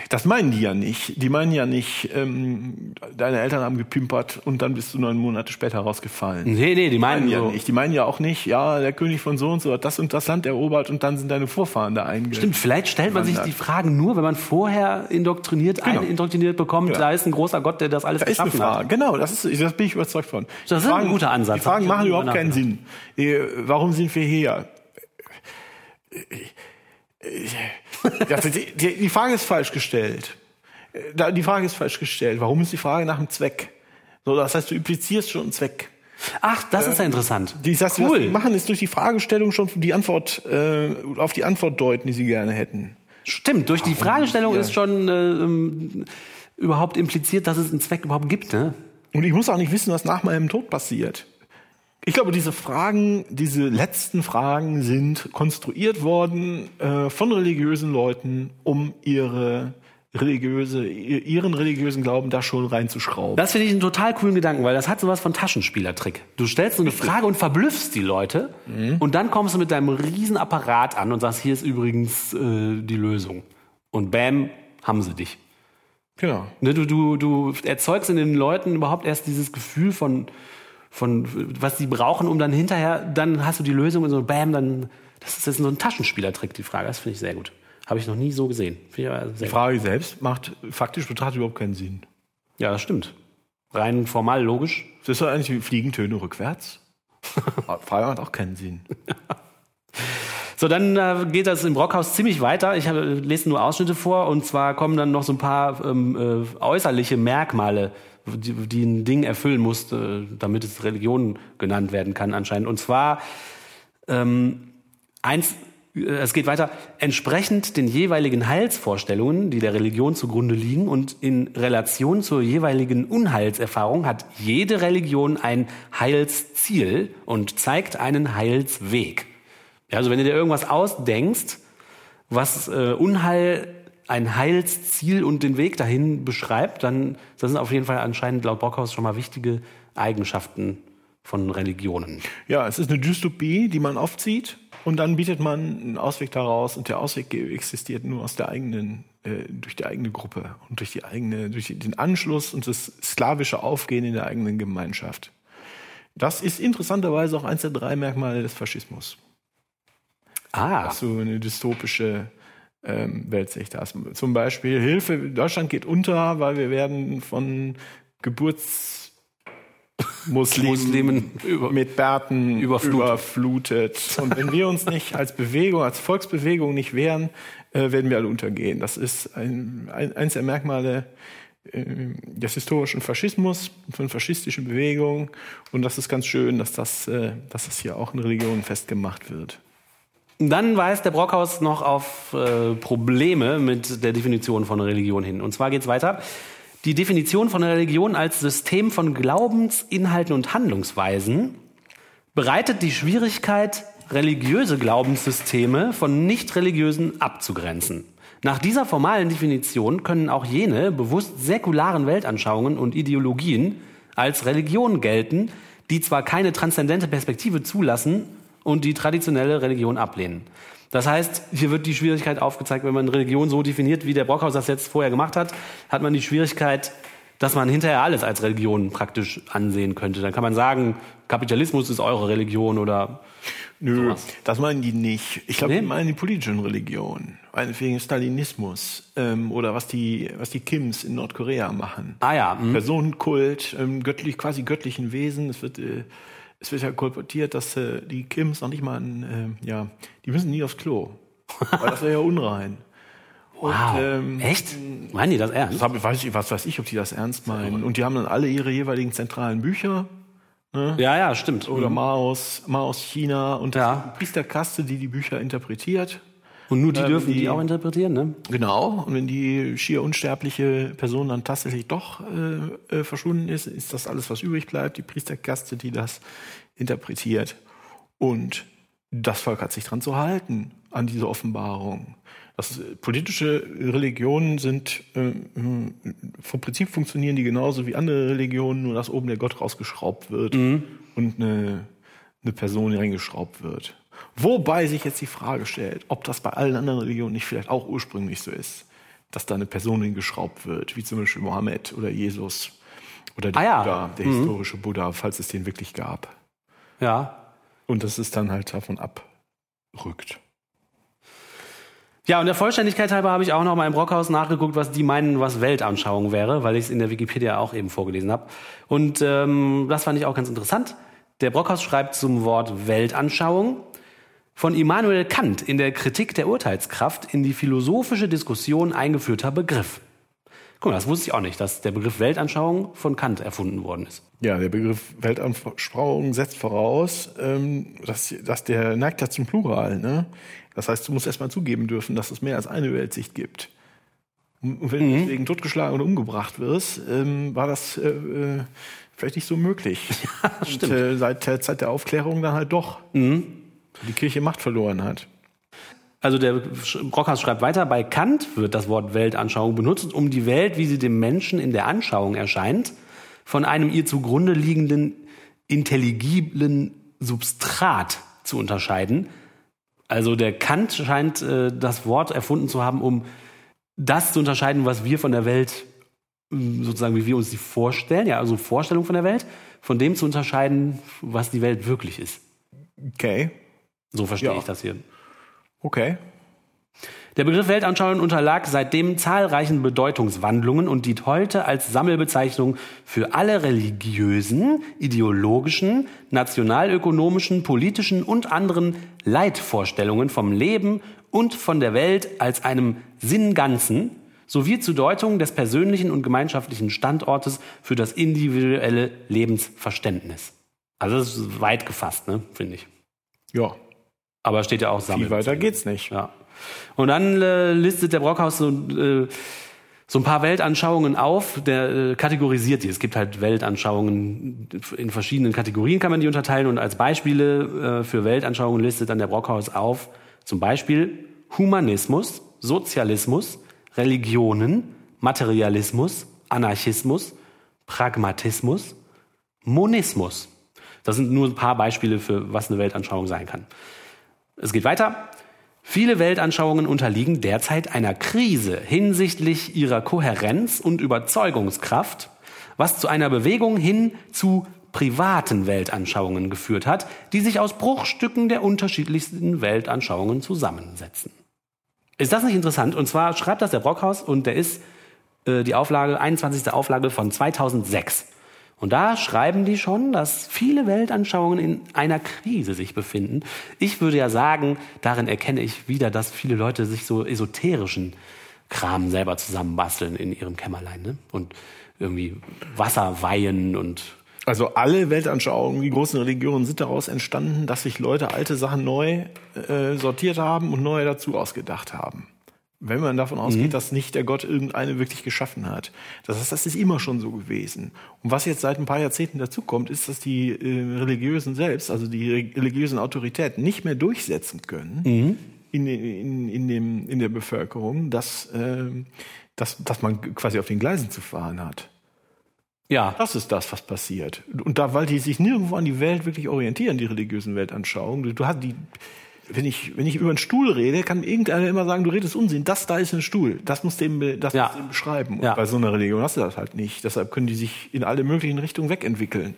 Das meinen die ja nicht. Die meinen ja nicht, ähm, deine Eltern haben gepimpert und dann bist du neun Monate später rausgefallen. nee, nee, die meinen meinen ja so. nicht. Die meinen ja auch nicht, ja, der König von so und so hat das und das Land erobert und dann sind deine Vorfahren da eingegangen. Stimmt, vielleicht stellt man sich die Fragen nur, wenn man vorher indoktriniert, Genau. indoktriniert bekommt, Genau. da ist ein großer Gott, der das alles Da ist eine geschaffen hat. Frage. Genau, das, ist, das bin ich überzeugt von. Das Die ist ein guter Ansatz. Die Fragen ich machen überhaupt keinen Sinn. Äh, Warum sind wir hier? Äh, Das, (laughs) die, die, die Frage ist falsch gestellt. Äh, Die Frage ist falsch gestellt. Warum ist die Frage nach dem Zweck? So, das heißt, du implizierst schon einen Zweck. Ach, das ist ja interessant. Die, das cool. die machen, ist durch die Fragestellung schon die Antwort, äh, auf die Antwort deuten, die sie gerne hätten. Stimmt, durch die Fragestellung Ja. ist schon äh, ähm, überhaupt impliziert, dass es einen Zweck überhaupt gibt. Ne? Und ich muss auch nicht wissen, was nach meinem Tod passiert. Ich glaube, diese Fragen, diese letzten Fragen sind konstruiert worden äh, von religiösen Leuten, um ihre religiöse, ihr- ihren religiösen Glauben da schon reinzuschrauben. Das finde ich einen total coolen Gedanken, weil das hat sowas von Taschenspielertrick. Du stellst so eine Frage und verblüffst die Leute und dann kommst du mit deinem riesen Apparat an und sagst, hier ist übrigens äh, die Lösung. Und bam, haben sie dich. Genau. Ne, du, du, du erzeugst in den Leuten überhaupt erst dieses Gefühl von, von was sie brauchen, um dann hinterher, dann hast du die Lösung und so, bam, dann, das ist jetzt so ein Taschenspielertrick, die Frage. Das finde ich sehr gut. Habe ich noch nie so gesehen. Die gut. Frage selbst macht faktisch betrachtet überhaupt keinen Sinn. Ja, das stimmt. Rein formal logisch. Das ist doch eigentlich wie Fliegentöne rückwärts. (laughs) Frage hat auch keinen Sinn. So, dann äh, geht das im Brockhaus ziemlich weiter. Ich habe, lese nur Ausschnitte vor und zwar kommen dann noch so ein paar ähm, äh, äußerliche Merkmale, die, die ein Ding erfüllen muss, äh, damit es Religion genannt werden kann anscheinend. Und zwar ähm, eins, äh, es geht weiter, entsprechend den jeweiligen Heilsvorstellungen, die der Religion zugrunde liegen und in Relation zur jeweiligen Unheilserfahrung hat jede Religion ein Heilsziel und zeigt einen Heilsweg. Also wenn du dir irgendwas ausdenkst, was äh, Unheil, ein Heilsziel und den Weg dahin beschreibt, dann das sind auf jeden Fall anscheinend laut Brockhaus schon mal wichtige Eigenschaften von Religionen. Ja, es ist eine Dystopie, die man aufzieht und dann bietet man einen Ausweg daraus und der Ausweg existiert nur aus der eigenen, äh, durch die eigene Gruppe und durch die eigene, durch den Anschluss und das sklavische Aufgehen in der eigenen Gemeinschaft. Das ist interessanterweise auch eins der drei Merkmale des Faschismus. Ah, dass du eine dystopische ähm, Weltsicht hast. Zum Beispiel Hilfe, Deutschland geht unter, weil wir werden von Geburtsmuslimen mit Bärten Überflutet. überflutet. Und wenn wir uns nicht als Bewegung, als Volksbewegung nicht wehren, äh, werden wir alle untergehen. Das ist ein, ein, eins der Merkmale äh, des historischen Faschismus, von faschistischen Bewegungen. Und das ist ganz schön, dass das, äh, dass das hier auch in Religionen festgemacht wird. Dann weist der Brockhaus noch auf äh, Probleme mit der Definition von Religion hin. Und zwar geht's weiter. Die Definition von Religion als System von Glaubensinhalten und Handlungsweisen bereitet die Schwierigkeit, religiöse Glaubenssysteme von nicht religiösen abzugrenzen. Nach dieser formalen Definition können auch jene bewusst säkularen Weltanschauungen und Ideologien als Religion gelten, die zwar keine transzendente Perspektive zulassen und die traditionelle Religion ablehnen. Das heißt, hier wird die Schwierigkeit aufgezeigt, wenn man Religion so definiert, wie der Brockhaus das jetzt vorher gemacht hat, hat man die Schwierigkeit, dass man hinterher alles als Religion praktisch ansehen könnte. Dann kann man sagen, Kapitalismus ist eure Religion oder Nö, Sowas. das meinen die nicht. Ich glaube, Nee? die meinen die politischen Religionen. Meinetwegen Stalinismus ähm, oder was die, was die Kims in Nordkorea machen. Ah ja, mhm. Personenkult, ähm, göttlich, quasi göttlichen Wesen. Es wird, äh, es wird ja kolportiert, dass äh, die Kims noch nicht mal, ein, äh, ja, die müssen nie aufs Klo. Weil das wäre ja unrein. (laughs) wow. ähm, Echt? Meinen die das ernst? Das hab, weiß ich, was weiß ich, ob die das ernst meinen. Und die haben dann alle ihre jeweiligen zentralen Bücher. Ja, ja, stimmt. Oder aus, mal aus China und Ja. Priesterkaste, die die Bücher interpretiert. Und nur die Ähm, dürfen die, die- auch interpretieren, ne? Genau. Und wenn die schier unsterbliche Person dann tatsächlich doch äh, äh, verschwunden ist, ist das alles, was übrig bleibt, die Priesterkaste, die das interpretiert. Und das Volk hat sich dran zu halten, an diese Offenbarung. Das, äh, politische Religionen sind, äh, vom Prinzip funktionieren die genauso wie andere Religionen, nur dass oben der Gott rausgeschraubt wird und eine, eine Person reingeschraubt wird. Wobei sich jetzt die Frage stellt, ob das bei allen anderen Religionen nicht vielleicht auch ursprünglich so ist, dass da eine Person hingeschraubt wird, wie zum Beispiel Mohammed oder Jesus oder der Ah ja. Buddha, der historische Buddha, falls es den wirklich gab. Ja. Und dass es dann halt davon abrückt. Ja, und der Vollständigkeit halber habe ich auch noch mal im Brockhaus nachgeguckt, was die meinen, was Weltanschauung wäre, weil ich es in der Wikipedia auch eben vorgelesen habe. Und ähm, das fand ich auch ganz interessant. Der Brockhaus schreibt zum Wort Weltanschauung. Von Immanuel Kant in der Kritik der Urteilskraft in die philosophische Diskussion eingeführter Begriff. Guck mal, das wusste ich auch nicht, dass der Begriff Weltanschauung von Kant erfunden worden ist. Ja, der Begriff Weltanschauung setzt voraus, ähm, dass, dass der neigt ja zum Plural. Ne? Das heißt, du musst erstmal zugeben dürfen, dass es mehr als eine Weltsicht gibt. Und wenn du deswegen totgeschlagen oder umgebracht wirst, ähm, war das äh, äh, vielleicht nicht so möglich. (laughs) Ja, Und, stimmt. äh, seit der Zeit der Aufklärung dann halt doch. Die Kirche Macht verloren hat. Also der Brockhaus schreibt weiter, bei Kant wird das Wort Weltanschauung benutzt, um die Welt, wie sie dem Menschen in der Anschauung erscheint, von einem ihr zugrunde liegenden intelligiblen Substrat zu unterscheiden. Also der Kant scheint äh, das Wort erfunden zu haben, um das zu unterscheiden, was wir von der Welt mh, sozusagen, wie wir uns die vorstellen, ja, also Vorstellung von der Welt, von dem zu unterscheiden, was die Welt wirklich ist. Okay. So verstehe Ja. ich das hier. Okay. Der Begriff Weltanschauung unterlag seitdem zahlreichen Bedeutungswandlungen und dient heute als Sammelbezeichnung für alle religiösen, ideologischen, nationalökonomischen, politischen und anderen Leitvorstellungen vom Leben und von der Welt als einem Sinnganzen sowie zur Deutung des persönlichen und gemeinschaftlichen Standortes für das individuelle Lebensverständnis. Also das ist weit gefasst, ne, finde ich. Ja. Aber steht ja auch Sammel. Viel weiter geht's nicht. Ja. Und dann äh, listet der Brockhaus so, äh, so ein paar Weltanschauungen auf, der äh, kategorisiert die. Es gibt halt Weltanschauungen in verschiedenen Kategorien kann man die unterteilen und als Beispiele äh, für Weltanschauungen listet dann der Brockhaus auf zum Beispiel Humanismus, Sozialismus, Religionen, Materialismus, Anarchismus, Pragmatismus, Monismus. Das sind nur ein paar Beispiele für was eine Weltanschauung sein kann. Es geht weiter. Viele Weltanschauungen unterliegen derzeit einer Krise hinsichtlich ihrer Kohärenz und Überzeugungskraft, was zu einer Bewegung hin zu privaten Weltanschauungen geführt hat, die sich aus Bruchstücken der unterschiedlichsten Weltanschauungen zusammensetzen. Ist das nicht interessant? Und zwar schreibt das der Brockhaus und der ist äh, die Auflage, 21. Auflage von 2006. Und da schreiben die schon, dass viele Weltanschauungen in einer Krise sich befinden. Ich würde ja sagen, darin erkenne ich wieder, dass viele Leute sich so esoterischen Kram selber zusammenbasteln in ihrem Kämmerlein ne? und irgendwie Wasser weihen und Also alle Weltanschauungen, die großen Religionen sind daraus entstanden, dass sich Leute alte Sachen neu äh, sortiert haben und neue dazu ausgedacht haben. Wenn man davon ausgeht, dass nicht der Gott irgendeine wirklich geschaffen hat. Das heißt, das ist immer schon so gewesen. Und was jetzt seit ein paar Jahrzehnten dazukommt, ist, dass die äh, Religiösen selbst, also die re- religiösen Autoritäten, nicht mehr durchsetzen können in, in, in, dem, in der Bevölkerung, dass, ähm, dass, dass man quasi auf den Gleisen zu fahren hat. ja, Das ist das, was passiert. Und da, weil die sich nirgendwo an die Welt wirklich orientieren, die religiösen Weltanschauungen. Du hast die, wenn ich, wenn ich über einen Stuhl rede, kann irgendeiner immer sagen, du redest Unsinn. Das da ist ein Stuhl. Das musst du eben, be- das Ja. musst du eben beschreiben. Und Ja. bei so einer Religion hast du das halt nicht. Deshalb können die sich in alle möglichen Richtungen wegentwickeln.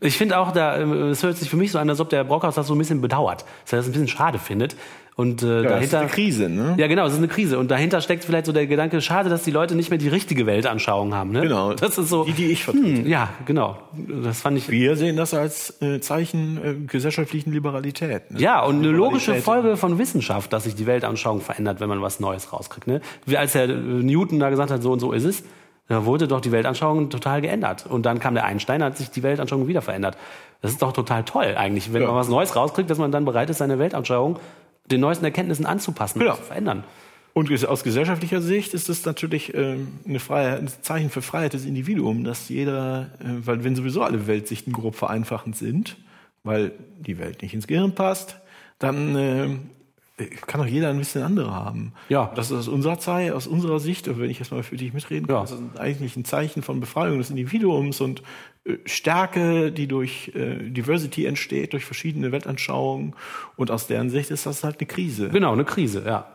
Ich finde auch, da, äh, es hört sich für mich so an, als ob der Brockhaus das so ein bisschen bedauert, dass er das ein bisschen schade findet. Und äh, Ja, das ist dahinter eine Krise, ne? Ja, genau, es ist eine Krise. Und dahinter steckt vielleicht so der Gedanke, schade, dass die Leute nicht mehr die richtige Weltanschauung haben. Ne? Genau. Das ist so. Die, die ich vertrete. Hm, ja, genau. Das fand ich. Wir sehen das als äh, Zeichen äh, gesellschaftlichen Liberalität. Ne? Ja, und eine logische. Folge von Wissenschaft, dass sich die Weltanschauung verändert, wenn man was Neues rauskriegt. Ne? Wie als der äh, Newton da gesagt hat, so und so ist es, da wurde doch die Weltanschauung total geändert. Und dann kam der Einstein, hat sich die Weltanschauung wieder verändert. Das ist doch total toll eigentlich, wenn Ja. man was Neues rauskriegt, dass man dann bereit ist, seine Weltanschauung den neuesten Erkenntnissen anzupassen Genau. und zu verändern. Und aus gesellschaftlicher Sicht ist es natürlich ähm, eine Freiheit, ein Zeichen für Freiheit des Individuums, dass jeder, äh, weil wenn sowieso alle Weltsichten grob vereinfachend sind, weil die Welt nicht ins Gehirn passt, dann äh, kann doch jeder ein bisschen andere haben. Ja. Das ist aus unserer Zeit, aus unserer Sicht, und wenn ich jetzt mal für dich mitreden kann, Ja. das ist eigentlich ein Zeichen von Befreiung des Individuums und äh, Stärke, die durch äh, Diversity entsteht, durch verschiedene Weltanschauungen. Und aus deren Sicht ist das halt eine Krise. Genau, eine Krise, ja.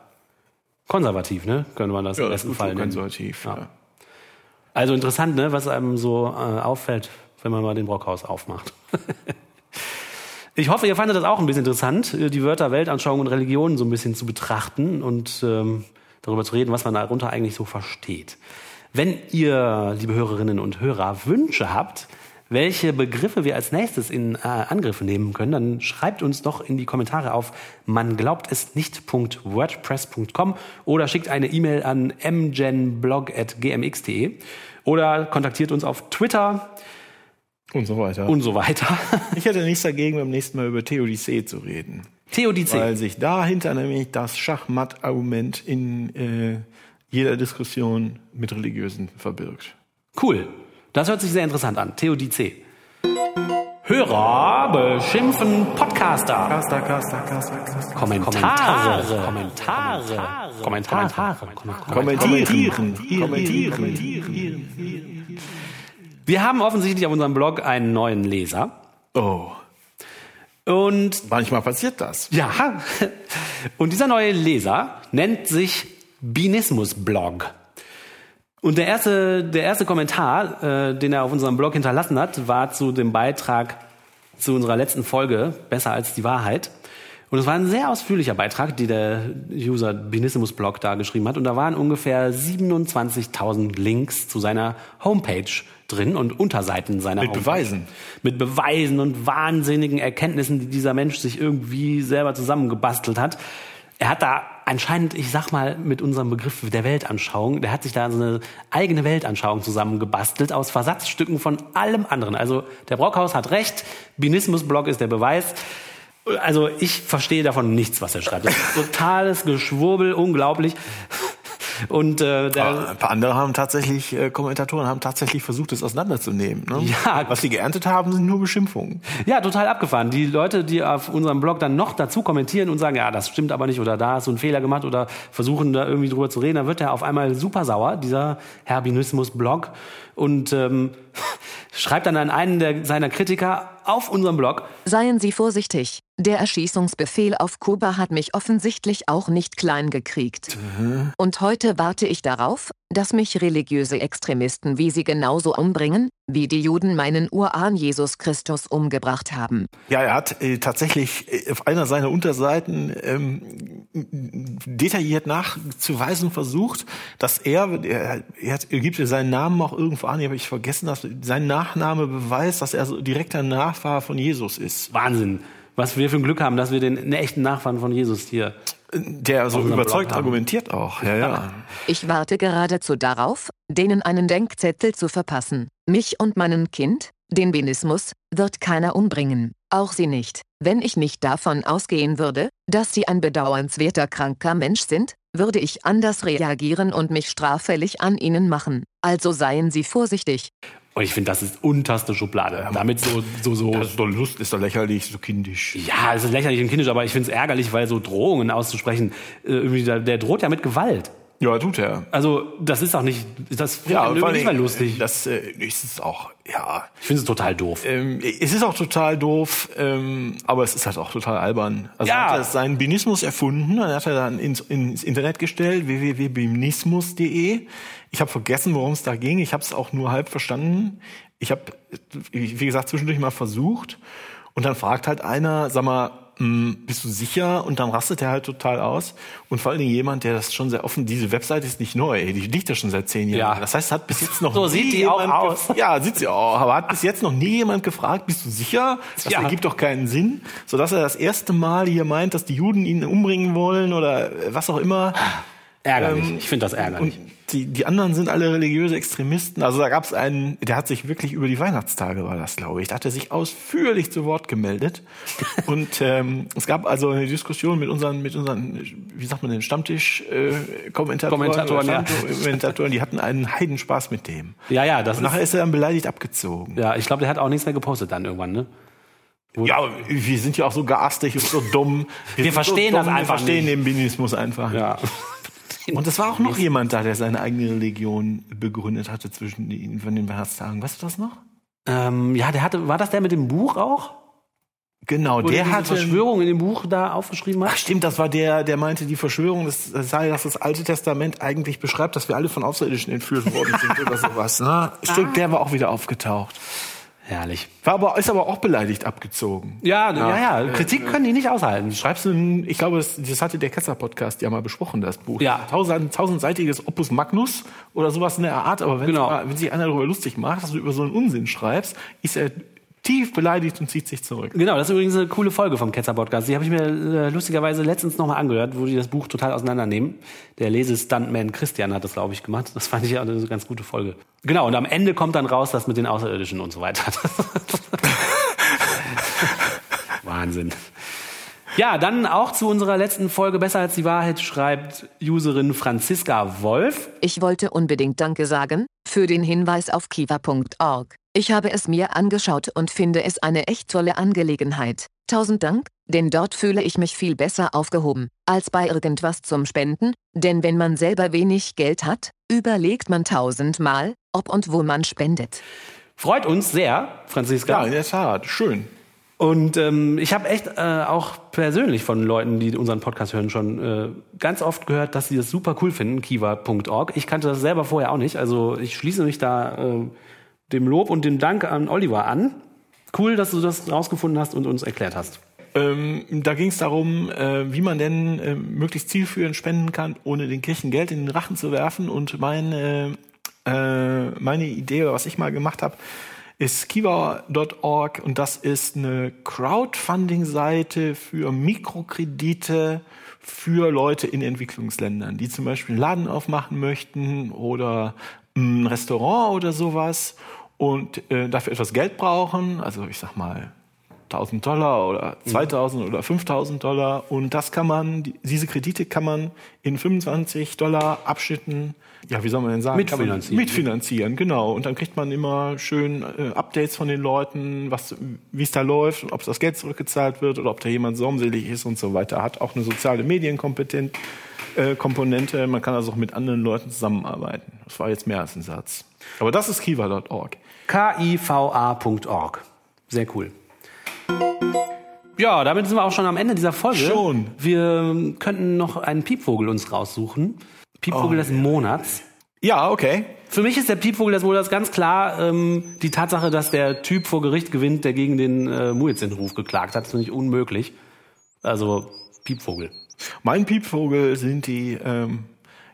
Konservativ, ne? Könnte man das Ja, im besten Fall nennen. konservativ. Ja. Ja. Also interessant, ne, was einem so äh, auffällt, wenn man mal den Brockhaus aufmacht. (laughs) ich hoffe, ihr fandet das auch ein bisschen interessant, äh, die Wörter Weltanschauung und Religion so ein bisschen zu betrachten und ähm, darüber zu reden, was man darunter eigentlich so versteht. Wenn ihr, liebe Hörerinnen und Hörer, Wünsche habt, welche Begriffe wir als nächstes in äh, Angriff nehmen können, dann schreibt uns doch in die Kommentare auf man glaubt es nicht.wordpress.com oder schickt eine E-Mail an mgenblog.gmx.de oder kontaktiert uns auf Twitter Und so weiter. und so weiter. (laughs) ich hätte nichts dagegen, beim nächsten Mal über Theodizee zu reden. Theodizee. Weil sich dahinter nämlich das Schachmatt-Argument in äh, jeder Diskussion mit Religiösen verbirgt. Cool. Das hört sich sehr interessant an. Theodizee. Hörer beschimpfen Podcaster. Kaster, Kaster, Kaster, Kaster. Kommentare. Kommentare. Kommentare. Kommentieren. Kommentieren. Wir haben offensichtlich auf unserem Blog einen neuen Leser. Oh, Und manchmal passiert das. ja, und dieser neue Leser nennt sich Binismus Blog. Und der erste, der erste Kommentar, äh, den er auf unserem Blog hinterlassen hat, war zu dem Beitrag zu unserer letzten Folge, Besser als die Wahrheit. Und es war ein sehr ausführlicher Beitrag, die der User Binissimus Blog da geschrieben hat. Und da waren ungefähr 27.000 Links zu seiner Homepage drin und Unterseiten seiner Mit Homepage. Beweisen. Mit Beweisen und wahnsinnigen Erkenntnissen, die dieser Mensch sich irgendwie selber zusammengebastelt hat. Er hat da anscheinend, ich sag mal, mit unserem Begriff der Weltanschauung, der hat sich da so eine eigene Weltanschauung zusammengebastelt aus Versatzstücken von allem anderen. Also der Brockhaus hat recht, Binismus-Blog ist der Beweis. Also ich verstehe davon nichts, was er schreibt. Das ist totales Geschwurbel, unglaublich. Und äh, der, Ein paar andere haben tatsächlich, äh, Kommentatoren haben tatsächlich versucht, es auseinanderzunehmen. Ne? Ja. Was sie geerntet haben, sind nur Beschimpfungen. Ja, total abgefahren. Die Leute, die auf unserem Blog dann noch dazu kommentieren und sagen, ja, das stimmt aber nicht oder da hast du einen Fehler gemacht oder versuchen da irgendwie drüber zu reden, dann wird er auf einmal super sauer, dieser Herbinismus-Blog und ähm, (laughs) schreibt dann an einen der, seiner Kritiker auf unserem Blog, Seien Sie vorsichtig. Der Erschießungsbefehl auf Kuba hat mich offensichtlich auch nicht klein gekriegt. Und heute warte ich darauf, dass mich religiöse Extremisten wie sie genauso umbringen, wie die Juden meinen Urahn Jesus Christus umgebracht haben. Ja, er hat äh, tatsächlich äh, auf einer seiner Unterseiten ähm, detailliert nachzuweisen versucht, dass er, er, er, hat, er gibt seinen Namen auch irgendwo an, habe ich vergessen, dass sein Nachname beweist, dass er so direkter Nachfahre von Jesus ist. Wahnsinn, was wir für ein Glück haben, dass wir den einen echten Nachfahren von Jesus hier. Der so unserem überzeugt argumentiert auch. Ja, ja. (laughs) Ich warte geradezu darauf, denen einen Denkzettel zu verpassen. Mich und meinen Kind, den Benismus, wird keiner umbringen. Auch sie nicht. Wenn ich nicht davon ausgehen würde, dass sie ein bedauernswerter kranker Mensch sind, würde ich anders reagieren und mich straffällig an ihnen machen. Also seien Sie vorsichtig. Und ich finde, das ist unterste Schublade. Damit so, so, so. Das ist doch Lust, ist doch lächerlich, so kindisch. Ja, es ist lächerlich und kindisch, aber ich finde es ärgerlich, weil so Drohungen auszusprechen, äh, irgendwie, der, der droht ja mit Gewalt. Ja, tut er. Also, das ist auch nicht, das Ja, vor allem, nicht mal lustig. Das äh, ist auch, ja. ich finde es total doof. Ähm, es ist auch total doof, ähm, aber es ist halt auch total albern. Also Ja. er hat er seinen Binismus erfunden, dann hat er dann ins, ins Internet gestellt, www.binismus.de. Ich habe vergessen, worum es da ging. Ich habe es auch nur halb verstanden. Ich habe, wie gesagt, zwischendurch mal versucht. Und dann fragt halt einer, sag mal, bist du sicher? Und dann rastet er halt total aus. Und vor allen Dingen jemand, der das schon sehr offen, diese Webseite ist nicht neu, die liegt ja schon seit zehn Jahren. Ja. Das heißt, hat bis jetzt noch So nie sieht die auch jemand aus. gef- Ja, sieht sie auch. Aber hat bis jetzt noch nie jemand gefragt, bist du sicher? Das Ja. ergibt doch keinen Sinn. Sodass er das erste Mal hier meint, dass die Juden ihn umbringen wollen oder äh, was auch immer. Ärgerlich. Ähm, ich finde das ärgerlich. Und die, die anderen sind alle religiöse Extremisten. Also da gab es einen, der hat sich wirklich über die Weihnachtstage war das, glaube ich. Da hat er sich ausführlich zu Wort gemeldet. Und ähm, es gab also eine Diskussion mit unseren, mit unseren, wie sagt man denn, Stammtisch äh, Kommentatoren, ja. Kommentatoren, die hatten einen Heidenspaß mit dem. ja, ja, das Und nachher ist, ist er dann beleidigt abgezogen. ja, ich glaube, der hat auch nichts mehr gepostet dann irgendwann, ne? Ja, wir sind ja auch so garstig und so dumm. sind verstehen so das dumm, einfach Wir verstehen nicht. den Binismus einfach. Ja. Und es war auch noch jemand da, der seine eigene Religion begründet hatte zwischen den, von den Weihnachtstagen. Weißt du das noch? Ähm, ja, der hatte, war das der mit dem Buch auch? Genau, Wo der hatte. Verschwörung in dem Buch da aufgeschrieben Ach hat? stimmt, das war der, der meinte, die Verschwörung das sei, dass das Alte Testament eigentlich beschreibt, dass wir alle von Außerirdischen entführt worden sind (laughs) oder sowas. Ne? Stimmt, der war auch wieder aufgetaucht. Herrlich. War aber, ist aber auch beleidigt abgezogen. Ja, ja, ja. Kritik können die nicht aushalten. Schreibst du ein, ich glaube, das, das hatte der Ketzer-Podcast ja mal besprochen, das Buch. Ja. Tausend, tausendseitiges Opus Magnus oder sowas in der Art, aber wenn, Genau. mal, wenn sich einer darüber lustig macht, dass du über so einen Unsinn schreibst, ist er tief beleidigt und zieht sich zurück. Genau, das ist übrigens eine coole Folge vom Ketzer Podcast. Die habe ich mir äh, lustigerweise letztens nochmal angehört, wo die das Buch total auseinandernehmen. Der Lesestuntman Christian hat das, glaube ich, gemacht. Das fand ich auch eine ganz gute Folge. Genau, und am Ende kommt dann raus, das mit den Außerirdischen und so weiter. (laughs) Wahnsinn. Ja, dann auch zu unserer letzten Folge Besser als die Wahrheit schreibt Userin Franziska Wolf. Ich wollte unbedingt Danke sagen für den Hinweis auf kiva.org. Ich habe es mir angeschaut und finde es eine echt tolle Angelegenheit. Tausend Dank, denn dort fühle ich mich viel besser aufgehoben, als bei irgendwas zum Spenden, denn wenn man selber wenig Geld hat, überlegt man tausendmal, ob und wo man spendet. Freut uns sehr, Franziska. Ja, in der Tat. Schön. Und ähm, ich habe echt äh, auch persönlich von Leuten, die unseren Podcast hören, schon äh, ganz oft gehört, dass sie das super cool finden, kiva.org. Ich kannte das selber vorher auch nicht. Also ich schließe mich da äh, dem Lob und dem Dank an Oliver an. Cool, dass du das rausgefunden hast und uns erklärt hast. Ähm, da ging es darum, äh, wie man denn äh, möglichst zielführend spenden kann, ohne den Kirchen Geld in den Rachen zu werfen. Und mein, äh, äh, meine Idee, was ich mal gemacht habe, ist kiva.org und das ist eine Crowdfunding-Seite für Mikrokredite für Leute in Entwicklungsländern, die zum Beispiel einen Laden aufmachen möchten oder ein Restaurant oder sowas und äh, dafür etwas Geld brauchen, also ich sag mal 1000 Dollar oder 2000 oder 5000 Dollar. Und das kann man, die- diese Kredite kann man in 25 Dollar Abschnitten, ja, wie soll man denn sagen? Kann man Mitfinanzieren. Mitfinanzieren, genau. Und dann kriegt man immer schön äh, Updates von den Leuten, was, wie es da läuft, ob das Geld zurückgezahlt wird oder ob da jemand sormselig ist und so weiter. Hat auch eine soziale Medienkompetent, äh, Komponente. Man kann also auch mit anderen Leuten zusammenarbeiten. Das war jetzt mehr als ein Satz. Aber das ist kiva.org. kiva.org. Sehr cool. Ja, damit sind wir auch schon am Ende dieser Folge. Schon. Wir könnten noch einen Piepvogel uns raussuchen. Piepvogel Oh, des Monats. Ja, okay. Für mich ist der Piepvogel des Monats ganz klar ähm, die Tatsache, dass der Typ vor Gericht gewinnt, der gegen den äh, Muezzin-Ruf geklagt hat. Das finde ich unmöglich. Also Piepvogel. Mein Piepvogel sind die, ähm,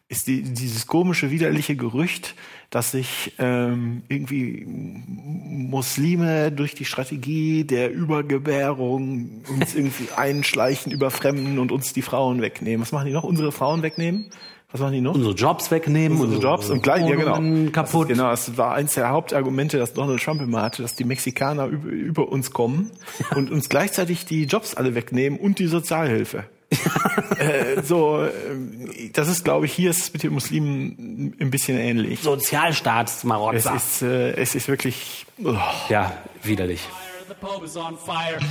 ist die, dieses komische, widerliche Gerücht, dass sich ähm, irgendwie Muslime durch die Strategie der Übergebärung uns irgendwie (laughs) einschleichen, überfremden und uns die Frauen wegnehmen. Was machen die noch? Unsere Frauen wegnehmen? Was machen die noch? Unsere Jobs wegnehmen, unsere Jobs und gleich, ja genau. Kaputt. Das genau, das war eins der Hauptargumente, das Donald Trump immer hatte, dass die Mexikaner über, über uns kommen (laughs) und uns gleichzeitig die Jobs alle wegnehmen und die Sozialhilfe. Äh, so, äh, das ist, glaube ich, hier ist es mit den Muslimen ein bisschen ähnlich. Es Sozialstaatsmarotzer. ist, äh, es ist wirklich. Oh. Ja, widerlich.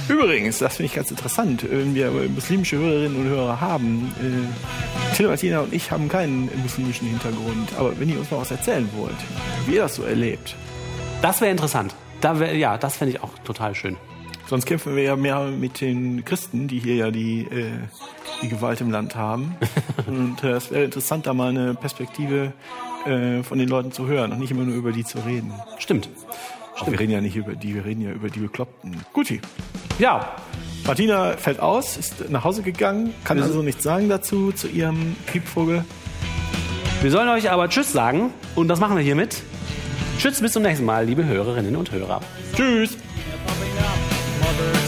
Übrigens, das finde ich ganz interessant, wenn wir muslimische Hörerinnen und Hörer haben. Äh, Till Martina und ich haben keinen muslimischen Hintergrund, aber wenn ihr uns mal was erzählen wollt, wie ihr das so erlebt, Das wäre interessant. Da wär, ja, das fände ich auch total schön. Sonst kämpfen wir ja mehr mit den Christen, die hier ja die, äh, die Gewalt im Land haben. (laughs) und äh, es wäre interessant, da mal eine Perspektive äh, von den Leuten zu hören und nicht immer nur über die zu reden. Stimmt. Aber wir reden ja nicht über die, wir reden ja über die Bekloppten. Guti. Ja, Martina fällt aus, ist nach Hause gegangen, kann also nichts sagen dazu, zu ihrem Piepvogel. wir sollen euch aber Tschüss sagen und das machen wir hiermit. Tschüss, bis zum nächsten Mal, liebe Hörerinnen und Hörer. Tschüss! never